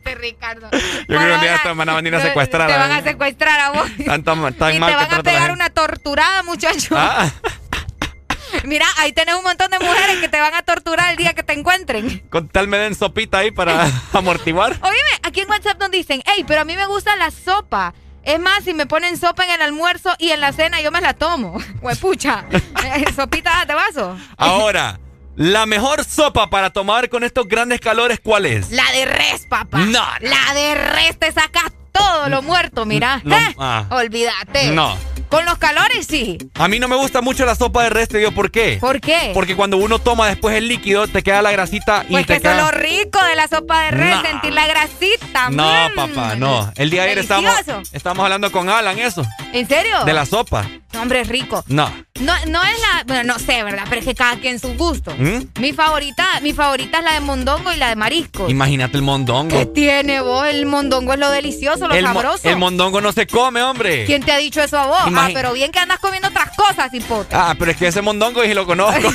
Este Ricardo. Yo creo que un día te van a venir a Te- secuestrar. Te van a secuestrar a vos. Tan, tan- tan y mal te van a pegar una torturada, muchacho. Ah, Mira, ahí tenés un montón de mujeres que te van a torturar el día que te encuentren. con tal me den sopita ahí para amortiguar. Oíme, aquí en WhatsApp nos dicen, hey, pero a mí me gusta la sopa. Es más, si me ponen sopa en el almuerzo y en la cena, yo me la tomo. Huepucha. Eh, Sopita de vaso. Ahora, la mejor sopa para tomar con estos grandes calores, ¿cuál es? La de res, papá. No, no. La de res te sacas todo lo muerto, mira. No, Eh, ah. Olvídate. No. Con los calores, sí. A mí no me gusta mucho la sopa de res, te digo por qué. ¿Por qué? Porque cuando uno toma después el líquido, te queda la grasita y Pues te que eso es lo rico de la sopa de res, No. sentir la grasita. No, papá, no. El día de ayer estábamos, estábamos hablando con Alan, eso. ¿En serio? De la sopa. Hombre, es rico. No. No, no es la. Bueno, no sé, ¿verdad? Pero es que cada quien su gusto. ¿Mm? Mi favorita, mi favorita es la de mondongo y la de marisco. Imagínate el mondongo. ¿Qué tiene vos? El mondongo es lo delicioso, lo el, mo- sabroso. el mondongo no se come, hombre. ¿Quién te ha dicho eso a vos? Ah, pero bien que andas comiendo otras cosas, hipote. Ah, pero es que ese mondongo y lo conozco.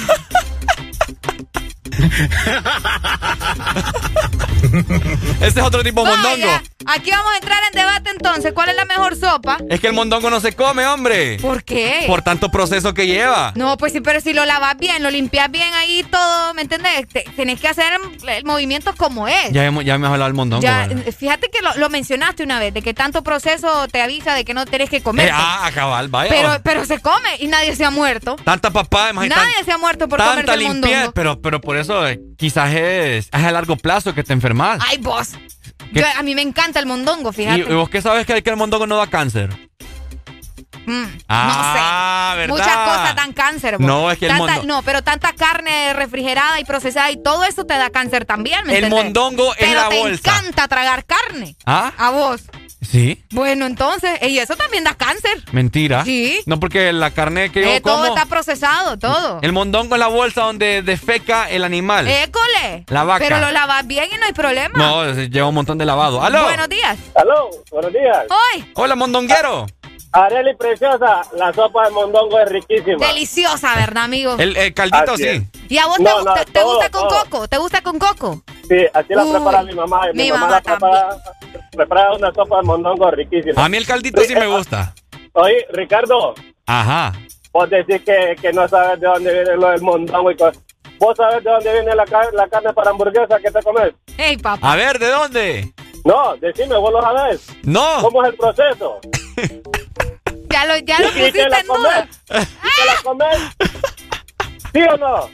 Ese es otro tipo de mondongo. Aquí vamos a entrar en debate entonces. ¿Cuál es la mejor sopa? Es que el mondongo no se come, hombre. ¿Por qué? Por tanto proceso que lleva. No, pues sí, pero si lo lavas bien, lo limpias bien ahí todo, ¿me entiendes? Tenés que hacer el movimiento como es. Ya hemos, ya hemos hablado del mondongo. Ya, fíjate que lo, mencionaste una vez, de que tanto proceso te avisa de que no tenés que comer. Eh, ah, cabal, vaya. Pero, pero se come y nadie se ha muerto. Tanta papá, imagínate. Nadie se ha muerto por comer el mondongo. Pero, pero por eso eh, quizás es, es a largo plazo que te enfermas. Ay, vos. a mí me encanta el mondongo, fíjate. ¿Y, vos qué sabes que, que el mondongo no da cáncer? Mm, ah, no sé. Muchas cosas dan cáncer. No, es que el mondongo... No, pero tanta carne refrigerada y procesada y todo eso te da cáncer también, ¿me El mondongo es la bolsa. Pero te encanta tragar carne. ¿Ah? A vos. Sí. Bueno, entonces, y eso también da cáncer. Mentira. Sí. No, porque la carne que yo eh, Todo está procesado, todo. El mondongo es la bolsa donde defeca el animal. École. La vaca. Pero lo lavas bien y no hay problema. No, lleva un montón de lavado. ¡Aló! Buenos días. ¡Aló! Buenos días. ¡Hoy! Hola, mondonguero. Areli Preciosa, la sopa de mondongo es riquísima. Deliciosa, ¿verdad, amigo? El, caldito, sí. ¿Y a vos te, gusta con coco? ¿Te gusta con coco? Sí, así la prepara mi mamá. Mi, mi mamá, la prepara, prepara, una sopa de mondongo riquísima. A mí el caldito sí me gusta. Oye, Ricardo. Ajá. Vos decís que, que no sabes de dónde viene lo del mondongo y cosas. ¿Vos sabes de dónde viene la, la carne para hamburguesa que te comes? Hey, papá. A ver, ¿de dónde? No, decime, vos lo sabés. No. ¿Cómo es el proceso? Ya lo, ya lo pusiste en duda. ¿Y te la comes? ¿Sí o no?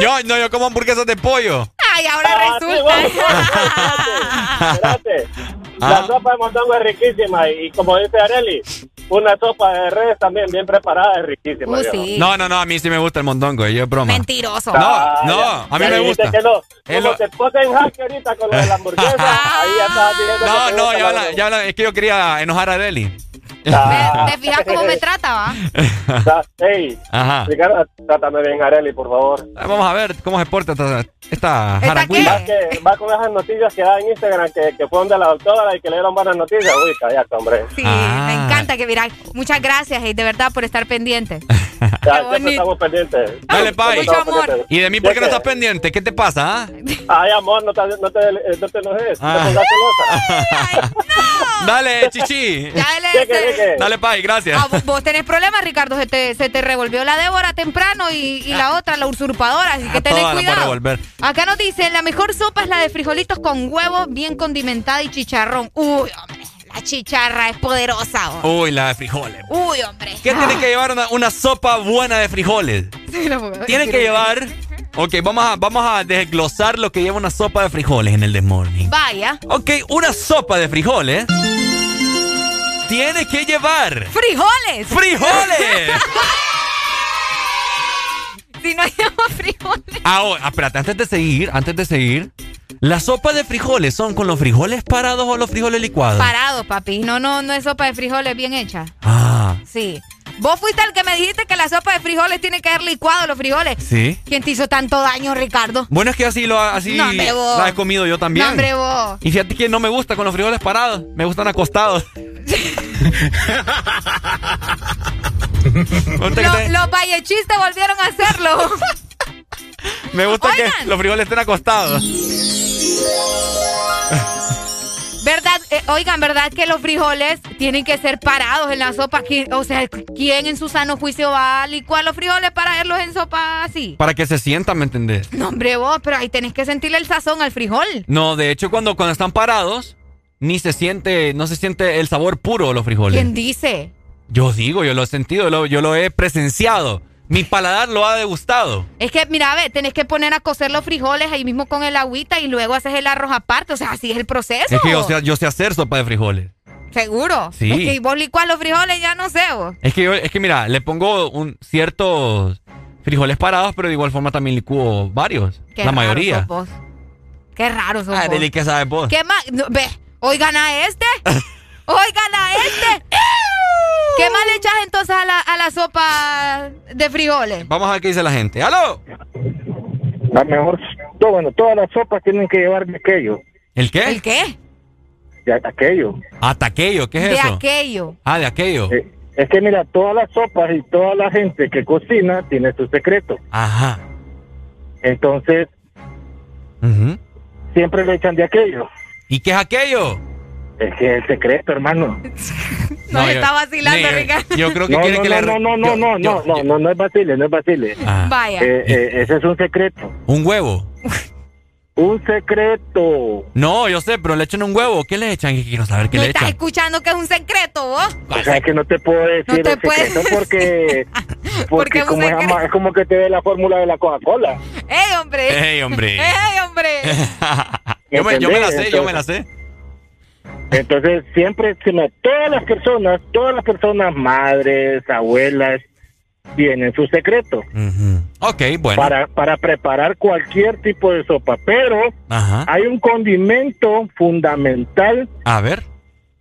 Yo, no, yo como hamburguesas de pollo. Ay, ahora ah, resulta. espérate, La ah. sopa de mondongo es riquísima y, como dice Areli, una sopa de res también bien preparada es riquísima. Uh, sí. No, no, no, a mí sí me gusta el mondongo, yo es broma. Mentiroso. No, ah, no, a mí me gusta. Que no. Como te puse en hack ahorita con lo de la hamburguesa, ahí ya estaba diciendo No, no, ya habla, ya habla, es que yo quería enojar a Areli. ¿Te, fijas cómo me trata, va? Hey, Ajá. Ricardo, trátame bien, Areli, por favor. Vamos a ver cómo se porta esta, esta Va, que, va con esas noticias que da en Instagram que, que fue donde la doctora y que le dieron buenas noticias. Uy, cállate, hombre. Sí, ah. me encanta que mirar. Muchas gracias, y de verdad, por estar pendiente. Ya, estamos pendientes. Dale, Pai. ¿Y de mí por qué no estás pendiente? ¿Qué te pasa? Ah? Ay, amor, no te, no te, no te enojes. Ah. no. Dale, chichi. Dale, Dale, Pai, gracias. Ah, vos tenés problemas, Ricardo. Se te, se te revolvió la Débora temprano y, y la otra, la usurpadora. Así que tenés cuidado. Acá nos dicen, la mejor sopa es la de frijolitos con huevo, bien condimentada y chicharrón. Uy, hombre. La chicharra es poderosa. Uy, la de frijoles. Uy, hombre. ¿Qué tiene que llevar una, sopa buena de frijoles? tiene que llevar... Ok, vamos a, vamos a desglosar lo que lleva una sopa de frijoles en el Desmorning. Vaya. Ok, una sopa de frijoles tiene que llevar... ¡Frijoles! ¡Frijoles! si no lleva frijoles. Ahora, espérate, antes de seguir, antes de seguir... ¿La sopa de frijoles son con los frijoles parados o los frijoles licuados? Parados, papi. No, no, no es sopa de frijoles bien hecha. Ah. Sí. Vos fuiste el que me dijiste que la sopa de frijoles tiene que haber licuado los frijoles. Sí. ¿Quién te hizo tanto daño, Ricardo? Bueno, es que así lo así la he comido yo también. No, hombre, vos. Y fíjate que no me gusta con los frijoles parados. Me gustan acostados. los vallechistas volvieron a hacerlo. Me gusta que los frijoles estén acostados. ¿Verdad? Eh, oigan, ¿verdad que los frijoles tienen que ser parados en la sopa? O sea, ¿quién en su sano juicio va a licuar los frijoles para verlos en sopa así? Para que se sientan, ¿me entendés? No, hombre, vos, pero ahí tenés que sentirle el sazón al frijol. No, de hecho, cuando, cuando están parados, ni se siente, no se siente el sabor puro de los frijoles. ¿Quién dice? Yo digo, yo lo he sentido, yo lo he presenciado. Mi paladar lo ha degustado. Es que, mira, ve, tenés que poner a cocer los frijoles ahí mismo con el agüita y luego haces el arroz aparte. O sea, así es el proceso. Es que yo sé, yo sé hacer sopa de frijoles. ¿Seguro? Sí. Es que vos licuás los frijoles, ya no sé vos. Es que, yo, es que mira, le pongo un ciertos frijoles parados, pero de igual forma también licuo varios. Qué la mayoría. vos. Qué raro sos ah, vos. ¿qué sabes vos? ¿Qué más? ve, oigan a este. oigan a este. ¿Qué más le echas entonces a la, a la sopa de frijoles? Vamos a ver qué dice la gente. ¡Aló! La mejor, todo, bueno, todas las sopas tienen que llevar de aquello. ¿El qué? ¿El qué? De aquello. ¿Ah, aquello? ¿Qué es eso? De aquello. Ah, de aquello. Eh, es que mira, todas las sopas y toda la gente que cocina tiene su secreto. Ajá. Entonces, siempre le echan de aquello. ¿Y qué es aquello? Es que es secreto, hermano. no, está vacilando, Ricardo. Yo creo que no, quiere no, que no, le... no, no, no, no, no, no, no, no es vacile, no es vacile. Vaya. Eh, eh, ese es un secreto. ¿Un huevo? Un secreto. No, yo sé, pero le echan un huevo. ¿Qué le echan? Quiero saber qué ¿No le estás echan. escuchando que es un secreto, vos? O sea, que no te puedo decir No te el secreto porque, Porque es como es, ama- es como que te dé la fórmula de la Coca-Cola. ¡Ey, hombre! ¡Ey, hombre! ¡Ey, hombre! yo, me, yo me la sé, yo me la sé. Entonces, siempre, se me- todas las personas, todas las personas, madres, abuelas, tienen su secreto Ok, bueno. para, para preparar cualquier tipo de sopa. Pero Ajá. hay un condimento fundamental A ver.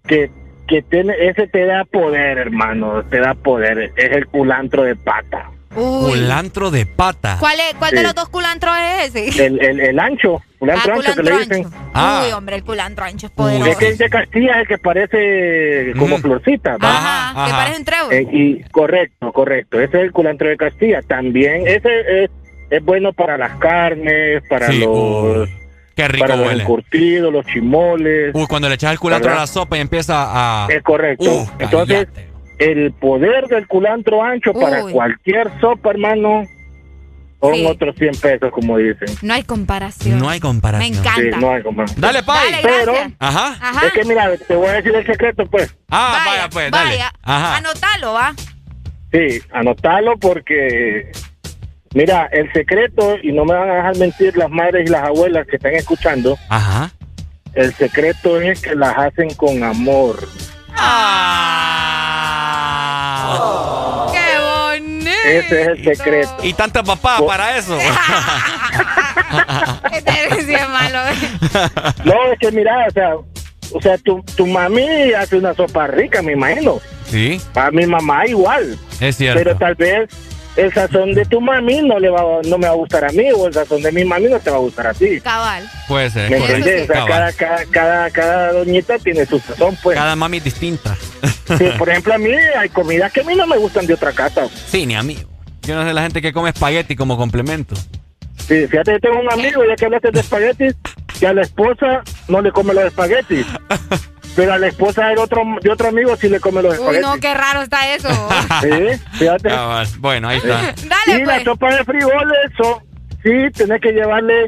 que, que tiene, ese te da poder, hermano, te da poder. Es el culantro de pata. Uy. Culantro de pata. ¿Cuál, es, cuál de los dos culantros es ese? El, el, el ancho, culantro Ah, ancho que le dicen. ancho. Ah. Uy, hombre, el culantro ancho es poderoso. Es que es de Castilla es el que parece como florcita. ¿va? Ajá, que parece un trébol. Eh, y correcto, correcto. Ese es el culantro de Castilla. También ese es, es bueno para las carnes, para Sí, los uy, Qué rico para los huele. encurtidos, los chimoles. Uy, cuando le echas el culantro a la sopa y empieza a... Es correcto. Uh, Entonces, el poder del culantro ancho para cualquier sopa, hermano, son Sí. otros 100 pesos, como dicen. No hay comparación. No hay comparación. Me encanta. Sí, no hay comparación. Dale, Pai. Dale, Pero. Ajá. Ajá. es que mira, te voy a decir el secreto, pues. Ah, vaya, pues, dale. vaya. Ajá. Anótalo, ¿va? Sí, anotalo porque, mira, el secreto, y no me van a dejar mentir las madres y las abuelas que están escuchando, Ajá. el secreto es que las hacen con amor. Ah. Ese es el secreto. Y tanta papá para eso. Este es malo. No, es que mira, o sea, o sea, tu, tu mami hace una sopa rica, me imagino. sí, Para mi mamá igual. es cierto. Pero tal vez el sazón de tu mami no le va no me va a gustar a mí o el sazón de mi mami no te va a gustar a ti. Cabal. Puede ser. ¿Me entiendes? sí. O sea, cada, cada, cada, cada doñita tiene su sazón, pues. Cada mami es distinta. Sí, por ejemplo, a mí hay comidas que a mí no me gustan de otra casa. Sí, ni a mí. Yo no sé la gente que come espagueti como complemento. Sí, fíjate, yo tengo un amigo, ya que hablaste de espaguetis, que a la esposa no le come los espaguetis. Pero a la esposa del otro, de otro amigo sí le come los Uy, espaguetis. no, qué raro está eso. Sí, fíjate. Cabal. Bueno, ahí está. Dale, y la pues. sopa de frijoles, so- sí, tenés que llevarle,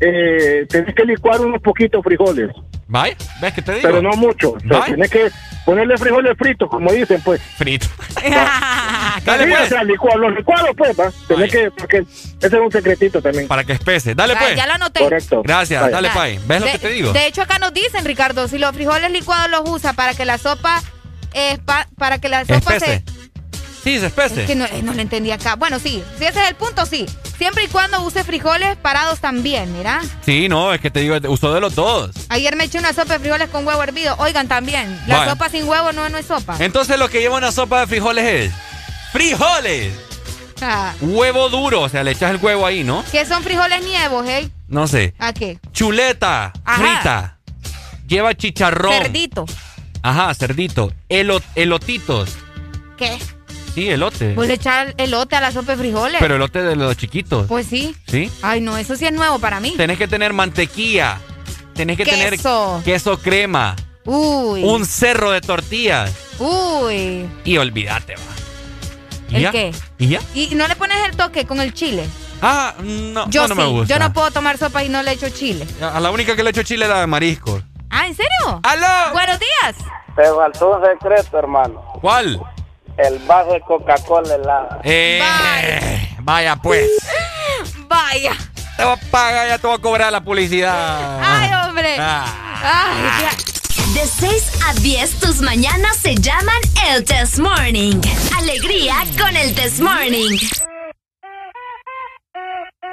eh, tenés que licuar unos poquitos frijoles, ¿Vaya? ¿Ves que te digo? pero no mucho. O sea, tenés que ponerle frijoles fritos, como dicen, pues. Frito. Sí, Dale, o pues. sea, licuar, los licuados, pues, va. Tenés que, porque ese es un secretito también. Para que espese. Dale, pues. ya lo anoté. Correcto. Gracias. Dale, Pai. ¿Ves lo que te digo? De hecho, acá nos dicen, Ricardo, si los frijoles licuados los usa para que la sopa pa- para que la sopa Espese. se Sí, se espese. es que no, eh, no lo entendí acá. Bueno, sí, si ese es el punto, sí. Siempre y cuando use frijoles parados también, mira. Sí, no, es que te digo, uso de los dos. Ayer me eché una sopa de frijoles con huevo hervido. Oigan, también, la Vaya. sopa sin huevo no, no es sopa. Entonces lo que lleva una sopa de frijoles es frijoles, Ah, huevo duro, o sea, le echas el huevo ahí, ¿no? ¿Qué son frijoles nievos, eh? No sé. ¿A qué? Chuleta Ajá. frita. Lleva chicharrón. Cerdito. Ajá, cerdito. Elo- elotitos. ¿Qué? Sí, elote. Pues le echar elote a la sopa de frijoles. Pero elote de los chiquitos. Pues sí. ¿Sí? Ay, no, eso sí es nuevo para mí. Tenés que tener mantequilla. Tenés que Queso. tener queso crema. Uy. Un cerro de tortillas. Uy. Y olvídate, va. ¿Y ¿El ya? qué? ¿Y ya? ¿Y no le pones el toque con el chile? Ah, no, Yo no, no sí. me gusta. Yo no puedo tomar sopa y no le echo chile. A la única que le echo chile era de marisco. Ah, ¿en serio? ¡Aló! Buenos días. Te faltó un secreto, hermano. ¿Cuál? El vaso de Coca-Cola helada. Eh, vaya pues. Vaya. Te voy a pagar, ya te voy a cobrar la publicidad. Ay, hombre. Ah. Ay, ya. De 6 a 10, tus mañanas se llaman el Test Morning. Alegría con el Test Morning.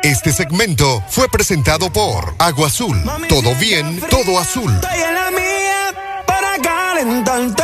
Este segmento fue presentado por Agua Azul. Todo bien, todo azul. Estoy en la mía para calentarte,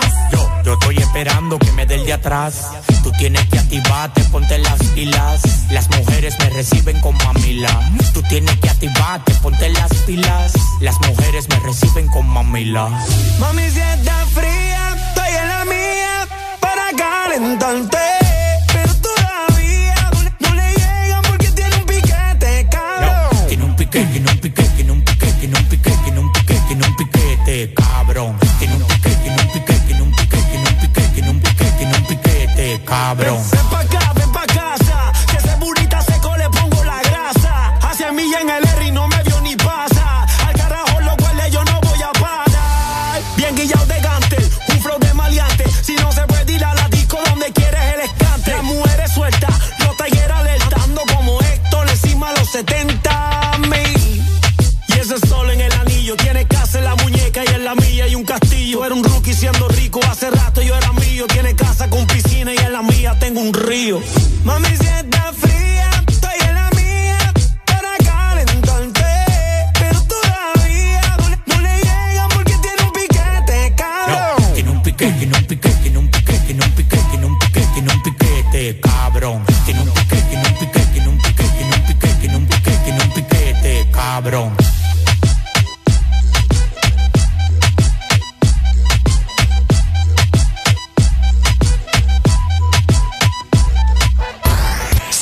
Yo, estoy esperando que me dé el de atrás. Tú tienes que activarte, ponte las pilas. Las mujeres me reciben con mamila. Tú tienes que activarte, ponte las pilas. Las mujeres me reciben con mamila. Mami, si está fría, estoy en la mía para calentarte. Pero todavía no le llegan porque tiene un piquete, cabrón. Tiene un piquete, tiene un piquete, tiene un piquete, tiene un piquete, tiene un piquete, tiene un piquete, cabrón. Tiene un piquete, tiene un piquete, Ven pa' acá, ven pa' casa. Que ese burita seco le pongo la grasa. Hacia mí en el R y no me vio ni pasa. Al carajo lo cual yo no voy a parar. Bien guillado de gante, un flow de maleante. Si no se puede ir a la disco donde quieres el escante. Las mujeres sueltas, los talleres alertando como Héctor encima a los 70 mil. Y ese sol en el anillo tiene casa en la muñeca y en la mía y un castillo. Era un rookie siendo rico hace rato yo un río. Mami, si está fría, estoy en la mía para calentarte. Pero todavía no le, no le llegan porque tiene un piquete, cabrón. Tiene un piquete, tiene un piquete, tiene un piquete, tiene un piquete, tiene un piquete, tiene un piquete, cabrón. Tiene un piquete, tiene un piquete, tiene un piquete, tiene un piquete, tiene un piquete, tiene un piquete, cabrón.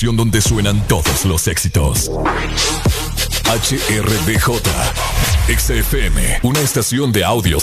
Estación donde suenan todos los éxitos. HRDJ. Exa FM. Una estación de audio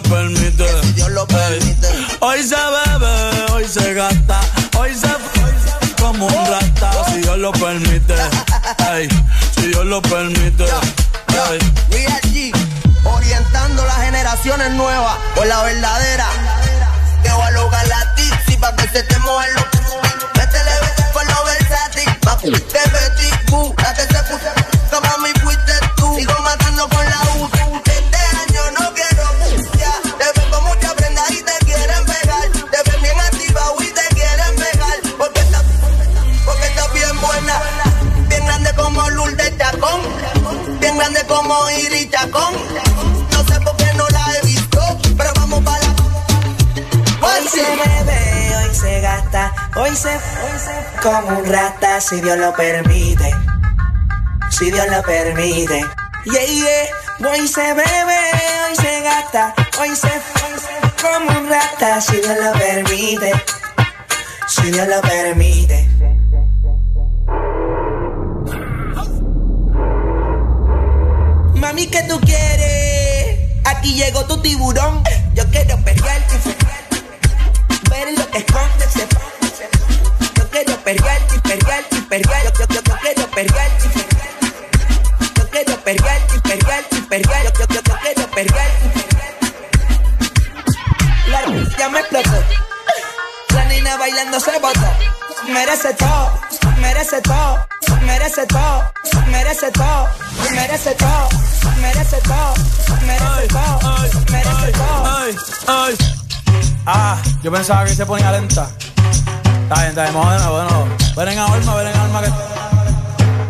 permite. Si Dios lo permite. Hoy se bebe, hoy se gasta, hoy se, hoy como un rata, oh. si Dios lo permite. Si Dios lo permite. Yo, yo, orientando las generaciones nuevas por la verdadera. Te voy a lograr la tixi pa' que se te moje los Métele con lo versátil, pa' que te metí, la que se puso, como mi fuiste tú. Sigo matando con la Irita con. No sé por qué no la he visto, pero vamos para la. Hoy se bebe, hoy se gasta, hoy se, hoy se como un rata, si Dios lo permite. Si Dios lo permite. Yeah. Hoy se bebe, hoy se gasta, hoy se, hoy se como un rata, si Dios lo permite. Si Dios lo permite. Mami, ¿qué tú quieres? Aquí llegó tu tiburón. Yo quiero perrearte, ver lo que esconde ese Yo quiero perrearte, perrearte, perrearte. Yo, yo, yo, yo quiero perrearte, Yo quiero perrearte, perrearte, perrearte. Yo, yo, yo, yo quiero perrearte. Claro, ya me explotó nena bailando se botó. Merece todo, merece todo, merece todo, merece todo, merece todo, merece todo, merece todo, merece todo. Ah, yo pensaba que se ponía lenta. Está bien, está bien, bueno, bueno. Ven en alma, ven en alma que.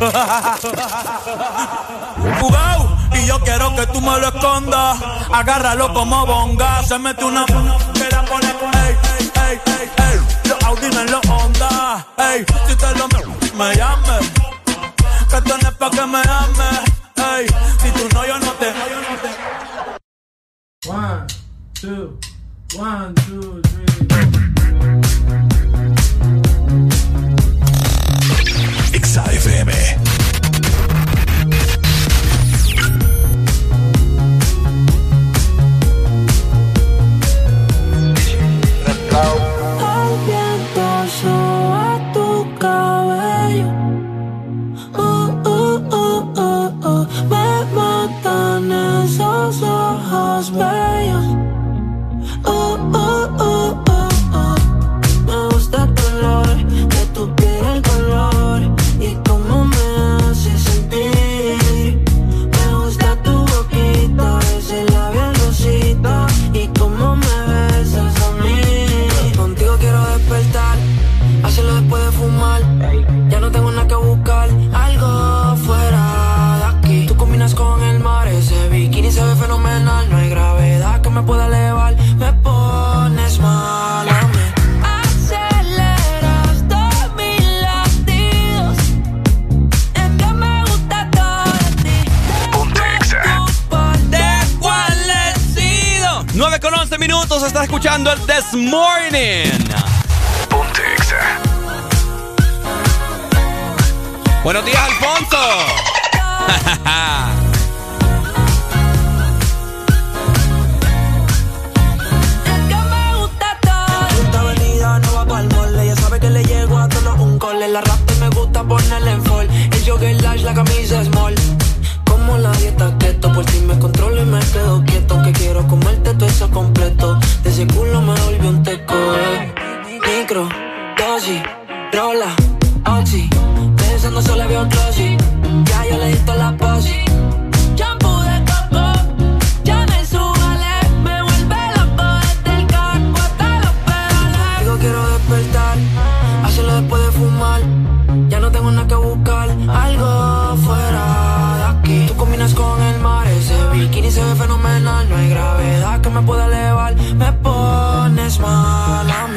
Jugao, y yo quiero que tú me lo escondas. Agárralo como bonga. Se mete una. Se la pone con ey, ey, ey. Los Audi en los Honda. Ey, si te lo me, me llames. Tenés pa' que me ames. Ey, si tú no, yo no te. One, two, one, two, three. Exa ojos bellos. 11 minutos, está escuchando el This Morning. Buenos días, Alfonso. Esta avenida no va pa'l mole, ya sabe que le llego a todos un cole. La rap me gusta ponerle en fall. El jogger lash, la camisa small. Como la dieta keto, por si me controlo y me quedo quieto. Que quiero comerte todo eso completo. De ese culo me volvió un teco, eh. Micro, dosis, rola, oxi. Pensando solo veo glossy. Ya yo le di la posi. Me pueda elevar, me pones mal.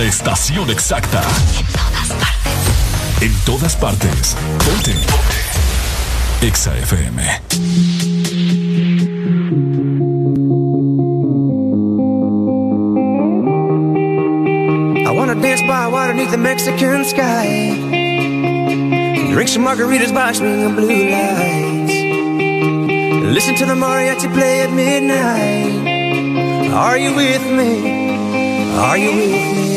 La estación exacta. En todas partes. En todas partes. Ponte. Ponte. Exa FM. I wanna dance by water beneath the Mexican sky. Drink some margaritas by swinging blue lights. Listen to the mariachi play at midnight. Are you with me? Are you with me?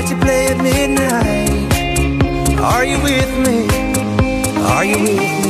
The mariachi play at midnight. Are you with me? Are you with me?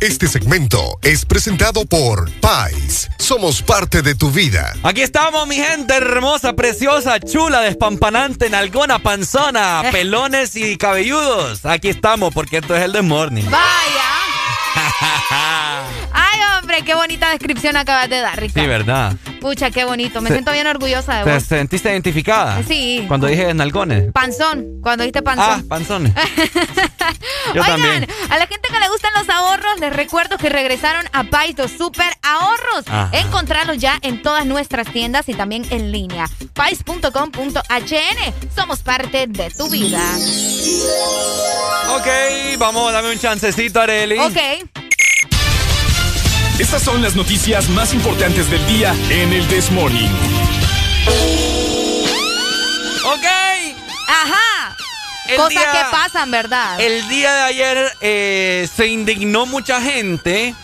Este segmento es presentado por Pais. Somos parte de tu vida. Aquí estamos, mi gente hermosa, preciosa, chula, despampanante, nalgona, panzona, pelones y cabelludos. Aquí estamos porque esto es el The Morning. Vaya. Ay, hombre, qué bonita descripción acabas de dar, Ricardo. Sí, ¿verdad? Pucha, qué bonito. Me Se- siento bien orgullosa de ¿Te vos. sentiste identificada? Sí. Cuando dije nalgones. Panzón, cuando dijiste Ah, panzón. panzones. Yo Oigan, también. a la gente los ahorros, les recuerdo que regresaron a Pais los Super Ahorros. Ajá. Encontrarlos ya en todas nuestras tiendas y también en línea. Pais.com.hn. Somos parte de tu vida. Ok, vamos, dame un chancecito, Areli. Ok. Estas son las noticias más importantes del día en el This Morning. Ok. Ajá. El Cosas día- que pasan, ¿verdad? El día de ayer eh, se indignó mucha gente,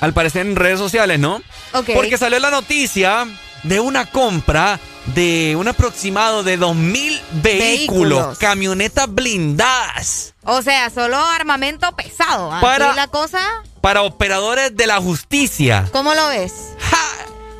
al parecer en redes sociales, ¿no? Ok. Porque salió la noticia de una compra de un aproximado de 2.000 vehículos, Vehículos. camionetas blindadas O sea, solo armamento pesado. Para- la cosa, para operadores de la justicia. ¿cómo lo ves?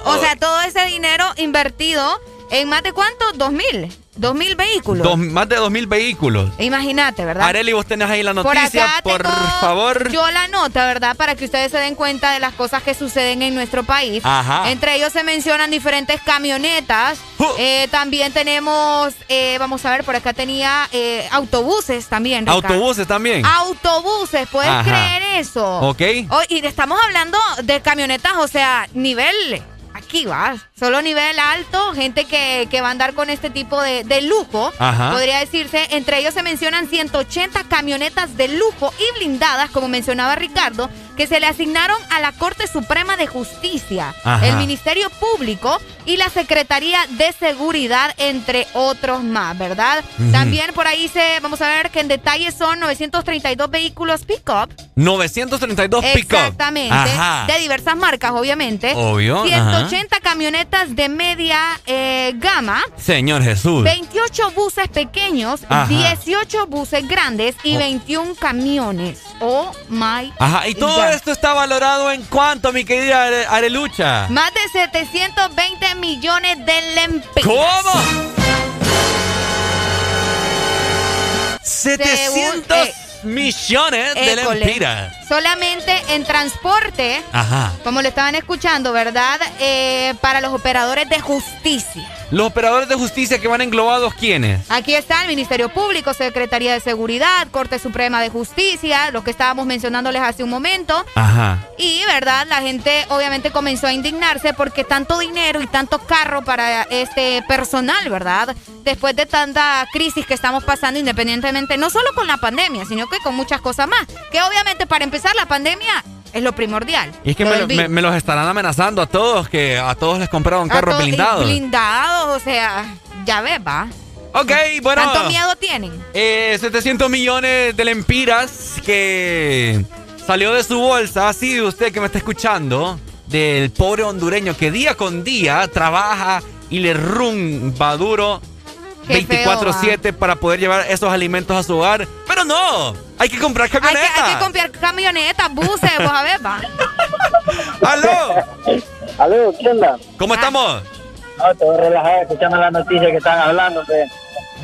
O sea, todo ese dinero invertido en más de cuánto? ¿Dos mil? ¿Dos mil vehículos? Dos- más de 2.000 vehículos. Imagínate, ¿verdad? Areli, vos tenés ahí la Por noticia, acá por, tengo favor. Yo la nota, ¿verdad? Para que ustedes se den cuenta de las cosas que suceden en nuestro país. Ajá. Entre ellos se mencionan diferentes camionetas. Eh, también tenemos, eh, vamos a ver, por acá tenía eh, autobuses también. Ricardo. Autobuses también. Autobuses, ¿puedes Ajá. creer eso? Ok. Oh, y estamos hablando de camionetas, o sea, nivel. Aquí va, solo nivel alto, gente que, que va a andar con este tipo de, de lujo, Ajá. podría decirse. Entre ellos se mencionan 180 camionetas de lujo y blindadas, como mencionaba Ricardo, que se le asignaron a la Corte Suprema de Justicia, Ajá. el Ministerio Público y la Secretaría de Seguridad, entre otros más, ¿verdad? También por ahí se, vamos a ver que en detalle son 932 vehículos pick-up 932 pick-up. Exactamente. Ajá. De diversas marcas, obviamente. Obvio, 180 camionetas de media eh, gama. Señor Jesús. 28 buses pequeños, Ajá. 18 buses grandes y Oh. 21 camiones. Oh my. Ajá, y todo God. esto está valorado en cuánto, mi querida Are- Arelucha. Más de 720 millones de lempiras. ¿Cómo? 700 eh, millones de école. lempiras. Solamente en transporte, Ajá. como lo estaban escuchando, ¿verdad? Eh, para los operadores de justicia. Los operadores de justicia que van englobados, ¿quiénes? Aquí está el Ministerio Público, Secretaría de Seguridad, Corte Suprema de Justicia, lo que estábamos mencionándoles hace un momento. Ajá. Y, ¿verdad? La gente obviamente comenzó a indignarse porque tanto dinero y tanto carro para este personal, ¿verdad? Después de tanta crisis que estamos pasando, independientemente, no solo con la pandemia, sino que con muchas cosas más. Que obviamente para empezar la pandemia es lo primordial. Y es que me, los estarán amenazando a todos, que a todos les compraron carros blindados. Blindados, o sea, ya ves, va. Ok, bueno. ¿Tanto miedo tienen? Eh, 700 millones de lempiras que salió de su bolsa, así de usted que me está escuchando, del pobre hondureño que día con día trabaja y le rumba duro 24/7 para poder llevar esos alimentos a su hogar. Pero no, hay que comprar Hay que, camionetas. hay que comprar camionetas, buses, vos a ver, va. ¡Aló! ¿Aló? ¿Qué onda? ¿Cómo estamos? No, todo relajado, escuchando las noticias que están hablando. pues.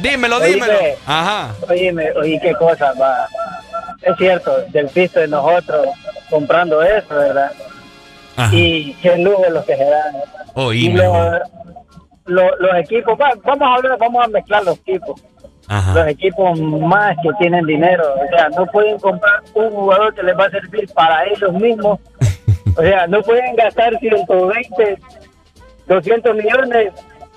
Dímelo, Oíme, dímelo. Ajá. Oíme, oí qué cosa, va. Es cierto, del pisto de nosotros comprando eso, ¿verdad? Ajá. Y qué lujo los que se dan. Y Oíme. Los, equipos, va, vamos a hablar, vamos a mezclar los equipos. Ajá. los equipos más que tienen dinero. O sea, no pueden comprar un jugador que les va a servir para ellos mismos. O sea, no pueden gastar 120, 200 millones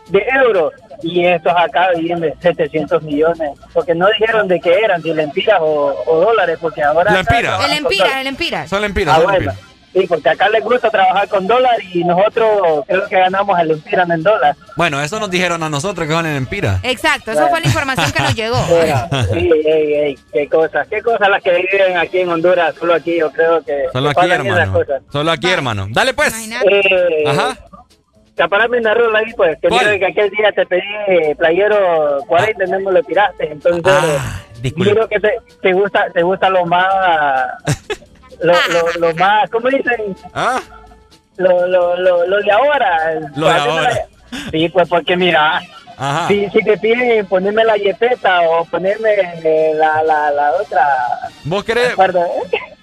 de euros y estos acá viven de 700 millones, porque no dijeron de qué eran, si lempiras o, o dólares, porque ahora... Lempiras. El empira, el empira. Son lempiras, Ah, son bueno. lempiras. Sí, porque acá les gusta trabajar con dólar y nosotros creo que ganamos el empira en dólar. Bueno, eso nos dijeron a nosotros que van en Empira. Exacto, esa fue la información que nos llegó. Mira, sí, ey, ey, qué cosas, qué cosas las que viven aquí en Honduras, solo aquí yo creo que... Solo aquí, hermano. Solo aquí, hermano. Dale, pues. Eh, Ajá. Caparame una rola ahí, pues, que ¿Cuál? mira que aquel día te pedí eh, playero 40 y no me lo tiraste, entonces... Ah, disculpe. Creo que te, te gusta te gusta lo más... Lo, lo, lo más... ¿Cómo dicen? ¿Ah? Lo, lo, lo, lo de ahora. Lo de ahora. Sí, pues porque mira... Ajá. Si, si te piden ponerme la yepeta o ponerme eh, la, la, la otra... ¿Vos querés, Perdón.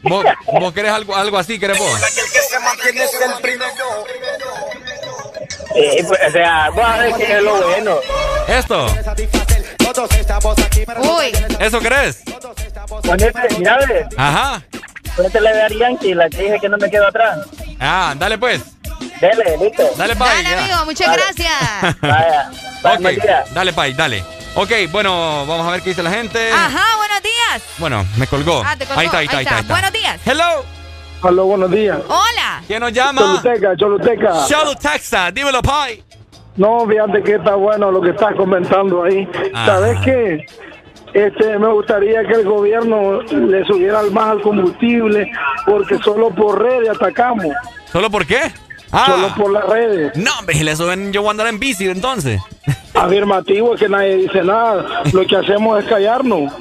vos, vos querés algo, algo así, querés vos? Sí, pues, o sea, vos a ver qué es lo bueno. Esto. Uy. ¿Eso querés? Ponete, mira, ve, Ajá. Ponete la de Yankee, la que dije que no me quedo atrás. Ah, dale pues. Dele, listo. Dale, Pai. Dale, ya. amigo, muchas gracias. Vaya. Dale, Pai, dale. Ok, bueno, vamos a ver qué dice la gente. Ajá, buenos días. Bueno, me colgó. Ah, te colgó. Ahí está, ahí está, ahí está. ahí está. Buenos días. Hello. Aló, buenos días. Hola. ¿Quién nos llama? Choluteca, Choluteca. Cholo Texas, dímelo, Pai. No, fíjate que está bueno lo que estás comentando ahí. Ajá. ¿Sabes qué? Este, me gustaría que el gobierno le subiera más al combustible porque solo por redes atacamos. ¿Solo por qué? Ah. Solo por las redes. No, hombre, le suben, yo voy a andar en bici entonces. Afirmativo es que nadie dice nada. Lo que hacemos es callarnos.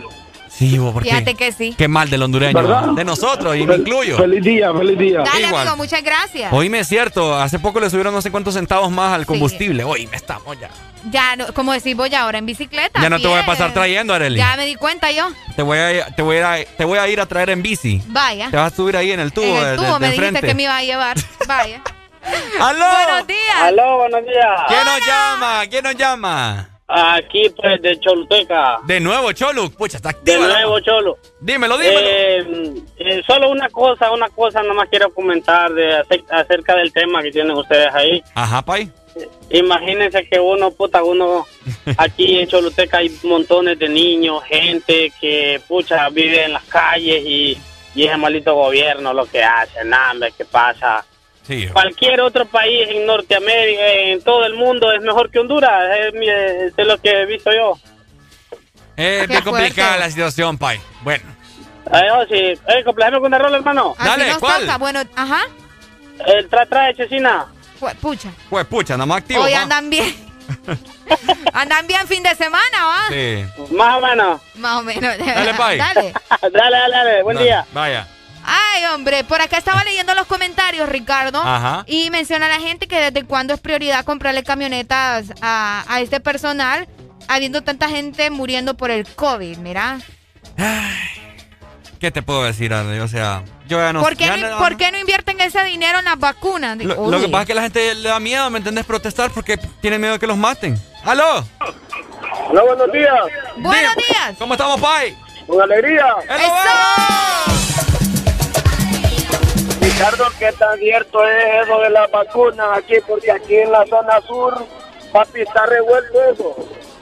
Sí, vos, porque Fíjate que sí. Qué mal del hondureño. ¿Verdad? De nosotros, y me incluyo. Feliz día, feliz día. Dale, Igual. amigo, muchas gracias. Oíme, es cierto, hace poco le subieron no sé cuántos centavos más al combustible. Oíme, estamos ya. Ya, no, como decís vos ya ahora en bicicleta. Ya no te voy a pasar trayendo, Arely. Ya me di cuenta yo. Te voy a, te voy a, te voy a ir a traer en bici. Vaya. Te vas a subir ahí en el tubo en el tubo de me dijiste que me iba a llevar. Vaya. ¡Aló! Buenos días. Aló, buenos días. ¿Quién nos llama? ¿Quién nos llama? Aquí, pues, de Choluteca. De nuevo, Cholo. Pucha, está De activa. la- nuevo, Cholo. Dímelo, dímelo. Eh, eh, solo una cosa, una cosa nomás quiero comentar de ace- acerca del tema que tienen ustedes ahí. Ajá, Pai. Imagínense que uno, puta, uno aquí en Choluteca hay montones de niños, gente que, pucha, vive en las calles y, y ese malito gobierno lo que hace, nada, ¿qué pasa? Sí. Cualquier otro país en Norteamérica, en todo el mundo, es mejor que Honduras, es, es lo que he visto yo. Es Qué bien complicada fuerte. la situación, Pai. Bueno. Ay, oh, sí. Eh, con una rola, hermano. Así Dale, nos ¿cuál? toca. Bueno, ajá. El tra tra de Chesina. Fue- Pucha. Pues pucha, nada más activo. Hoy andan bien. andan bien fin de semana, ¿va? Sí. Más o menos. Más o menos. Dale, Pai. Dale. dale, dale, dale. Buen Dale, día. Vaya. Ay, hombre, por acá estaba leyendo los comentarios, Ricardo. Ajá. Y menciona la gente que desde cuándo es prioridad comprarle camionetas a, a este personal, habiendo tanta gente muriendo por el COVID, mira. ¿Qué te puedo decir, Arely? O sea, yo ya no ¿Por, qué ya no, no- por qué no invierten ese dinero en las vacunas? Lo, lo que pasa es que la gente le da miedo, ¿me entendés? Protestar porque tiene miedo de que los maten. ¡Aló! Hola, buenos días. Buenos días. ¿Cómo estamos, Pai? Con alegría. ¡Eso! Ricardo, ¿qué tan cierto es eso de las vacunas aquí? Porque aquí en la zona sur, papi, está revuelto eso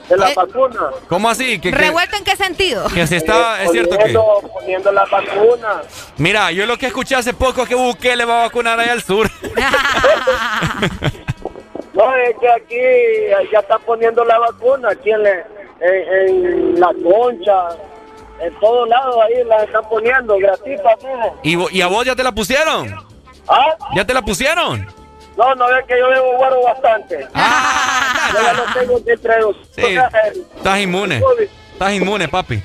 de las Eh, vacunas. ¿Cómo así? ¿Que, que, ¿Revuelto en qué sentido? que si está, Eh, es cierto que... poniendo, las vacunas. Mira, yo lo que escuché hace poco es que Bukele va a vacunar allá al sur. No, es que aquí ya están poniendo la vacuna, aquí en, la- en, en la concha, en todos lados ahí la están poniendo, gratuita, todo. ¿Y, ¿Y a vos ya te la pusieron? ¿Ah? ¿Ya te la pusieron? No, no es que yo bebo guaro bastante. Ah, Yo ya lo tengo entre los... Sí. Estás inmune. Estás inmune, papi.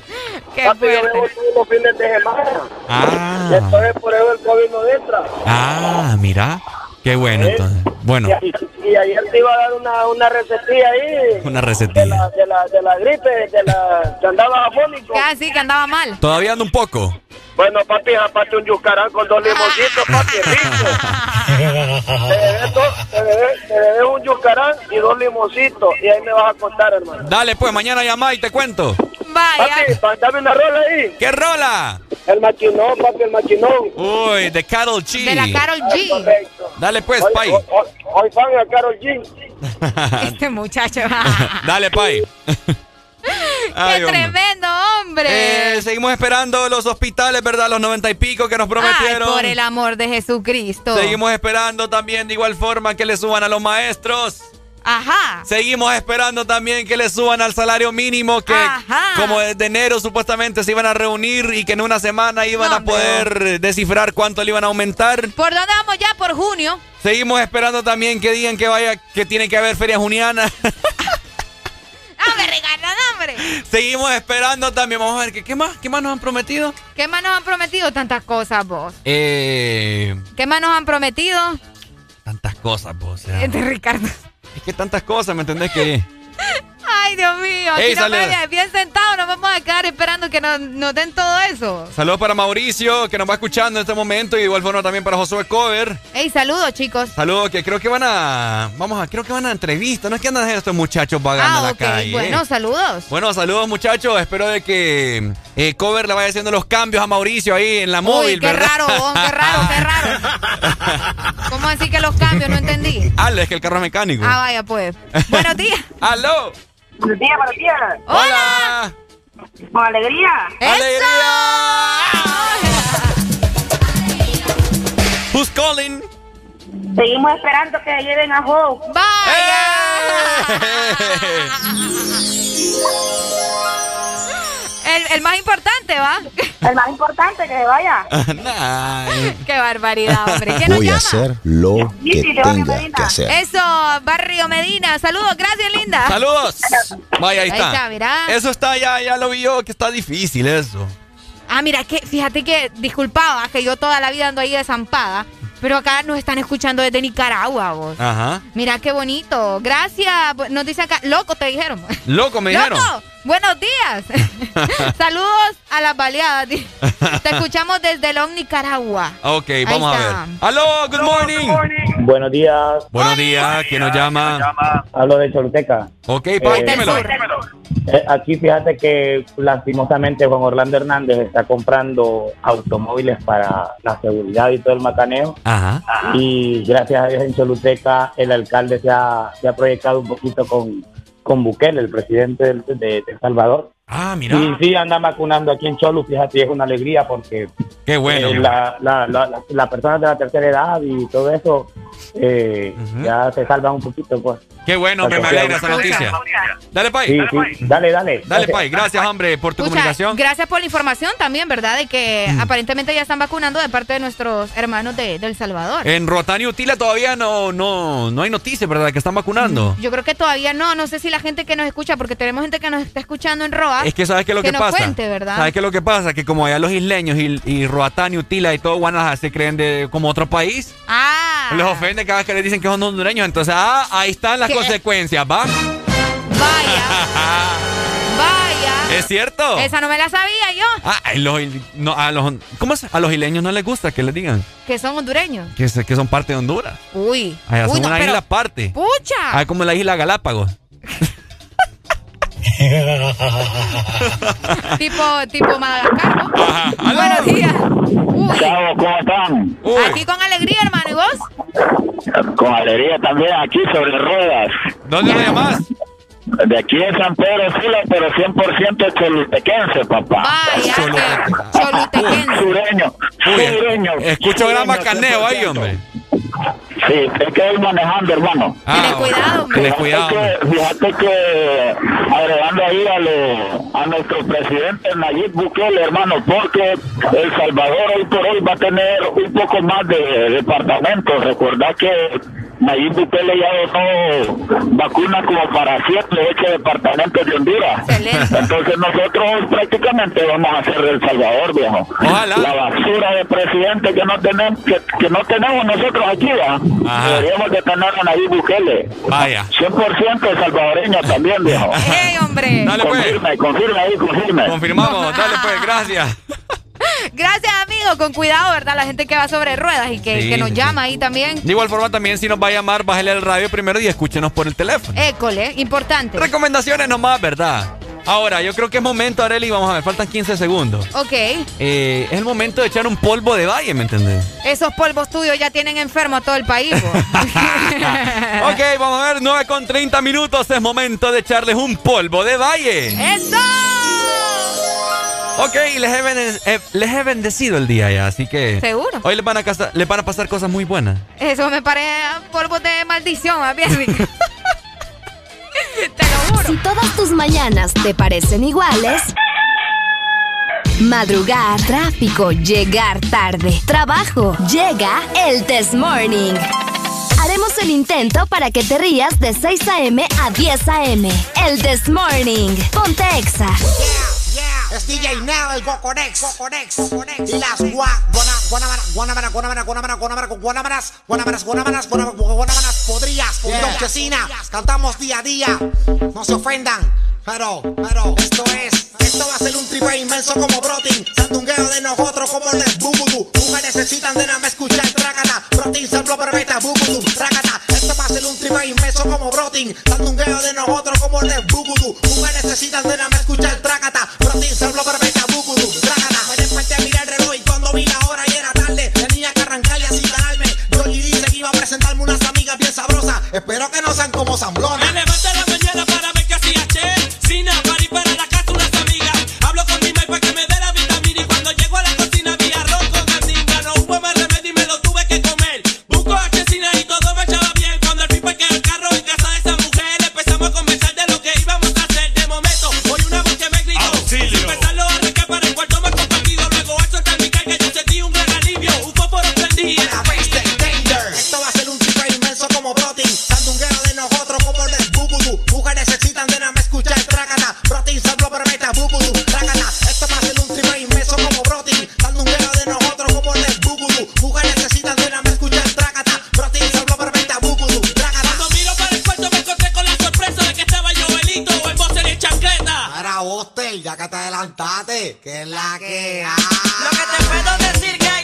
Qué Papi, yo bebo fuerte. todos los fines de semana. Ah, Entonces por eso el COVID no entra. ah, mira. Qué bueno, entonces. Bueno, Y, y ayer te iba a dar una, una recetilla ahí una de recetilla. la, de la, de la gripe, de la que andaba afónico. Ah, sí, que andaba mal. Todavía anda un poco. Bueno, papi, aparte un yucarán con dos limoncitos, papi, rico. Te bebes un yucarán y dos limoncitos. Y ahí me vas a contar, hermano. Dale, pues, mañana llama y te cuento. Vaya. Papi, dame una rola ahí. ¿Qué rola? El machinón, papi, el machinón. Uy, de Carol G. De la Carol G. Correcto. Dale pues, Hoy, Pai. hoy, hoy- hoy fan a Carol G. Este muchacho. Dale, Pai. Ay, ¡Qué tremendo, hombre! Eh, seguimos esperando los hospitales, ¿verdad? Los noventa y pico que nos Ay, prometieron. por el amor de Jesucristo. Seguimos esperando también de igual forma que le suban a los maestros. Ajá. Seguimos esperando también que le suban al salario mínimo que Ajá. como desde enero supuestamente se iban a reunir y que en una semana iban No, a poder descifrar cuánto le iban a aumentar. ¿Por dónde vamos ya? Por junio. Seguimos esperando también que digan que vaya que tiene que haber feria juniana. ¡Hombre, Ricardo, no, hombre! Seguimos esperando también. Vamos a ver ¿qué, qué más, qué más nos han prometido. ¿Qué más nos han prometido? Tantas cosas, vos. Eh, ¿Qué más nos han prometido? tantas cosas, pues, o sea, Este Ricardo. Es que tantas cosas, ¿me entendés que? Ay, Dios mío. Aquí no me- bien sentado, nos vamos a quedar esperando que nos, nos den todo eso. Saludos para Mauricio que nos va escuchando en este momento y de igual forma también para Josué Cover. Ey, saludos, chicos. Saludos que creo que van a vamos a creo que van a entrevista, no es que andan estos muchachos vagando en Ah, la calle. Bueno, saludos. Bueno, saludos muchachos. Espero de que eh, Cover le vaya haciendo los cambios a Mauricio ahí en la móvil, qué ¿verdad? raro, vos, qué raro, qué raro. ¿Cómo así que los cambios? No entendí. Ah, es que el carro es mecánico. Ah, vaya, pues. Buenos días. ¡Aló! Buenos días, buenos días. ¡Hola! Con alegría. Who's calling? Seguimos esperando que lleven a Joe. El, el más importante, ¿va? El más importante que vaya. Ay. Qué barbaridad, hombre. ¿Quién nos Voy a llama? hacer lo Sí, que sí, tenga Medina. que hacer. Eso, Barrio Medina. Saludos, gracias, linda. Saludos. Vaya, ahí Ahí está. está, mirá. Eso está ya, ya lo vi yo que está difícil eso. Ah, mira, que fíjate que, disculpaba, que yo toda la vida ando ahí desampada, pero acá nos están escuchando desde Nicaragua, vos. Ajá. Mira qué bonito. Gracias. Nos dice acá, loco, te dijeron. Loco, me dijeron. ¡Loco! Buenos días. Saludos a las baleadas. Te escuchamos desde Long, Nicaragua. Ok, Ahí vamos a ver. ¡Aló! ¡Good morning! Buenos días. Buenos días, ¿quién nos llama? Hablo de Choluteca. Ok, Eh, dímelo. Eh, aquí fíjate que lastimosamente Juan Orlando Hernández está comprando automóviles para la seguridad y todo el macaneo. Ajá. Y gracias a Dios en Choluteca el alcalde se ha, se ha proyectado un poquito con, con Bukele, el presidente de, de Salvador. Ah, mira. Y sí, anda vacunando aquí en Cholu, fíjate, es una alegría porque Qué bueno. eh, la, la, la, la- las personas de la tercera edad y todo eso eh, ya se salvan un poquito, pues. Qué bueno, hombre, me alegra esa noticia. Dale, Pai. Sí, sí. Dale, dale. Dale, Pai. Gracias, hombre, por tu Escucha, comunicación. gracias por la información también, ¿verdad? De que Mm. aparentemente ya están vacunando de parte de nuestros hermanos de, de El Salvador. En Rotán y Utila todavía no, no, no hay noticias, ¿verdad? Que están vacunando. Yo creo que todavía no, no sé si la gente que nos escucha, porque tenemos gente que nos está escuchando en Roa. Es que sabes qué es lo que, nos pasa. cuente, ¿verdad? ¿Sabes qué es lo que pasa? Que como allá los isleños y, y Roatán y Utila y todo Guanajuato se creen de como otro país, Ah, les ofende cada vez que les dicen que son hondureños. Entonces, ah, ahí están las ¿Qué? consecuencias, ¿va? vaya. ¿Es cierto? Esa no me la sabía yo, Ah, a los, no, a los, ¿cómo es? A los isleños no les gusta que les digan que son hondureños. que, que son parte de Honduras. Uy. Allá Uy, son no, una pero- isla aparte. ¡Pucha! Ah, como la isla Galápagos. tipo, tipo Madagascar. ¿no? Buenos días. Chao, ¿cómo están? Aquí con alegría, hermano. ¿Y vos? Con alegría también aquí sobre ruedas. ¿Dónde lo llamas? De aquí de San Pedro Sula, pero 100% cholutequense, papá. Vaya, cholutequense. Sureño. Uy, Sureño. escucho gran macaneo ahí, 100%. hombre. Sí, es que voy manejando, hermano. Ah, cuidado, Fíjate cuidado. que, fíjate que agregando ahí a, lo- a nuestro presidente Nayib Bukele, hermano, porque El Salvador hoy por hoy va a tener un poco más de departamentos. Recordad que Nayib Bukele ya dejó vacunas como para siete, ocho departamentos de Honduras. Entonces nosotros prácticamente vamos a ser El Salvador, viejo. Ojalá. La basura de presidente que no tenemos, que, que no tenemos nosotros aquí, ¿va? deberíamos de tener a Nayib Bukele. Vaya. 100% salvadoreño también, viejo. ¡Ey, hombre! Dale, pues. Confirme, confirme ahí, confirme. Confirmamos, dale pues, gracias. Gracias, amigo. Con cuidado, ¿verdad? La gente que va sobre ruedas y que, Sí, que nos sí, llama ahí también. De igual forma también si nos va a llamar, bájale el radio primero y escúchenos por el teléfono. École, importante. Recomendaciones nomás, ¿verdad? Ahora, yo creo que es momento, Areli, vamos a ver, faltan 15 segundos. Ok. Eh, es el momento de echar un polvo de valle, ¿me entendés? Esos polvos tuyos ya tienen enfermo a todo el país. ok, vamos a ver, 9 con 30 minutos, es momento de echarles un polvo de valle. ¡Eso! Ok, les he, bene- eh, les he bendecido el día ya, así que... ¿Seguro? Hoy les van, a casa- les van a pasar cosas muy buenas. Eso me parece polvos de maldición, más bien. Ricardo. Si todas tus mañanas te parecen iguales, madrugar, tráfico, llegar tarde, trabajo, llega el Test Morning. Haremos el intento para que te rías de 6 a.m. a 10 a.m. El Test Morning. Ponte Exa. Es DJ Neo, el Goconex, Goconex. Y las gua, guana, guanabana, guanabana, guanamanas, guanamanas, guanamanas, guanamanas, guanamanas, podrías. Chesina, cantamos día a día, no se ofendan, pero, pero, esto es, esto va a ser un triple inmenso como Brotin, sandungueo de nosotros como de Bubudu, mujeres necesitan de nada más escuchar trácata, Brotin, samplo, perfecta, Bubudu, trácata, esto va a ser un triple inmenso como Brotin, sandungueo de nosotros como de Bubudu, mujeres necesitan de nada más escuchar trácata, Brotin, samplo, perfecta, Bubudu, trácata, me desperté a mirar el reloj y cuando vi la hora y era tarde, tenía que arrancar y así ganarme, Georgie dice que iba a presentarme unas amigas bien sabrosas, espero que no sean como Zamblona. Ya que te adelantaste, que es la que hay. Lo que te puedo decir que hay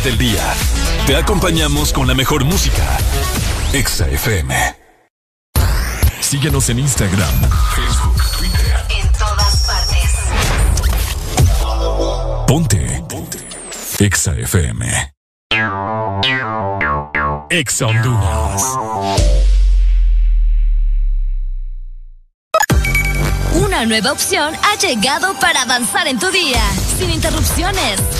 hora del día, te acompañamos con la mejor música. Exa FM. Síguenos en Instagram, Facebook, Twitter. En todas partes. Ponte. Ponte. Exa FM. Exa Honduras. Una nueva opción ha llegado para avanzar en tu día, sin interrupciones.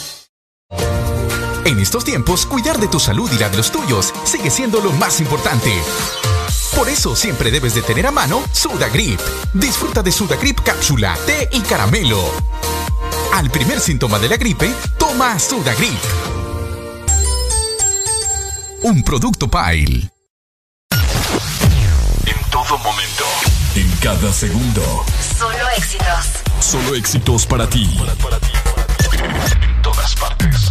En estos tiempos, cuidar de tu salud y la de los tuyos sigue siendo lo más importante. Por eso siempre debes de tener a mano Sudagrip. Disfruta de Sudagrip cápsula, té y caramelo. Al primer síntoma de la gripe, toma Sudagrip. Un producto Pile. En todo momento, en cada segundo. Solo éxitos. Solo éxitos para ti. Para, para ti. En todas partes.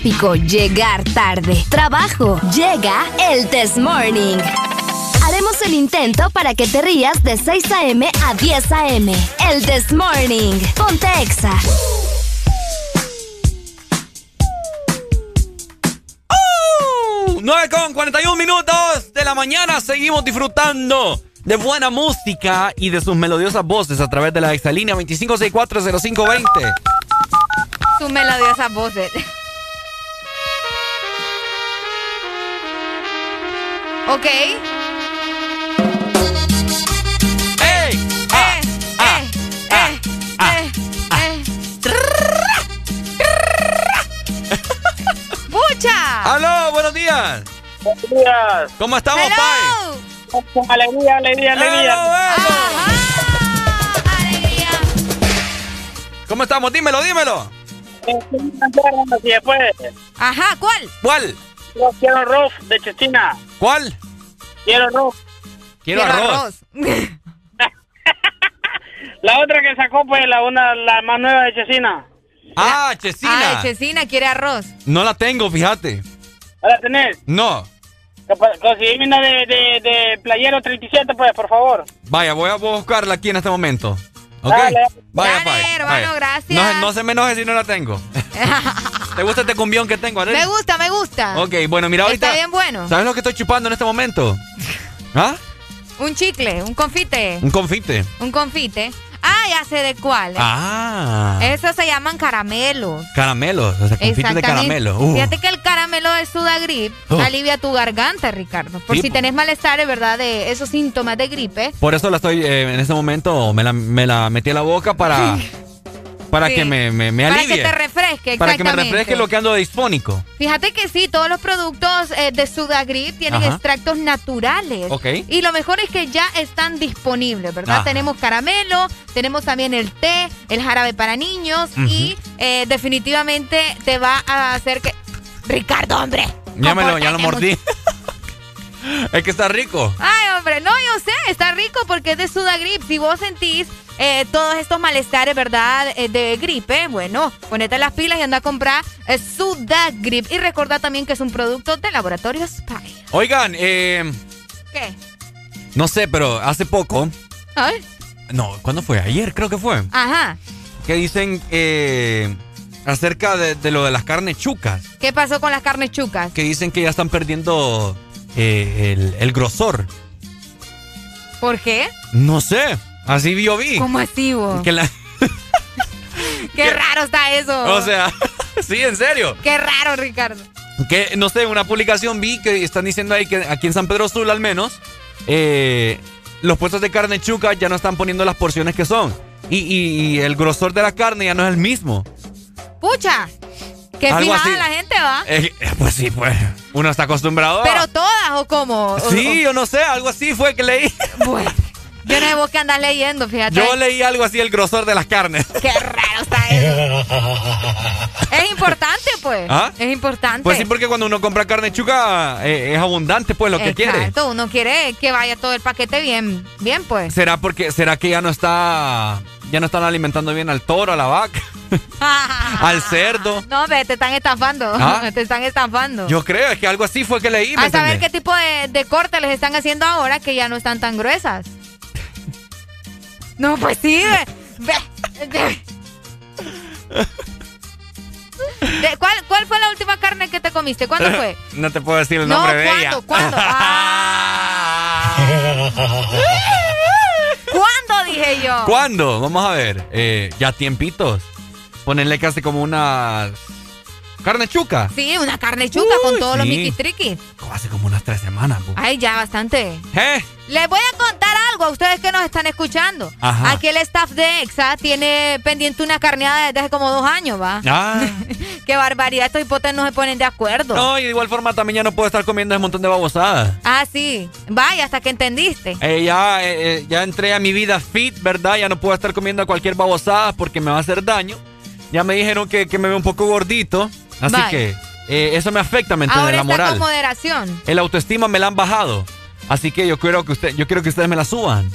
tráfico, llegar tarde, trabajo, llega el Test Morning. Haremos el intento para que te rías de 6 a.m. a 10 a.m. El Test Morning. Ponte Exa. ¡Uh! 9 con 41 minutos de la mañana. Seguimos disfrutando de buena música y de sus melodiosas voces a través de la exalínea 25640520. Sus melodiosas voces. Ok. ¡Ey! ¡Eh! ¡Eh! ¡Eh! ¡Eh! ¡Eh! ¡Pucha! ¡Aló! ¡Buenos días! Buenos días. ¿Cómo estamos, Pai? Con alegría, alegría, alegría. ¿Cómo estamos? Dímelo, dímelo. Después. Ajá, ¿cuál? ¿Cuál? Yo quiero arroz de Chechina. ¿Cuál? Quiero arroz. Quiero, arroz. La otra que sacó, pues, la una, la más nueva de Chesina. Ah, Chesina. Ah, Chesina quiere arroz. No la tengo, fíjate. ¿La tenés? No. Conseguime una de, de, de Playero 37, pues, por favor. Vaya, voy a buscarla aquí en este momento. ¿Ok? Dale. Vaya, Dale, Pai. hermano, vaya. gracias. No, no se me enoje si no la tengo. ¿Te gusta este cumbión que tengo, Arely? Me gusta, me gusta. Ok, bueno, mira ahorita. Está bien bueno. ¿Sabes lo que estoy chupando en este momento? ¿Ah? Un chicle, un confite. Un confite. Un confite. Ah, ya sé de cuál. Ah. Esos se llaman caramelos. Caramelos, o sea, confites de caramelo. Uh. Fíjate que el caramelo de Sudagrip Oh. alivia tu garganta, Ricardo. Por Sí, si tenés malestares, ¿verdad? De esos síntomas de gripe. Por eso la estoy, eh, en este momento, me la, me la metí a la boca para, para Sí. que me, me, me Para alivie. que te refresque, Para que me refresque lo que ando dispónico. Fíjate que sí, todos los productos eh, de Sudagrip tienen Ajá. extractos naturales. Ok. Y lo mejor es que ya están disponibles, ¿verdad? Ajá. Tenemos caramelo, tenemos también el té, el jarabe para niños y eh, definitivamente te va a hacer que... Ricardo, hombre. Ya, me lo, ya lo mordí. es que está rico. Ay, hombre, no, yo sé, está rico porque es de Sudagrip. Si vos sentís eh, todos estos malestares, ¿verdad? Eh, de gripe, bueno, ponete las pilas y anda a comprar eh, Sudagrip. Y recordá también que es un producto de Laboratorio Spy. Oigan, eh, ¿Qué? no sé, pero hace poco, Ay, no, ¿cuándo fue? Ayer creo que fue. Ajá. Que dicen eh, acerca de, de lo de las carnes chucas. ¿Qué pasó con las carnes chucas? Que dicen que ya están perdiendo eh, el, el grosor. ¿Por qué? No sé, así vi yo vi. ¿Cómo así, vos? Que la- Qué raro está eso. o sea, sí, en serio. Qué raro, Ricardo. Que, no sé, una publicación vi que están diciendo ahí que aquí en San Pedro Sula al menos, eh, los puestos de carne chuca ya no están poniendo las porciones que son. Y, y- y el grosor de la carne ya no es el mismo. Pucha. Qué Algo fijada así. la gente va. Eh, eh, pues sí, pues. Uno está acostumbrado. a- Pero todas o cómo. O- Sí, yo no sé, algo así fue que leí. Bueno, yo no sé vos que andas leyendo, fíjate. Yo leí algo así, el grosor de las carnes. Qué raro está eso. es importante, pues. ¿Ah? Es importante. Pues sí, porque cuando uno compra carne chuca eh, es abundante, pues, lo que quiere. Exacto, uno quiere que vaya todo el paquete bien, bien, pues. ¿Será porque, será que ya no está, ya no están alimentando bien al toro, a la vaca, al cerdo? No, ve, te están estafando. ¿Ah? Te están estafando. Yo creo, es que algo así fue que leí, ¿me a saber entendés? qué tipo de, de corte les están haciendo ahora que ya no están tan gruesas. No, pues sí, ve. ¿cuál, ¿Cuál fue la última carne que te comiste? ¿Cuándo fue? No te puedo decir el No, nombre de ¿cuándo? ella. ¿Cuándo? ¿Cuándo dije yo? ¿Cuándo? Vamos a ver. Eh, ya tiempitos. Ponerle casi como una carne chuca. Sí, una carne chuca con todos los sí. miquistriquis. Hace como unas tres semanas. bu. Ay, ya bastante. ¿Eh? Les voy a contar algo a ustedes que nos están escuchando. Ajá. Aquí el staff de EXA tiene pendiente una carneada desde hace como dos años, ¿va? Ah. Qué barbaridad, estos hipotes no se ponen de acuerdo. No, y de igual forma también ya no puedo estar comiendo ese montón de babosadas. Ah, sí. Vaya, hasta que entendiste. Eh, ya, eh, eh, ya entré a mi vida fit, ¿verdad? Ya no puedo estar comiendo cualquier babosada porque me va a hacer daño. Ya me dijeron que, que me veo un poco gordito. Así que eh, eso me afecta, ¿me entiendes? La está moral. con moderación. El autoestima me la han bajado. Así que yo quiero que usted, yo quiero que ustedes me la suban.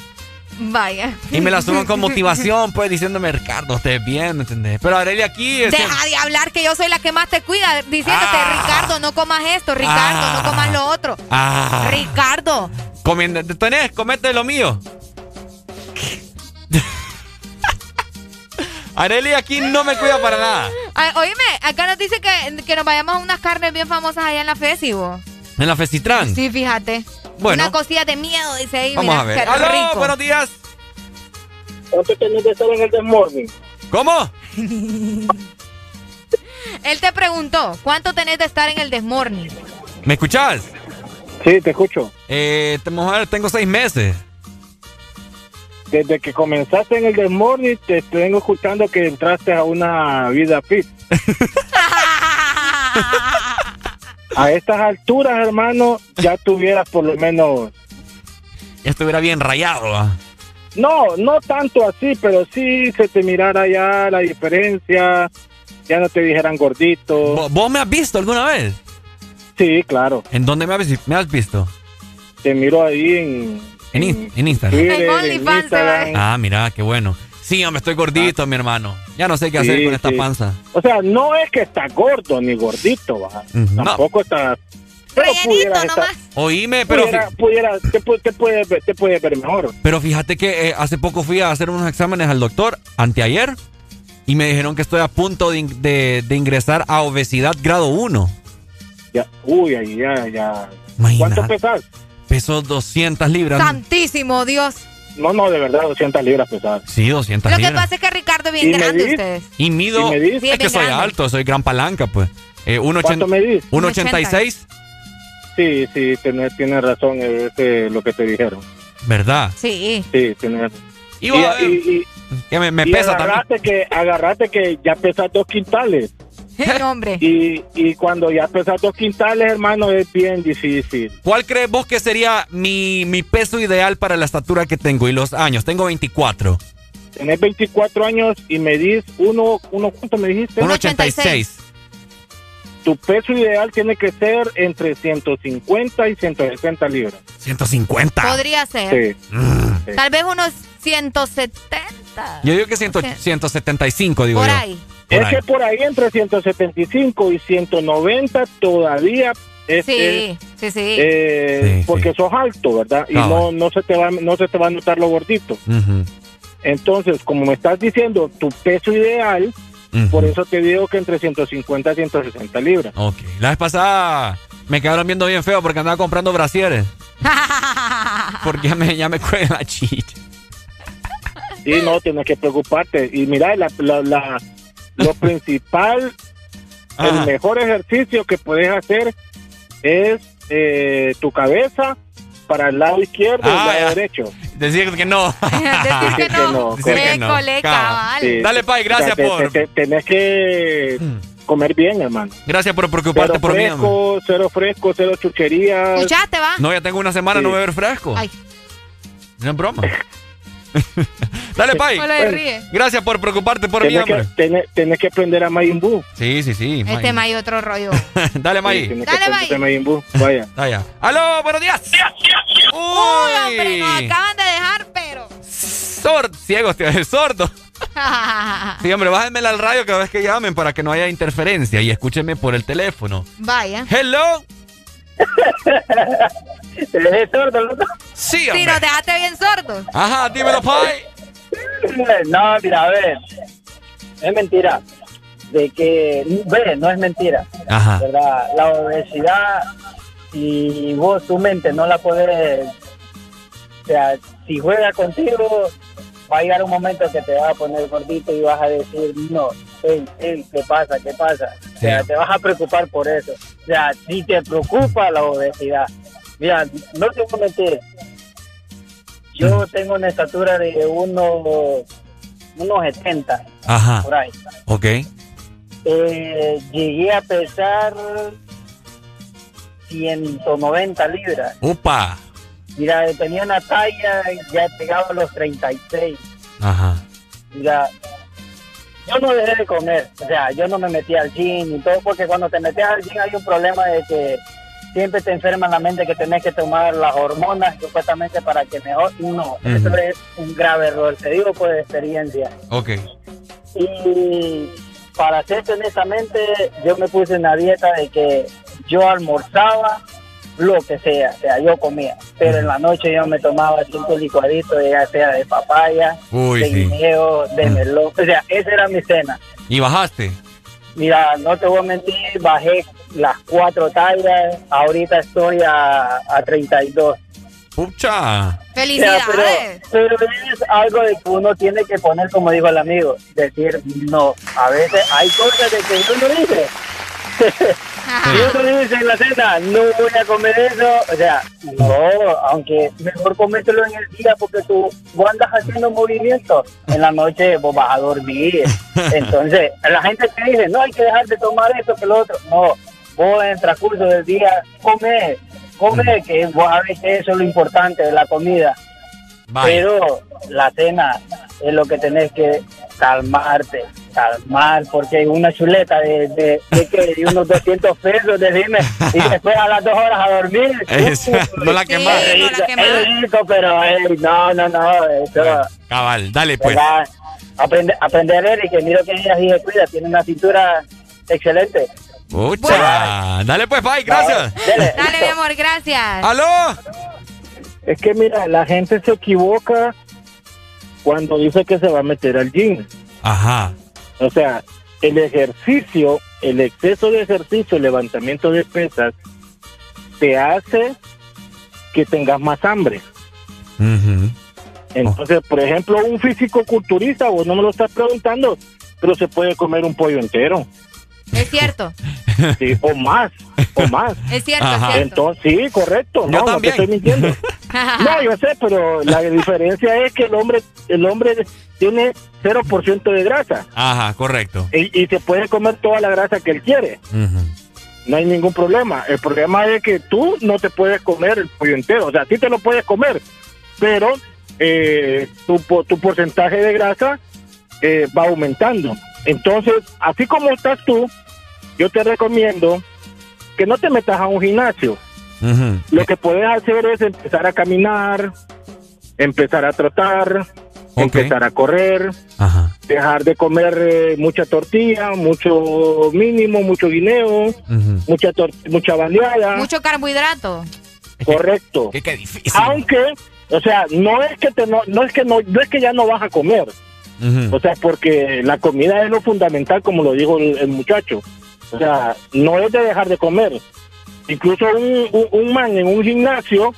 Vaya. Y me la suban con motivación, pues diciéndome, Ricardo, usted es bien, ¿me entendés? Pero Aurelia aquí Deja de hablar que yo soy la que más te cuida, diciéndote, Ah. Ricardo, no comas esto, Ricardo, Ah. no comas lo otro. Ah. Ricardo, comiendo. ¿Tenés? Comete lo mío. Areli aquí no me cuida para nada. Ay, oíme, acá nos dice que, que nos vayamos a unas carnes bien famosas allá en la FESI, vos. En la Festitrán. Sí, fíjate. Bueno. Una cosilla de miedo, dice ahí. Vamos mira, a ver. ¡Aló! rico. Buenos días. ¿Cuánto tenés de estar en el Desmorning? ¿Cómo? Él te preguntó, ¿cuánto tenés de estar en el Desmorning? ¿Me escuchás? Sí, te escucho. Eh, te- vamos a ver, tengo seis meses. Desde que comenzaste en el Desmorning, te vengo escuchando que entraste a una vida fit. a estas alturas, hermano, ya tuvieras por lo menos... Ya estuviera bien rayado, ¿va? No, no tanto así, pero sí se te mirara ya la diferencia, ya no te dijeran gordito. ¿Vo- ¿Vos me has visto alguna vez? Sí, claro. ¿En dónde me has, me has visto? Te miro ahí en, En, in- en Instagram. Twitter, En en OnlyFans, Instagram. Ah, mira, qué bueno. Sí, hombre, estoy gordito, mi hermano. Ya no sé qué hacer Sí, con esta sí. panza. O sea, no es que está gordo ni gordito, ¿va? Ujú. Tampoco está... Pero pudieras estar- Oíme, pero, pudiera, te, te puede, ver- te puede ver mejor. pero fíjate que eh, hace poco fui a hacer unos exámenes al doctor, anteayer, y me dijeron que estoy a punto de, de- de ingresar a obesidad grado 1. Ya, uy, ahí ya, ya. Imagínate. ¿Cuánto pesas? Peso 200 libras. Santísimo Dios. No, no, de verdad, 200 libras pesas. Sí, 200 Lo que libras. pasa es que Ricardo es ¿Y bien grande medís? ustedes. Y mido. ¿Y medís? Sí, es que soy grande. alto, soy gran palanca, pues. Eh, 1,80 ¿Cuánto medís? 1,86, Sí, sí, tienes tiene razón eh, este, lo que te dijeron. ¿verdad? Sí. Sí, tienes Y, vos, eh, y, y- que me, me y pesa también. agarrate que, agarrate que ya pesas dos quintales. No, hombre. Y, y cuando ya pesas dos quintales, hermano, es bien difícil. ¿Cuál crees vos que sería mi, mi peso ideal para la estatura que tengo y los años? Tengo 24. Tenés 24 años y medís uno, uno ¿cuánto me dijiste? 1,86. Tu peso ideal tiene que ser entre 150 y 160 libras. 150. Podría ser. Sí. Mm. Tal vez unos 170. Yo digo que 100 Ok. 175, digo Por yo. ahí. Por es ahí. que por ahí entre 175 y 190 todavía es, Sí, es, sí, sí. eh, Sí, porque sí. sos alto, ¿verdad? Y no, no se te va no se te va a notar lo gordito. Entonces, como me estás diciendo, tu peso ideal, por eso te digo que entre 150 y 160 libras. Ok. La vez pasada me quedaron viendo bien feo porque andaba comprando brasieres. Porque ya me, ya me cuelga la chicha. Y no tienes que preocuparte. Y mira, la, la- la- lo principal, Ajá. el mejor ejercicio que puedes hacer es eh, tu cabeza para el lado izquierdo y Ah, el lado ya. derecho. Decir que no. Decir que no. Decir que no. Cabal. Sí. Dale, Pai, gracias O sea, por- te- te- tenés que comer bien, hermano. Gracias por preocuparte Cero por mí. fresco, cero fresco, cero chucherías. ¿Escuchaste, va? No, ya tengo una semana Sí. no beber fresco. Ay. No es broma. Dale, Pai. No le ríe. Gracias por preocuparte por mí, Tienes que, hombre. tenés, tenés que aprender a Majin Buu. Sí, sí, sí. Este May. May otro rollo. Dale, Sí, May. tienes que Dale, May. a Majin Buu. Vaya. Vaya. ¡Aló! ¡Buenos días! Uy, hombre, ¡Uy! nos acaban de dejar, pero. Sordo. Ciego, tío, es sordo. Sí, hombre, bájenmela al radio cada vez que llamen para que no haya interferencia y escúchenme por el teléfono. Vaya. ¡Hello! ¿Eres sordo, loco? Sí, Sí, hombre. nos dejaste bien sordos. Ajá, dímelo, Pai. No, mira, a ver. Es mentira. De que, ve, no es mentira. Ajá. ¿Verdad? La obesidad, si vos tu mente no la podés, o sea, si juega contigo, va a llegar un momento que te vas a poner gordito y vas a decir, no, hey, hey, ¿qué pasa? ¿Qué pasa? O sea, te vas a preocupar por eso. O sea, si te preocupa la obesidad, mira, no te voy a mentir. Yo tengo una estatura de unos, unos 70, Ajá. por ahí. Ok. Eh, llegué a pesar 190 libras. Upa. Mira, tenía una talla, ya llegaba a los 36. Ajá. Mira, yo no dejé de comer. O sea, yo no me metí al gym y todo, porque cuando te metes al gym hay un problema de que siempre te enferma la mente que tenés que tomar las hormonas supuestamente para que mejor. No, eso es un grave error. Te digo por experiencia. Ok. Y para serte honestamente, yo me puse en la dieta de que yo almorzaba lo que sea, o sea, yo comía, pero en la noche yo me tomaba cinco licuaditos, ya sea de papaya, Uy, de sí. guineo, de melón, o sea, esa era mi cena. ¿Y bajaste? Mira, no te voy a mentir, bajé las cuatro tallas, ahorita estoy a, a 32. ¡Pucha! O sea, ¡Felicidades! pero, pero es algo de que uno tiene que poner, como dijo el amigo, decir no. A veces hay cosas de que uno dice. Uno dice en la cena, no voy a comer eso. O sea, no, aunque mejor comértelo en el día porque tú vos andas haciendo movimiento. En la noche vos vas a dormir. Entonces, la gente te dice, no hay que dejar de tomar esto que lo otro. No, vos en el transcurso del día come, come, que vos sabés que eso es lo importante de la comida. Pero la cena es lo que tenés que calmarte, calmar, porque hay una chuleta de, de, de, que- de unos 200 pesos, decime, y después a las dos horas a dormir. Es- no la quemás. Es rico, es rico, pero ey, no, no, no, eso, Cabal, dale pues. ¿verdad? Aprende, aprender, Eric, que miro que ella sí se cuida, tiene una cintura excelente. ¡Pucha! Dale pues, Pai, gracias. Dale, mi amor, gracias. ¡Aló! Es que mira, la gente se equivoca cuando dice que se va a meter al gym. Ajá. O sea, el ejercicio, el exceso de ejercicio, el levantamiento de pesas, te hace que tengas más hambre. Entonces, por ejemplo, un físico culturista, vos no me lo estás preguntando, pero se puede comer un pollo entero. Es cierto. Sí, o más, o más. Es cierto, es cierto. Entonces, sí, correcto. No, no te estoy mintiendo. No, yo sé, pero la diferencia es que el hombre, el hombre tiene 0% de grasa Ajá, correcto. y, y se puede comer toda la grasa que él quiere. No hay ningún problema. El problema es que tú no te puedes comer el pollo entero. O sea, sí te lo puedes comer, pero eh, tu, tu porcentaje de grasa eh, va aumentando. Entonces, así como estás tú, yo te recomiendo que no te metas a un gimnasio. Lo que puedes hacer es empezar a caminar, empezar a trotar, empezar a correr, dejar de comer eh, mucha tortilla, mucho mínimo, mucho guineo, mucha mucha baleada. Mucho carbohidrato. Correcto. Qué, difícil. Aunque, o sea, no es que te no, no es que no, no es que ya no vas a comer. O sea, porque la comida es lo fundamental, como lo dijo el, el muchacho. O sea, no es de dejar de comer. Incluso un, un, un man en un gimnasio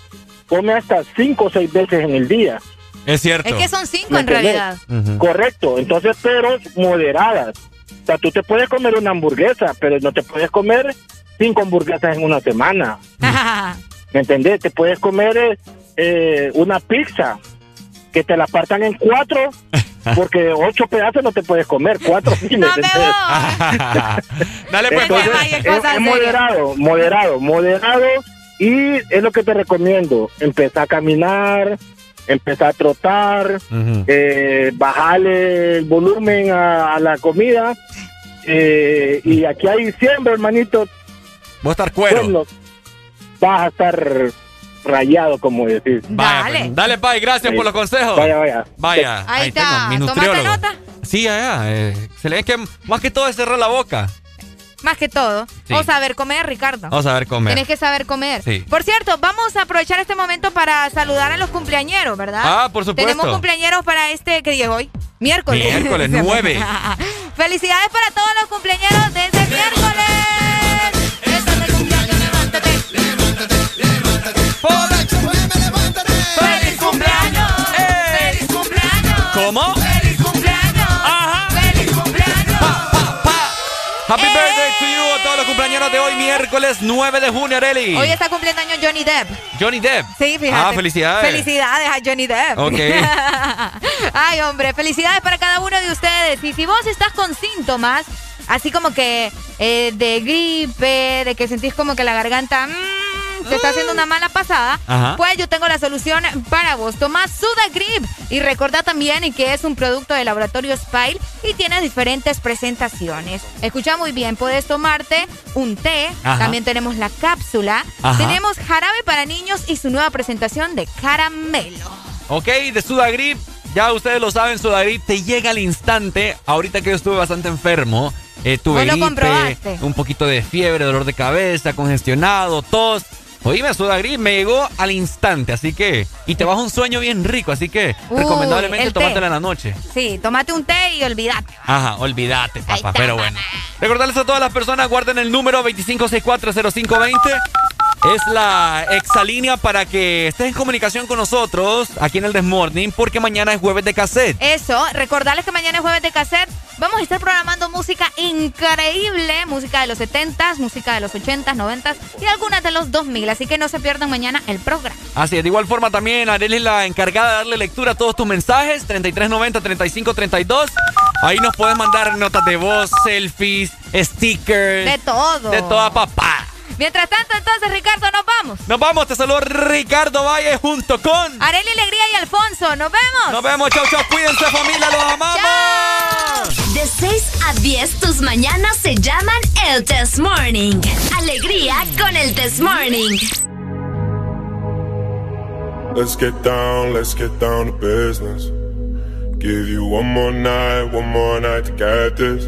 come hasta cinco o seis veces en el día. Es cierto. Es que son cinco ¿Me en realidad. Correcto, entonces, pero moderadas. O sea, tú te puedes comer una hamburguesa, pero no te puedes comer cinco hamburguesas en una semana. ¿Me entendés? Te puedes comer eh, eh, una pizza, que te la partan en cuatro porque ocho pedazos no te puedes comer, cuatro fines. No Dale pues. Entonces, Ay, es moderado, moderado, moderado. Y es lo que te recomiendo. Empezar a caminar, empezar a trotar, eh, bajarle el volumen a, a la comida. eh, y aquí hay diciembre, hermanito. Voy a estar cuero. bueno, vas a estar rayado, como decir. Vaya, pues. Dale, Pai, gracias por los consejos. Vaya, vaya. Vaya. Ahí está. tengo mi ¿Tomaste nutriólogo. nota? Sí, allá. Eh, se le ve que más que todo es cerrar la boca. Más que todo. Sí. O saber comer, Ricardo. Vamos a ver comer. Tienes que saber comer. Sí. Por cierto, vamos a aprovechar este momento para saludar a los cumpleañeros, ¿verdad? Ah, por supuesto. Tenemos cumpleañeros para este, ¿qué día es hoy? Miércoles. Miércoles, nueve. Felicidades para todos los cumpleañeros de este miércoles. ¡Feliz cumpleaños! ¡Feliz cumpleaños! ¿Cómo? ¡Feliz cumpleaños! Ajá. ¡Feliz cumpleaños! Happy birthday to you a todos los cumpleaños de hoy, miércoles 9 de junio, Areli. Hoy está cumpliendo años Johnny Depp. Johnny Depp. Sí, fíjate. Ah, felicidades. Felicidades a Johnny Depp. Ok. Ay, hombre, felicidades para cada uno de ustedes. Y si vos estás con síntomas, así como que eh, de gripe, de que sentís como que la garganta mm, te está haciendo una mala pasada, Ajá. pues yo tengo la solución para vos. Tomás Sudagrip y recordá también que es un producto de laboratorio Spile y tiene diferentes presentaciones. Escucha muy bien, puedes tomarte un té, Ajá. también tenemos la cápsula, Ajá. tenemos jarabe para niños y su nueva presentación de caramelo. Ok, de Sudagrip, ya ustedes lo saben, Sudagrip te llega al instante. Ahorita que yo estuve bastante enfermo, eh, tuve gripe, un poquito de fiebre, dolor de cabeza, congestionado, tos. Oíme, Sudagrip me llegó al instante, así que... Y te baja un sueño bien rico, así que Uy, recomendablemente tomártela en la noche. Sí, tómate un té y olvídate. Ajá, olvídate, papá, pero bueno. Recordarles a todas las personas, guarden el número 25640520. Es la exalínea para que estés en comunicación con nosotros aquí en el Desmorning, porque mañana es jueves de cassette. Eso, recordarles que mañana es jueves de cassette. Vamos a estar programando música increíble, música de los 70s, música de los 80s, 90s y algunas de los 2000. Así que no se pierdan mañana el programa. Así es, de igual forma también Arely es la encargada de darle lectura a todos tus mensajes, 3390-3532. Ahí nos puedes mandar notas de voz, selfies, stickers. De todo. De toda papá. Mientras tanto, entonces, Ricardo, nos vamos. Nos vamos, te saludo Ricardo Valle junto con... Arely Alegría y Alfonso, nos vemos. Nos vemos, chau, chau, cuídense familia, los amamos. De 6 a 10, tus mañanas se llaman el Test Morning. Alegría con el Test Morning. Let's get down, let's get down to business. Give you one more night, one more night to get this.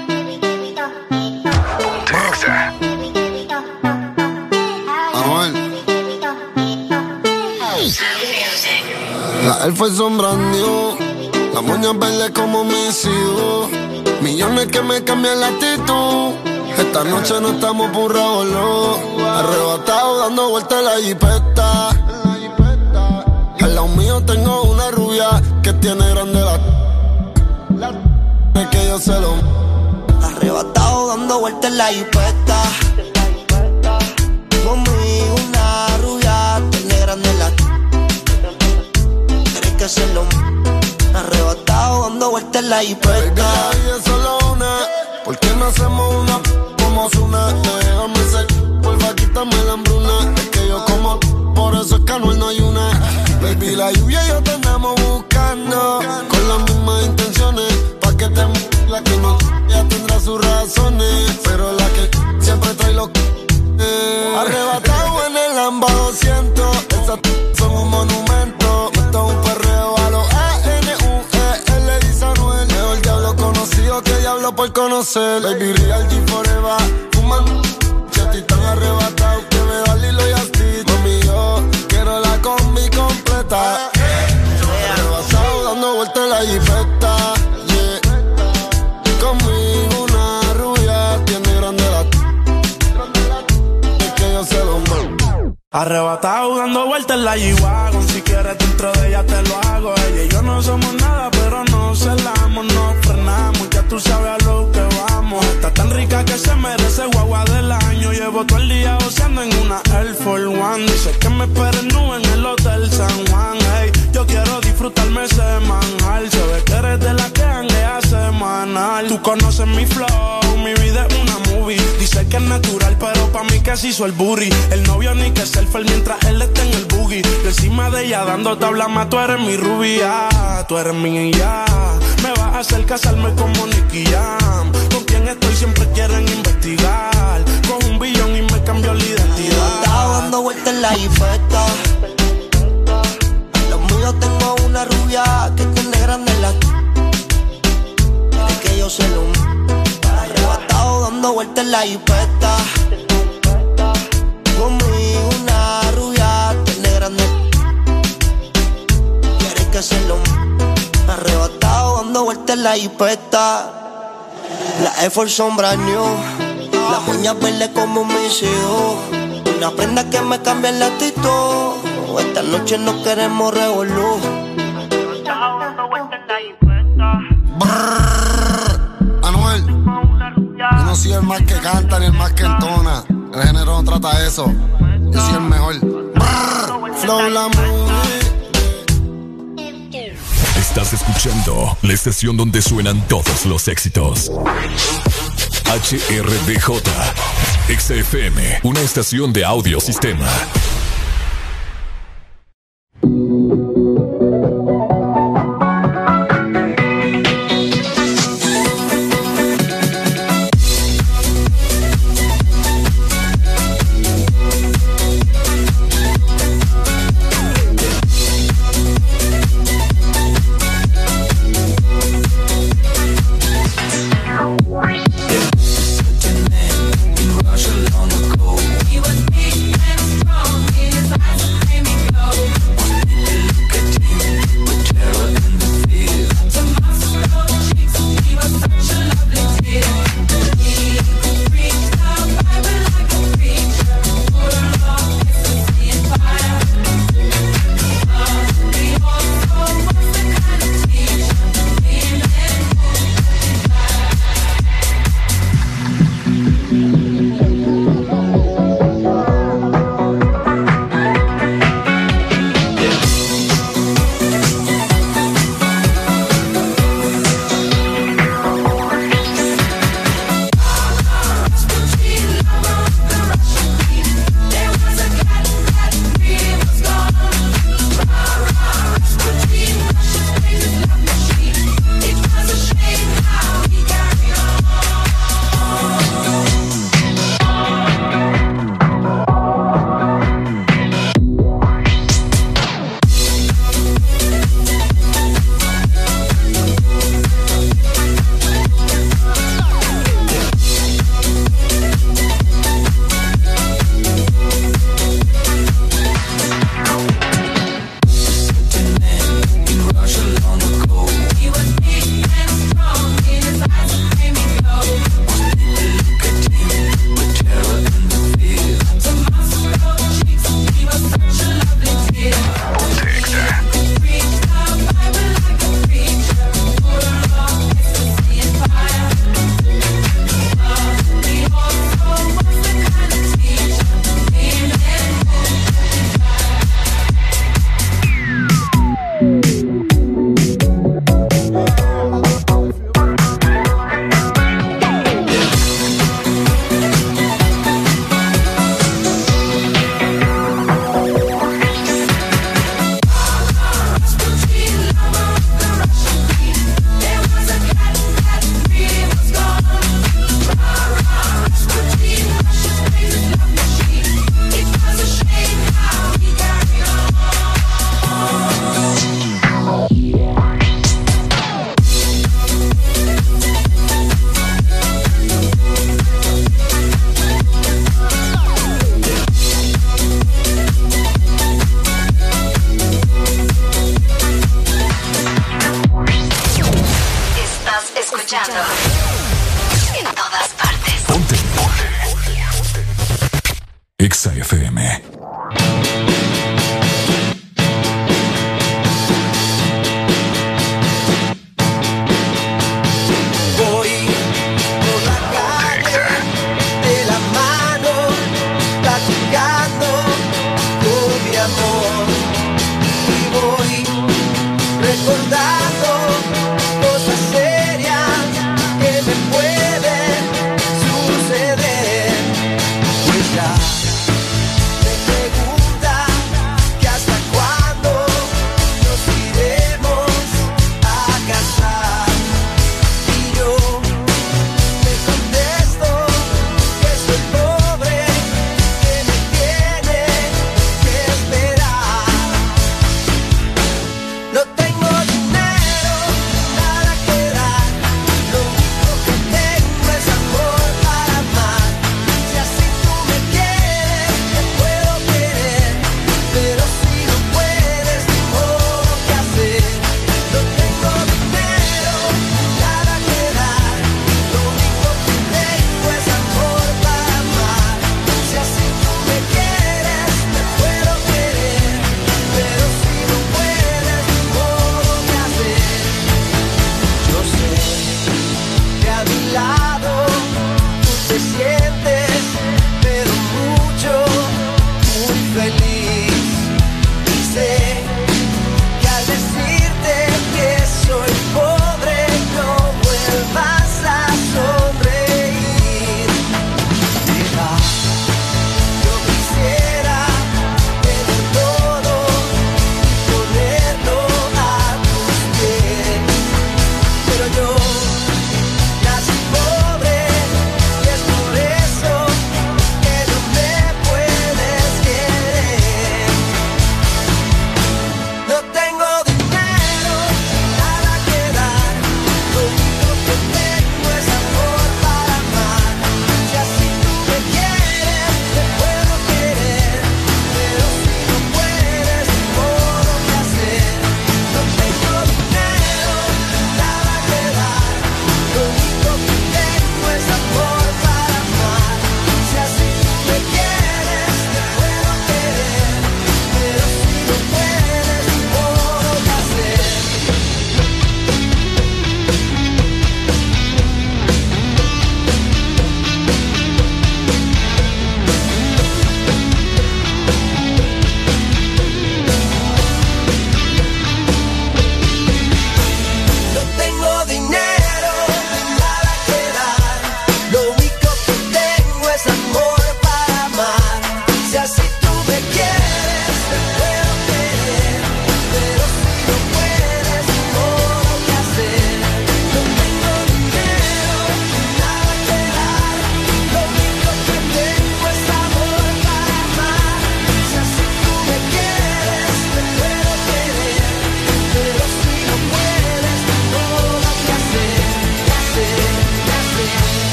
La elfa sombra new, la moña verde como mis hijos. Millones que me cambian la actitud. Esta noche no estamos no. Arrebatado dando vueltas la jipeta. Al lado mío tengo una rubia que tiene grande la. Es que yo se lo. Arrebatado dando vueltas la jipeta. Dando vueltas en la es solo una. ¿Por qué no hacemos una como una? Déjame ser, porfa, quítame la hambruna. Es que yo como, por eso es que no hay una. Baby, la lluvia y yo te andamos buscando. Con las mismas intenciones. Pa' que te la que no ya tendrá sus razones. Pero la que siempre trae los eh. Arrebatado en el Lamba 200. Esas que por conocer. Baby, real G forever. Fuman. Ya estoy tan arrebatado que me da Lilo y Asti. Mami, yo quiero la combi completa. Arrebatado dando vueltas en la jipeta. Conmigo una rubia tiene grande la. Es que yo se lo mando. Arrebatado dando vueltas en la G-Wagon Si quieres dentro de ella te lo hago Ella y yo no somos nada pero no celamos No frenamos, tú sabes a lo que vamos. Está tan rica que se merece guagua del año. Llevo todo el día oceando en una Air Force One. Dice que me esperen en el Hotel San Juan Ey, Yo quiero disfrutarme semanal Se ve que eres de la que hanguea semanal. Tú conoces mi flow, mi vida es una movie. Dice que es natural pero pa' mí que se hizo el booty El novio ni que selfie mientras él está en el boogie. Y encima de ella dando tabla más Tú eres mi rubia, tú eres mi ya. Me vas a hacer casarme como Nicky Jam. Con quien estoy siempre quieren investigar. Con un billón y me cambió la identidad. Estaba dando vueltas en la jipeta. Una rubia que tiene grande la. Que yo se lo. Arrebatado dando vueltas en la jipeta. Conmigo una rubia tiene grande. Quieres que se lo. Arrebatado dando vueltas en la jipeta. La Force sombra new. Las uñas verdes como mis hijos. Una prenda que me cambia la actitud. Esta noche no queremos revolú. No soy el más que canta ni el más que entona. El género no trata eso. Yo soy el mejor. Brrr, Flow la. Estás escuchando la estación donde suenan todos los éxitos. HRDJ, XFM, una estación de audio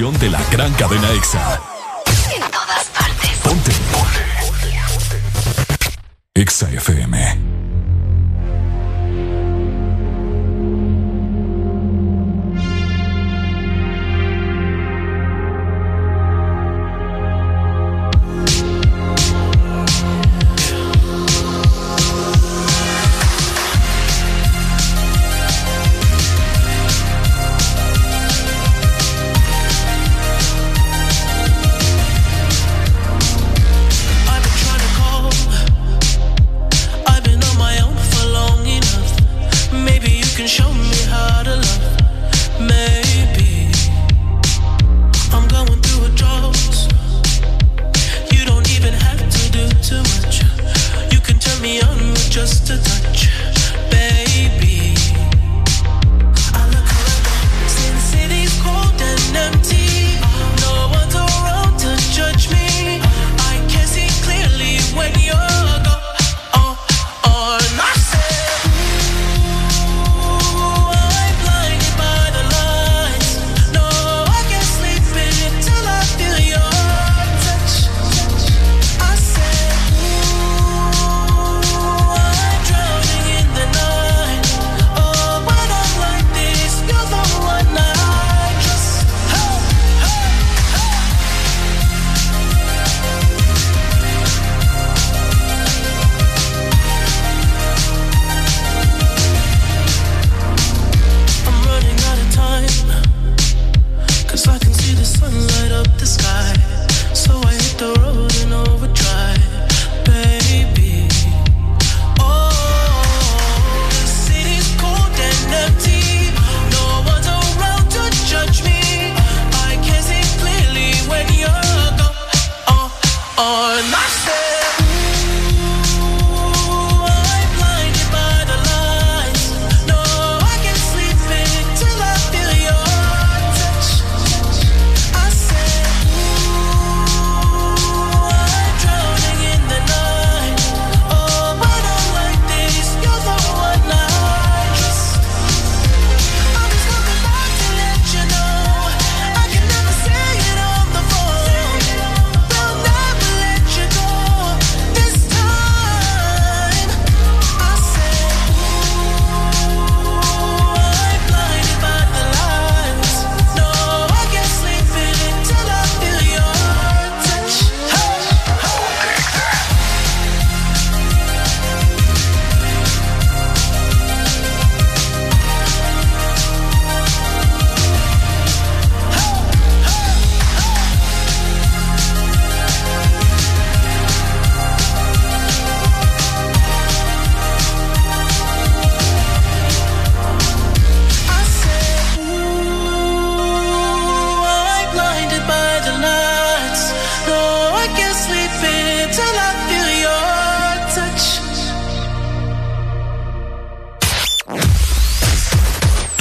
de la gran cadena EXA.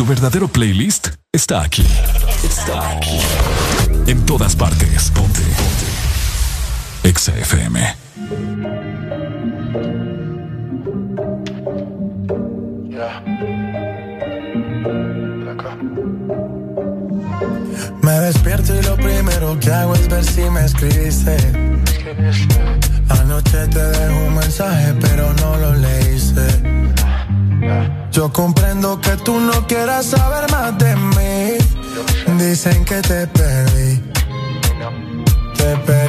Verdadero playlist está aquí. Está aquí. En todas partes. Ponte. Ponte. Exa FM. Me despierto y lo primero que hago es ver si me escribiste. Anoche te dejo un mensaje, pero no lo leíste. Yo comprendo que tú no quieras saber más de mí. Dicen que te perdí. Te perdí.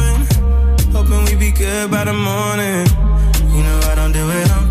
Hoping we be good by the morning. You know I don't do it on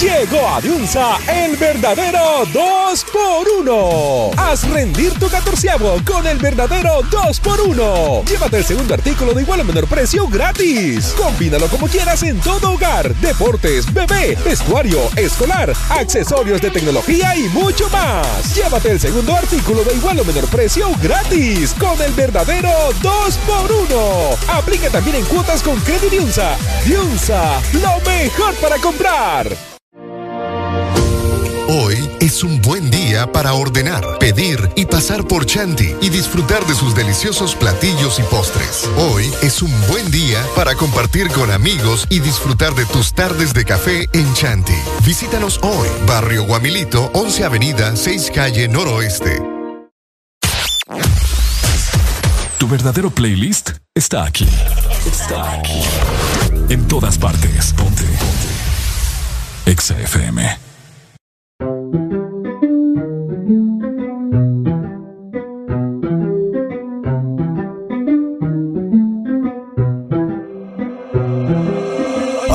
Llegó a Diunsa el verdadero 2x1. Haz rendir tu catorceavo con el verdadero 2x1. Llévate el segundo artículo de igual o menor precio gratis. Combínalo como quieras en todo hogar, deportes, bebé, vestuario, escolar, accesorios de tecnología y mucho más. Llévate el segundo artículo de igual o menor precio gratis con el verdadero 2x1. Aplica también en cuotas con Credit Diunsa. Diunsa, lo mejor para comprar. Hoy es un buen día para ordenar, pedir y pasar por Chanti y disfrutar de sus deliciosos platillos y postres. Hoy es un buen día para compartir con amigos y disfrutar de tus tardes de café en Chanti. Visítanos hoy, Barrio Guamilito, 11 Avenida, 6 Calle Noroeste. Tu verdadero playlist está aquí. Está aquí. En todas partes. Ponte. Ponte. Exa FM.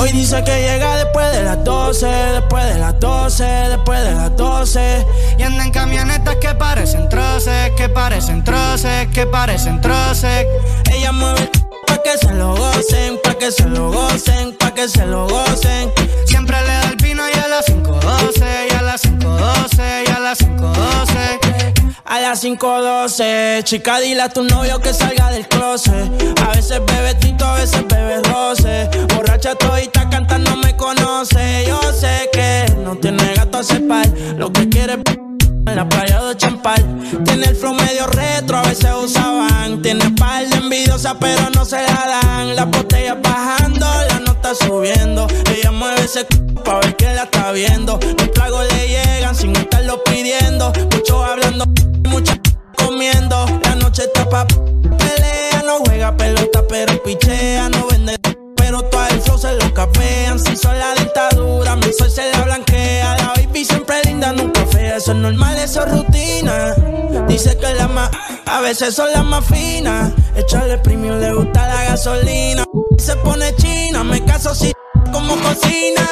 Hoy dice que llega después de las 12, después de las 12, después de las 12. Y anda en camionetas que parecen troces, que parecen troces, que parecen troces. Ella mueve pa' que se lo gocen, pa' que se lo gocen, pa' que se lo gocen. Siempre le da el vino y a las 5.12, y a las 5.12, y a las 5.12. A las 5.12, chica, dile a tu novio que salga del closet. A veces bebe tito, a veces bebe roce. Borracha todita cantando me conoce. Yo sé que no tiene gato a cepar. Lo que quiere es en la playa de Champal. Tiene el flow medio retro, a veces usaban. Tiene par de envidiosas, pero no se la dan. Las botellas bajando, la nota subiendo. Ella mueve ese pa' ver que la está viendo. Los tragos le llegan sin estarlo pidiendo. Muchos hablando, muchas comiendo. La noche está pa' pelea, no juega pelota, pero pichea, no vende. Todo el flow se lo capean. Si son la dentadura, mi sol se la blanquea. La baby siempre linda, nunca fea. Eso es normal, eso es rutina. Dice que la más, a veces son las más finas. Echarle premium, le gusta la gasolina. Se pone china, me caso si como cocina.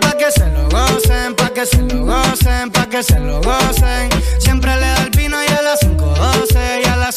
Pa' que se lo gocen, pa' que se lo gocen, pa' que se lo gocen. Siempre le da el vino y a las 5.12, y a las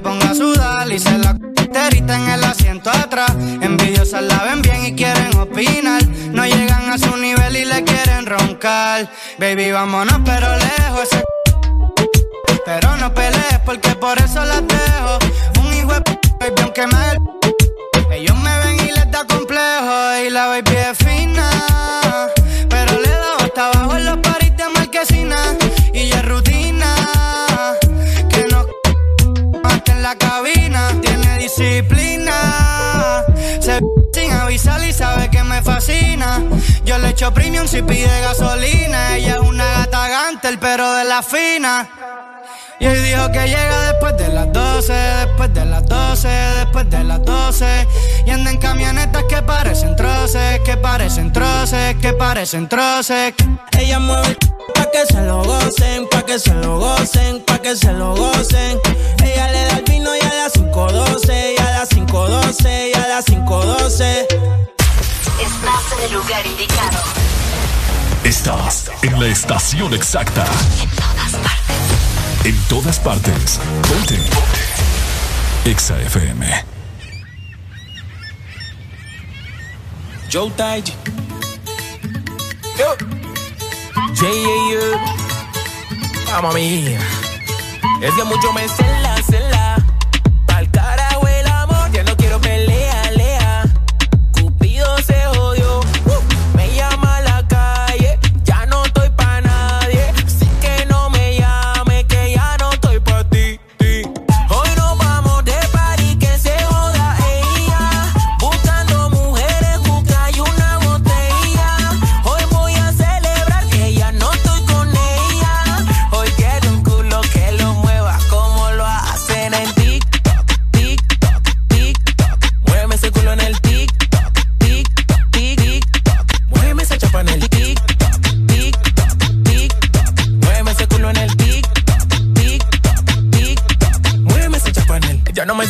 La ponga a sudar y se la terita en el asiento atrás. Envidiosas la ven bien y quieren opinar. No llegan a su nivel y le quieren roncar. Baby, vámonos, pero lejos. Ese pero no pelees porque por eso las dejo. Un hijo de baby, aunque me ellos me ven y les da complejo y la baby es la cabina. Tiene disciplina. Se sin avisar y sabe que me fascina. Yo le echo premium si pide gasolina. Ella es una gata gantel, pero de la fina. Y hoy dijo que llega después de las 12, después de las 12, después de las 12. Y anda en camionetas que parecen troces, que parecen troces, que parecen troces. Ella mueve el pa' que se lo gocen, pa' que se lo gocen, pa' que se lo gocen. Ella le 5.12 y a las 5.12 y a las 5.12. Estás en el lugar indicado. Estás en la estación exacta. En todas partes. En todas partes. Ponte. Ponte. Exa FM. Joe Taiji. Yo. Yeah, yeah, yeah. Mami. Es que mucho me celas, celas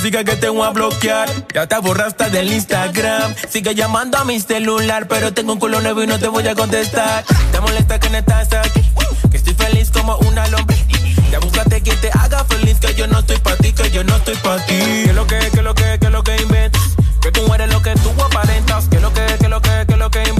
sigas que te voy a bloquear. Ya te borraste del Instagram. Sigue llamando a mi celular, pero tengo un culo nuevo y no te voy a contestar. Te molesta que no estás aquí. Que estoy feliz como una lombriz. Ya búscate quien te haga feliz, que yo no estoy pa' ti, que yo no estoy pa' ti. Que lo que, que lo que, que lo que inventas. Que tú eres lo que tú aparentas. Que lo que, que lo que, que lo que inventas.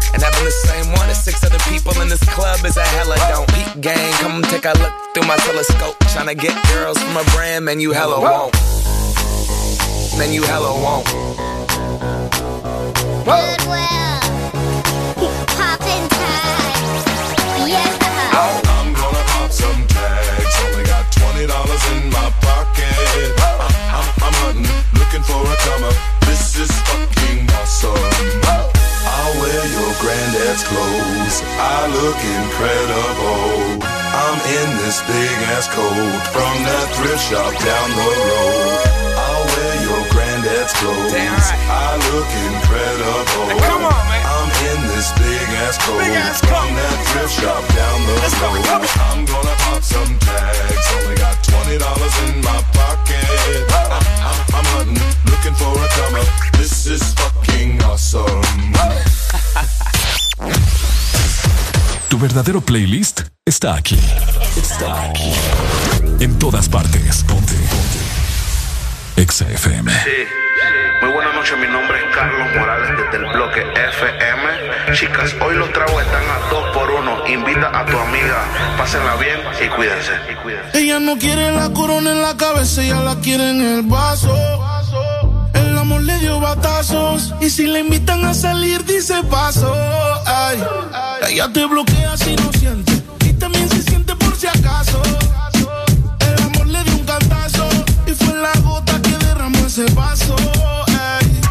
And having the same one as six other people in this club is a hella don't. Peak gang, come take a look through my telescope. Tryna get girls from a brand, man, you hella won't. Man, you hella won't. Goodwill. Poppin' tags. Yeah. I'm gonna pop some tags. Only got twenty dollars in my pocket. I'm, I'm, I'm hunting, looking for a comer. This is fucking awesome. I'll wear your granddad's clothes. I look incredible. I'm in this big ass coat from that thrift shop down the road. I'll wear your granddad's clothes. I look incredible. come on, man. I'm in this big ass coat from that thrift shop down the road. I'm gonna pop some tags. Only got twenty dollars in my pocket. I, I, I'm hunting, looking for a comer. This is fucking awesome. Tu verdadero playlist está aquí. Está aquí. En todas partes. Ponte. Ponte. Exa FM. Sí. Muy buenas noches, mi nombre es Carlos Morales desde el bloque FM. Chicas, hoy los tragos están a dos por uno. Invita a tu amiga, pásenla bien y cuídense. Y cuídense. Ella no quiere la corona en la cabeza, ella la quiere en el vaso. Le dio batazos. Y si le invitan a salir dice paso. Ay, ella te bloquea si no siente. Y también se siente por si acaso. El amor le dio un cantazo. Y fue la gota que derramó ese vaso. Ay,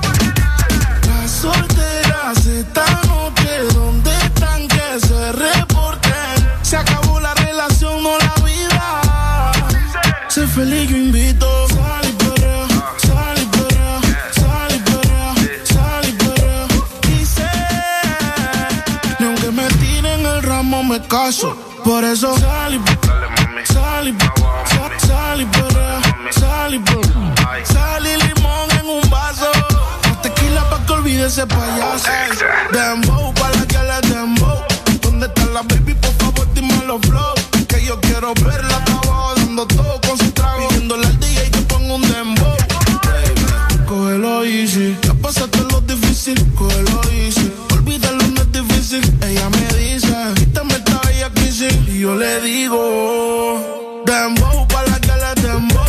Por eso sal y sal y sal- y sal y. Sal limón en un vaso. Tequila pa' que olvide ese payaso. Dembow, pa' la que le dembow. ¿Dónde está la baby? Por favor, dime los flow. Que yo quiero verla abajo dando todo con su trago. Pidiéndole al DJ que ponga un dembow. Cógelo easy. Ya pasaste lo difícil. Cógelo easy. Yo le digo, dembow, pa' la que le dembow.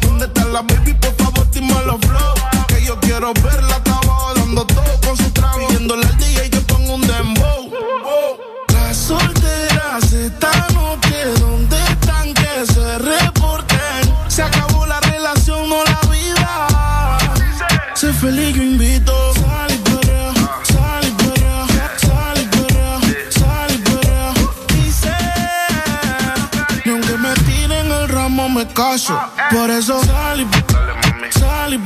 ¿Dónde está la baby? Por favor, dime los flow. Que yo quiero verla abajo dando todo con su trago. Pidiéndole al DJ que ponga un dembow. Las solteras esta noche, ¿dónde están que se reporten? Se acabó la relación, no la vida. Sé feliz, yo invito. Por eso sal y sal y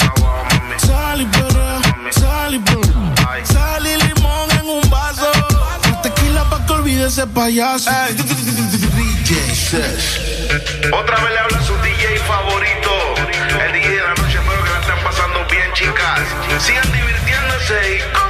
sal y sal y. Sal y limón en un vaso. Tequila pa' que olvide ese payaso. Otra vez le habla su DJ favorito. El DJ de la noche, espero que la estén pasando bien, chicas. Sigan divirtiéndose y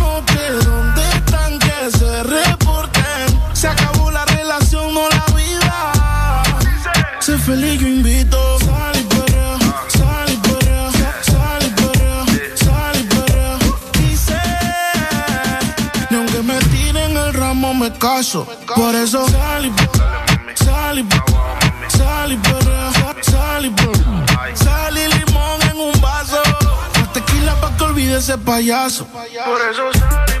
feliz, yo invito. Sal y perrea, sal y perrea, sal y perrea, sal y perrea. Dice, ni aunque me tiren el ramo me caso. Por eso sal y sal y sal y perrea, sal y perrea. Sal y limón en un vaso. Tequila pa' que olvide ese payaso. Por eso sale. Dímelo,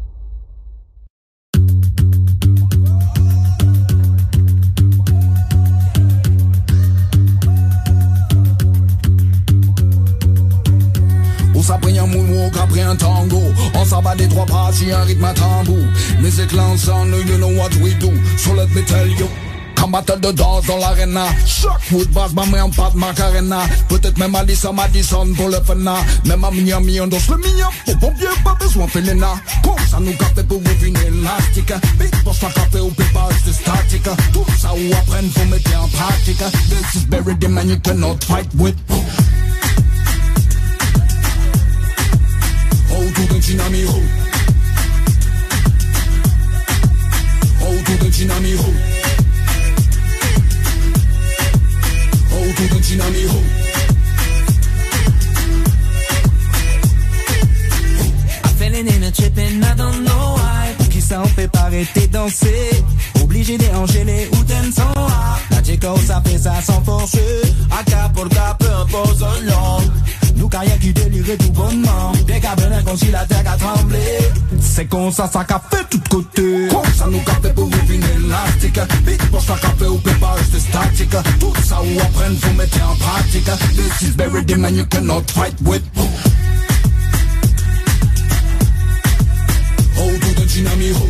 Moonwalk après un tango. On s'abat des trois pas si un rythme à tambour. Lounge sound, you know what we do. So let me tell you. Combattre de danse dans l'arena. Wood bass, ma main en pas de macarena. Peut-être même Madison, Madison pour le fena Même à Miami, on danse le mignon Pour pompier, pas besoin de Felena Comme ça nous café pour refiner élastique. Big boss, la café au pépage de statique. Tout ça ou apprendre, faut mettre en pratique. This is buried in man, you cannot fight with autour d'un dynamiro. Autour d'un dynamiro. Autour d'un dynamiro. I'm feeling in a tripping, I don't know why. Qui ça on fait pas arrêter danser. Obligé d'enchaîner ou d'un son La Jacob ça fait ça sans forcer. A caporta peu impose un long carrière qui délire tout bonnement. Dès qu'à venir comme si la terre a tremblé. C'est comme ça ça qu'a fait tout de côté. Comme ça nous café pour refiner élastique Big boss, la café au pépage de statique. Tout ça ou apprendre, faut mettre en pratique. This is in man, you cannot fight with. Oh, tout un tsunami, oh.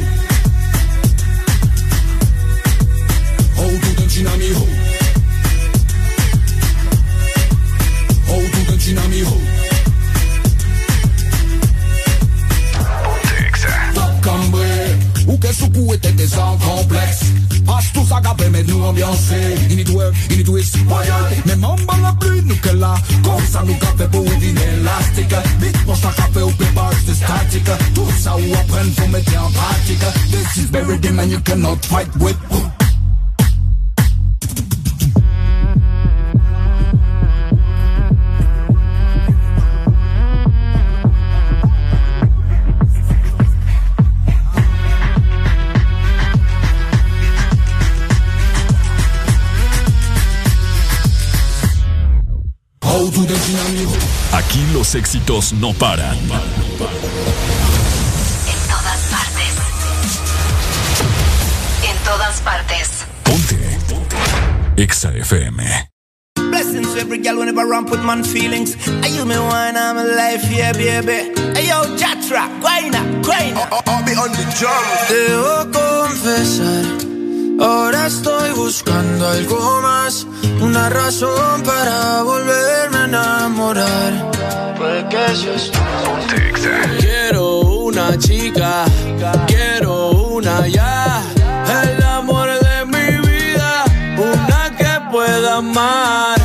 Oh, tout un tsunami, oh. it inna me. Ou ke soukou et tete san kompleks Pache tout sa gape met nou ambianse You need work, you need to expire Men mamban la plu nou ke la Kon sa nou kape pou et inelastik Bit mons ta kape ou pe pache de statik Tout sa ou apren pou mette en pratik This is very dim and you cannot fight with. Aquí los éxitos no paran. En todas partes. En todas partes. Ponte. Exa FM. Blessings to every girl whenever I ramp with man feelings. Are you me wine, I'm alive, yeah, baby. Hey yo, Jatra, guayna, guayna. I'll be on the drum. Debo confesar, Ahora estoy buscando algo más, una razón para volverme a enamorar. Porque yo estoy... Quiero una chica, quiero una ya, el amor de mi vida, una que pueda amar.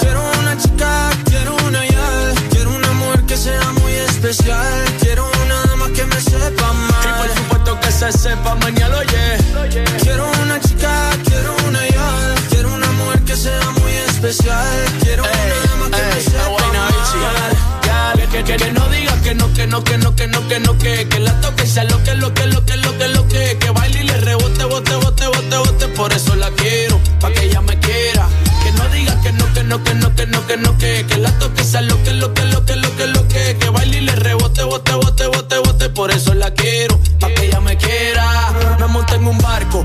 Quiero una chica, quiero una ya, quiero un amor que sea muy especial, quiero una dama que me sepa más. Y por supuesto que se sepa mañana, oye especial. Quiero una dama que me sepa. Que, que, que no digas que no, que no, que no, que no, que no, que que la toque sea lo que, lo que, lo que, lo que, lo que, que baile y le rebote, bote, bote, bote, bote, por eso la quiero, pa' que ella me quiera. Que no digas que no, que no, que no, que no, que no, que que la toque sea lo que, lo que, lo que, lo que, lo que, que baile y le rebote, bote, bote, bote, bote, por eso la quiero, pa' que ella me quiera. Me monté en un barco,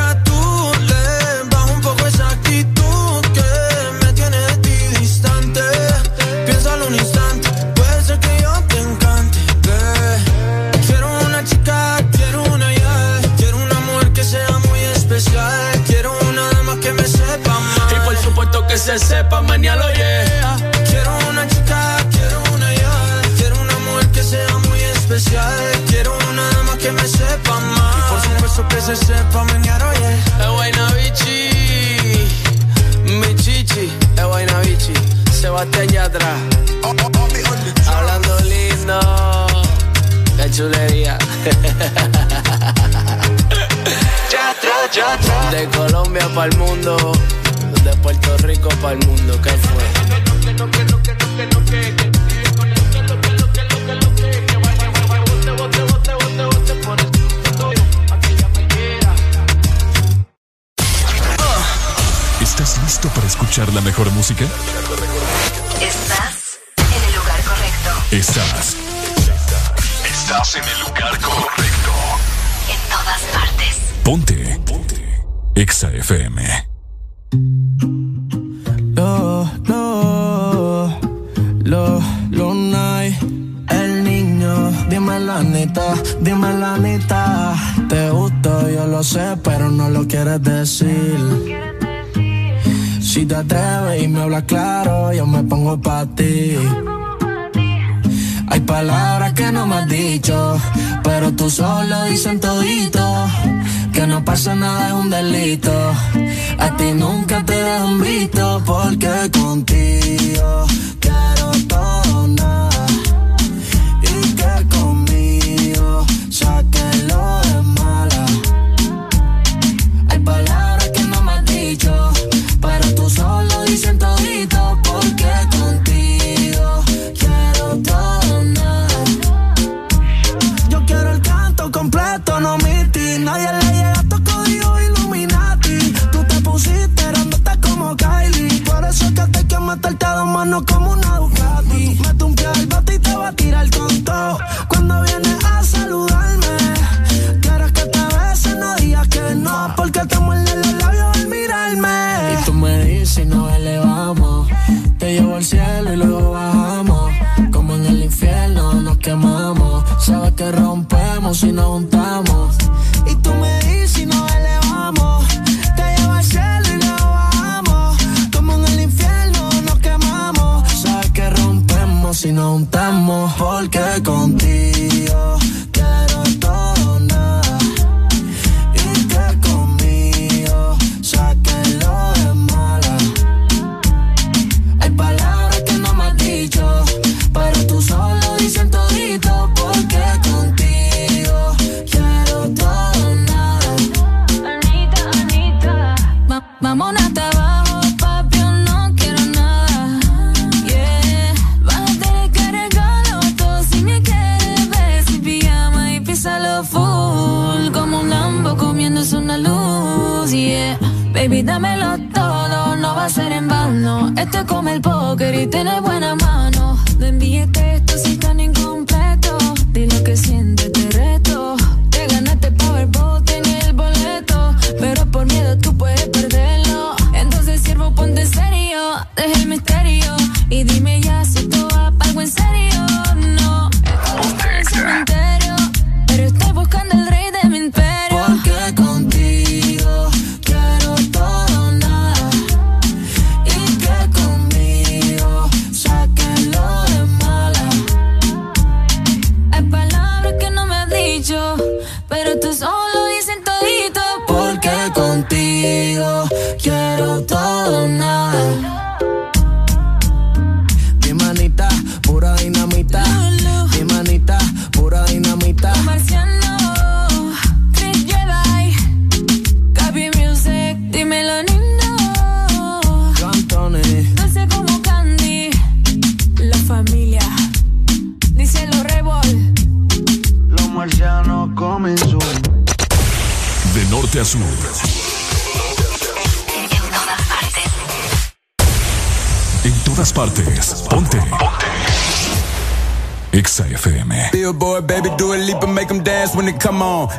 se sepa mañana, yeah. Quiero una chica, quiero una ya. Quiero una mujer que sea muy especial. Quiero una dama que me sepa amar. Y por supuesto que se sepa mañana, oye. Es buena bichi, mi chichi, es buena bichi. Sebastián Yatra, hablando lindo, qué chulería. De Colombia para el mundo, de Puerto Rico para el mundo, ¿qué fue? ¿Estás listo para escuchar la mejor música? Estás en el lugar correcto. Estás. Estás en el lugar correcto. En todas partes. Ponte. Ponte. Exa FM. Lo, lo, lo, lo night. El niño, dime la neta, dime la neta. Te gusto, yo lo sé, pero no lo quieres decir. Si te atreves y me hablas claro, yo me pongo pa' ti. Hay palabras que no me has dicho, pero tú solo dicen todito. Que no pasa nada es un delito. A ti nunca te dejo visto, porque contigo manos como una Ducati. Mete un pie al bate y te va a tirar con todo.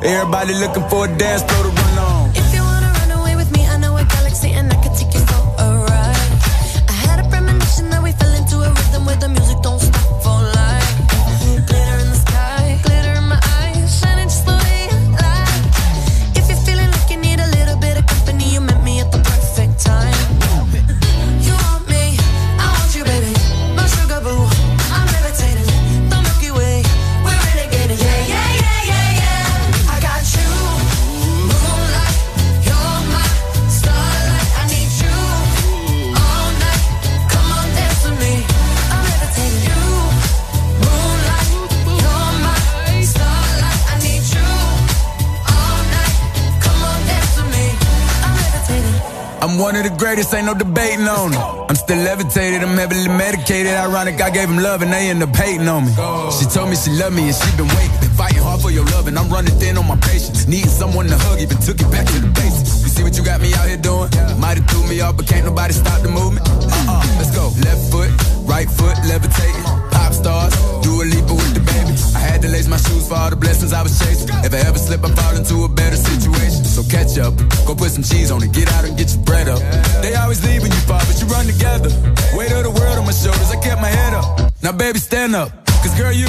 Everybody looking for a dance floor. ain't no debating on it. I'm still levitated, I'm heavily medicated. Ironic, I gave him love and they end up hating on me. She told me she loved me and she been waiting. Been fighting hard for your love and I'm running thin on my patience. Needing someone to hug, even took it back to the basics. You see what you got me out here doing? Might have threw me off, but can't nobody stop the movement. Uh-uh, let's go. Left foot, right foot, levitating. Pop stars, do a leap with the baby. I had to lace my shoes for all the blessings I was chasing. If I ever slip, I fall into a better situation. So catch up. Go put some cheese on it, get out and get your bread up. They always leave when you fall, but you run together. Weight of the world on my shoulders, I kept my head up. Now, baby, stand up, cause girl, you.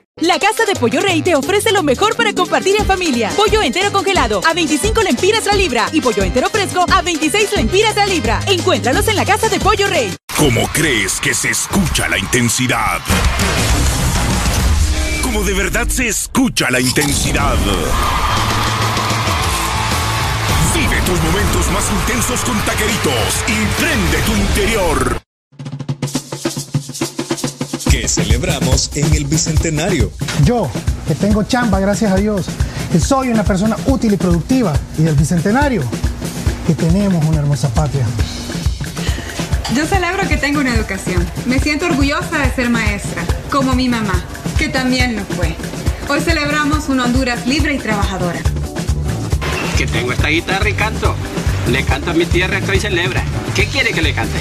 La Casa de Pollo Rey te ofrece lo mejor para compartir en familia. Pollo entero congelado a 25 lempiras la libra y pollo entero fresco a 26 lempiras la libra. Encuéntralos en la Casa de Pollo Rey. ¿Cómo crees que se escucha la intensidad? ¿Cómo de verdad se escucha la intensidad? Vive tus momentos más intensos con taqueritos y prende tu interior. Celebramos en el Bicentenario. Yo, que tengo chamba, gracias a Dios, que soy una persona útil y productiva, y del Bicentenario, que tenemos una hermosa patria. Yo celebro que tengo una educación. Me siento orgullosa de ser maestra, como mi mamá, que también lo fue. Hoy celebramos una Honduras libre y trabajadora. Que tengo esta guitarra y canto. Le canto a mi tierra que hoy celebra. ¿Qué quiere que le cante?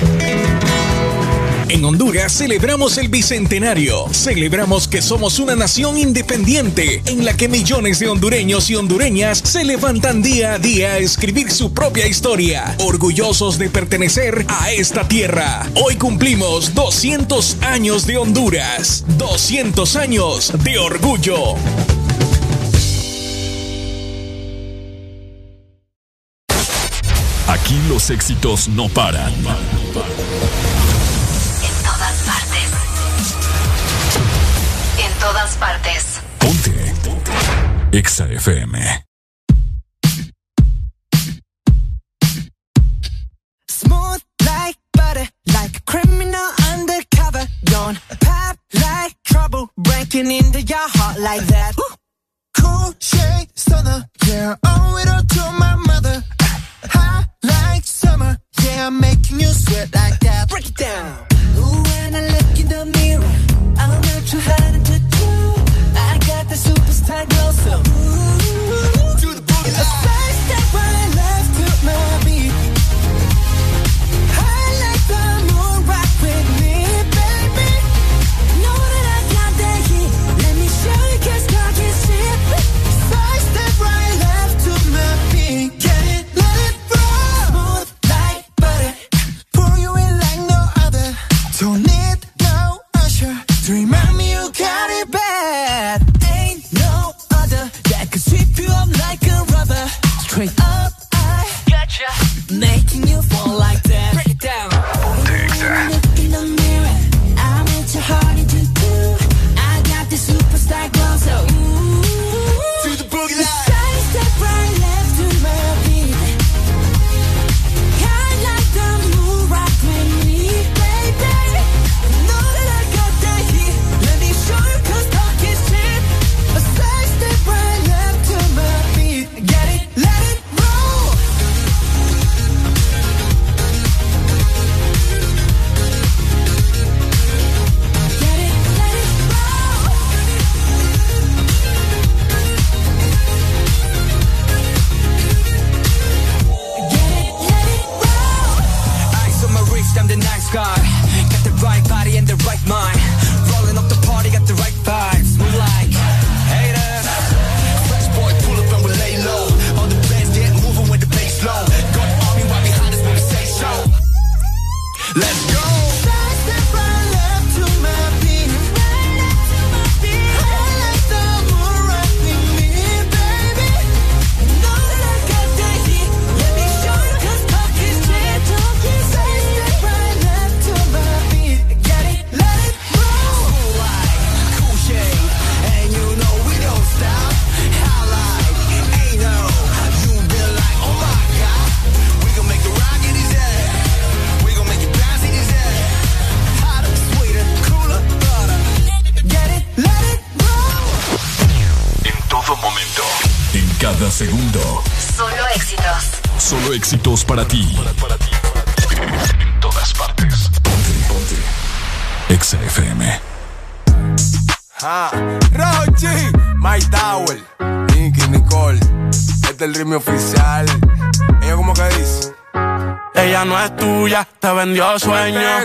En Honduras celebramos el Bicentenario. Celebramos que somos una nación independiente en la que millones de hondureños y hondureñas se levantan día a día a escribir su propia historia, orgullosos de pertenecer a esta tierra. Hoy cumplimos 200 años de Honduras, 200 años de orgullo. Aquí los éxitos no paran. Todas partes. Ponte. Exa FM. Smooth like butter, like a criminal undercover. Don't pop like trouble, breaking into your heart like that. Cool shade stunner, yeah, owe it all to my mother. Hot like summer, yeah, I'm making you sweat like that. Break it down. Ooh, when I look in the mirror, I'm not too hard A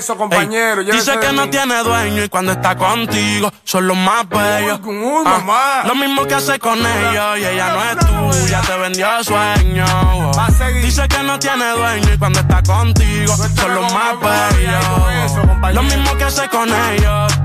eso, compañero, Ey, llévese dice que no tiene dueño y cuando está contigo son los más bellos. Ah, mamá. lo mismo que hace con ellos y ella no es tuya, te vendió sueño. Dice que no tiene dueño y cuando está contigo son los más bellos. Lo mismo que hace con ellos.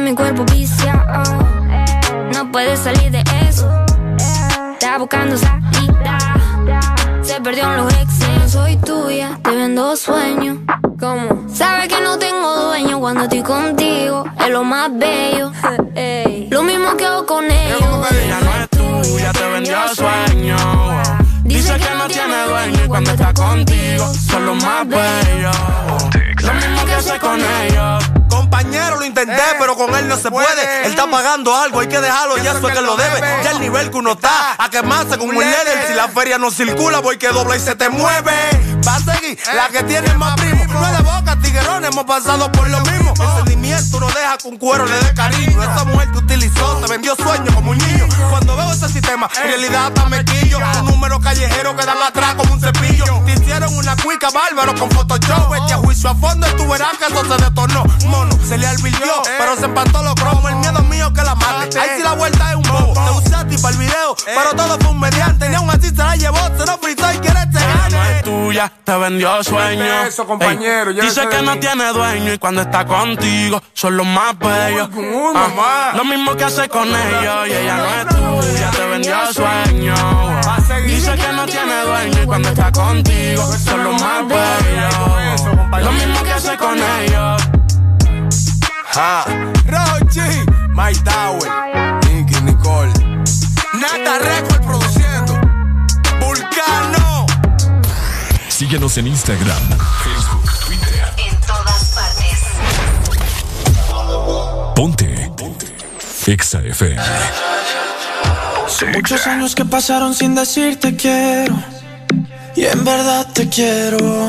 Mi cuerpo viciado. No puedes salir de eso. Está buscando salida. Se perdió en los exes. Soy tuya, te vendo sueños. ¿Cómo? Sabes que no tengo dueño cuando estoy contigo. Es lo más bello. Lo mismo que hago con ellos. Ella no es tuya, te vendió sueño. Dice que no tiene dueño y cuando está contigo son los más bellos. Lo mismo que hace con ellos. Compañero, lo intenté, pero con él no se puede. Él está pagando algo, hay que dejarlo, ya eso es que lo debe. Ya el nivel que uno está, a quemarse con un líder. Si la feria no circula, voy que dobla y se te mueve. Va a seguir la que tiene más primo. No es de boca, tiguerón, hemos pasado por lo mismo. El sentimiento no deja que un cuero le dé cariño. Esa mujer te utilizó, te vendió sueños como un niño. Cuando veo ese sistema, en realidad hasta me quillo. Un número callejero que dan atrás como un cepillo. Te hicieron una cuica bárbaro con Photoshop. Este a juicio a fondo tú verás que eso se detornó. Mono, se le advirtió, pero se empató los cromos. El miedo mío que la mate. Ahí sí la vuelta es un bobo. Te usé a ti para el video, pero todo fue un mediante. Ni aún así se la llevó, se lo fritó y quiere te no gane. es tuya, te vendió sueño. eso, compañero, dice que no tiene dueño y cuando está contigo son los más bellos. Lo mismo que hace con ellos y ella no es tuya, te vendió sueño. Dice que no tiene dueño y cuando está contigo son los más bellos. Lo mismo que hace con ellos. Ah, Rochi, My Tower, Nicky, Nicole. Nata Record produciendo. Vulcano. Síguenos en Instagram, Facebook, Twitter. En todas partes. Ponte. Ponte. Exa FM. Son muchos años que pasaron sin decirte quiero. Y en verdad te quiero.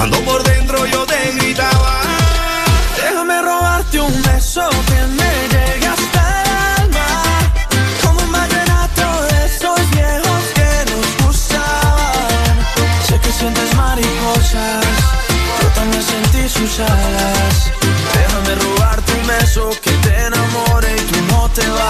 Cuando por dentro yo te gritaba. Déjame robarte un beso que me llegue hasta el alma. Como un vallenato de esos viejos que nos gustaban. Sé que sientes mariposas, yo también sentí sus alas. Déjame robarte un beso que te enamore y tú no te vayas.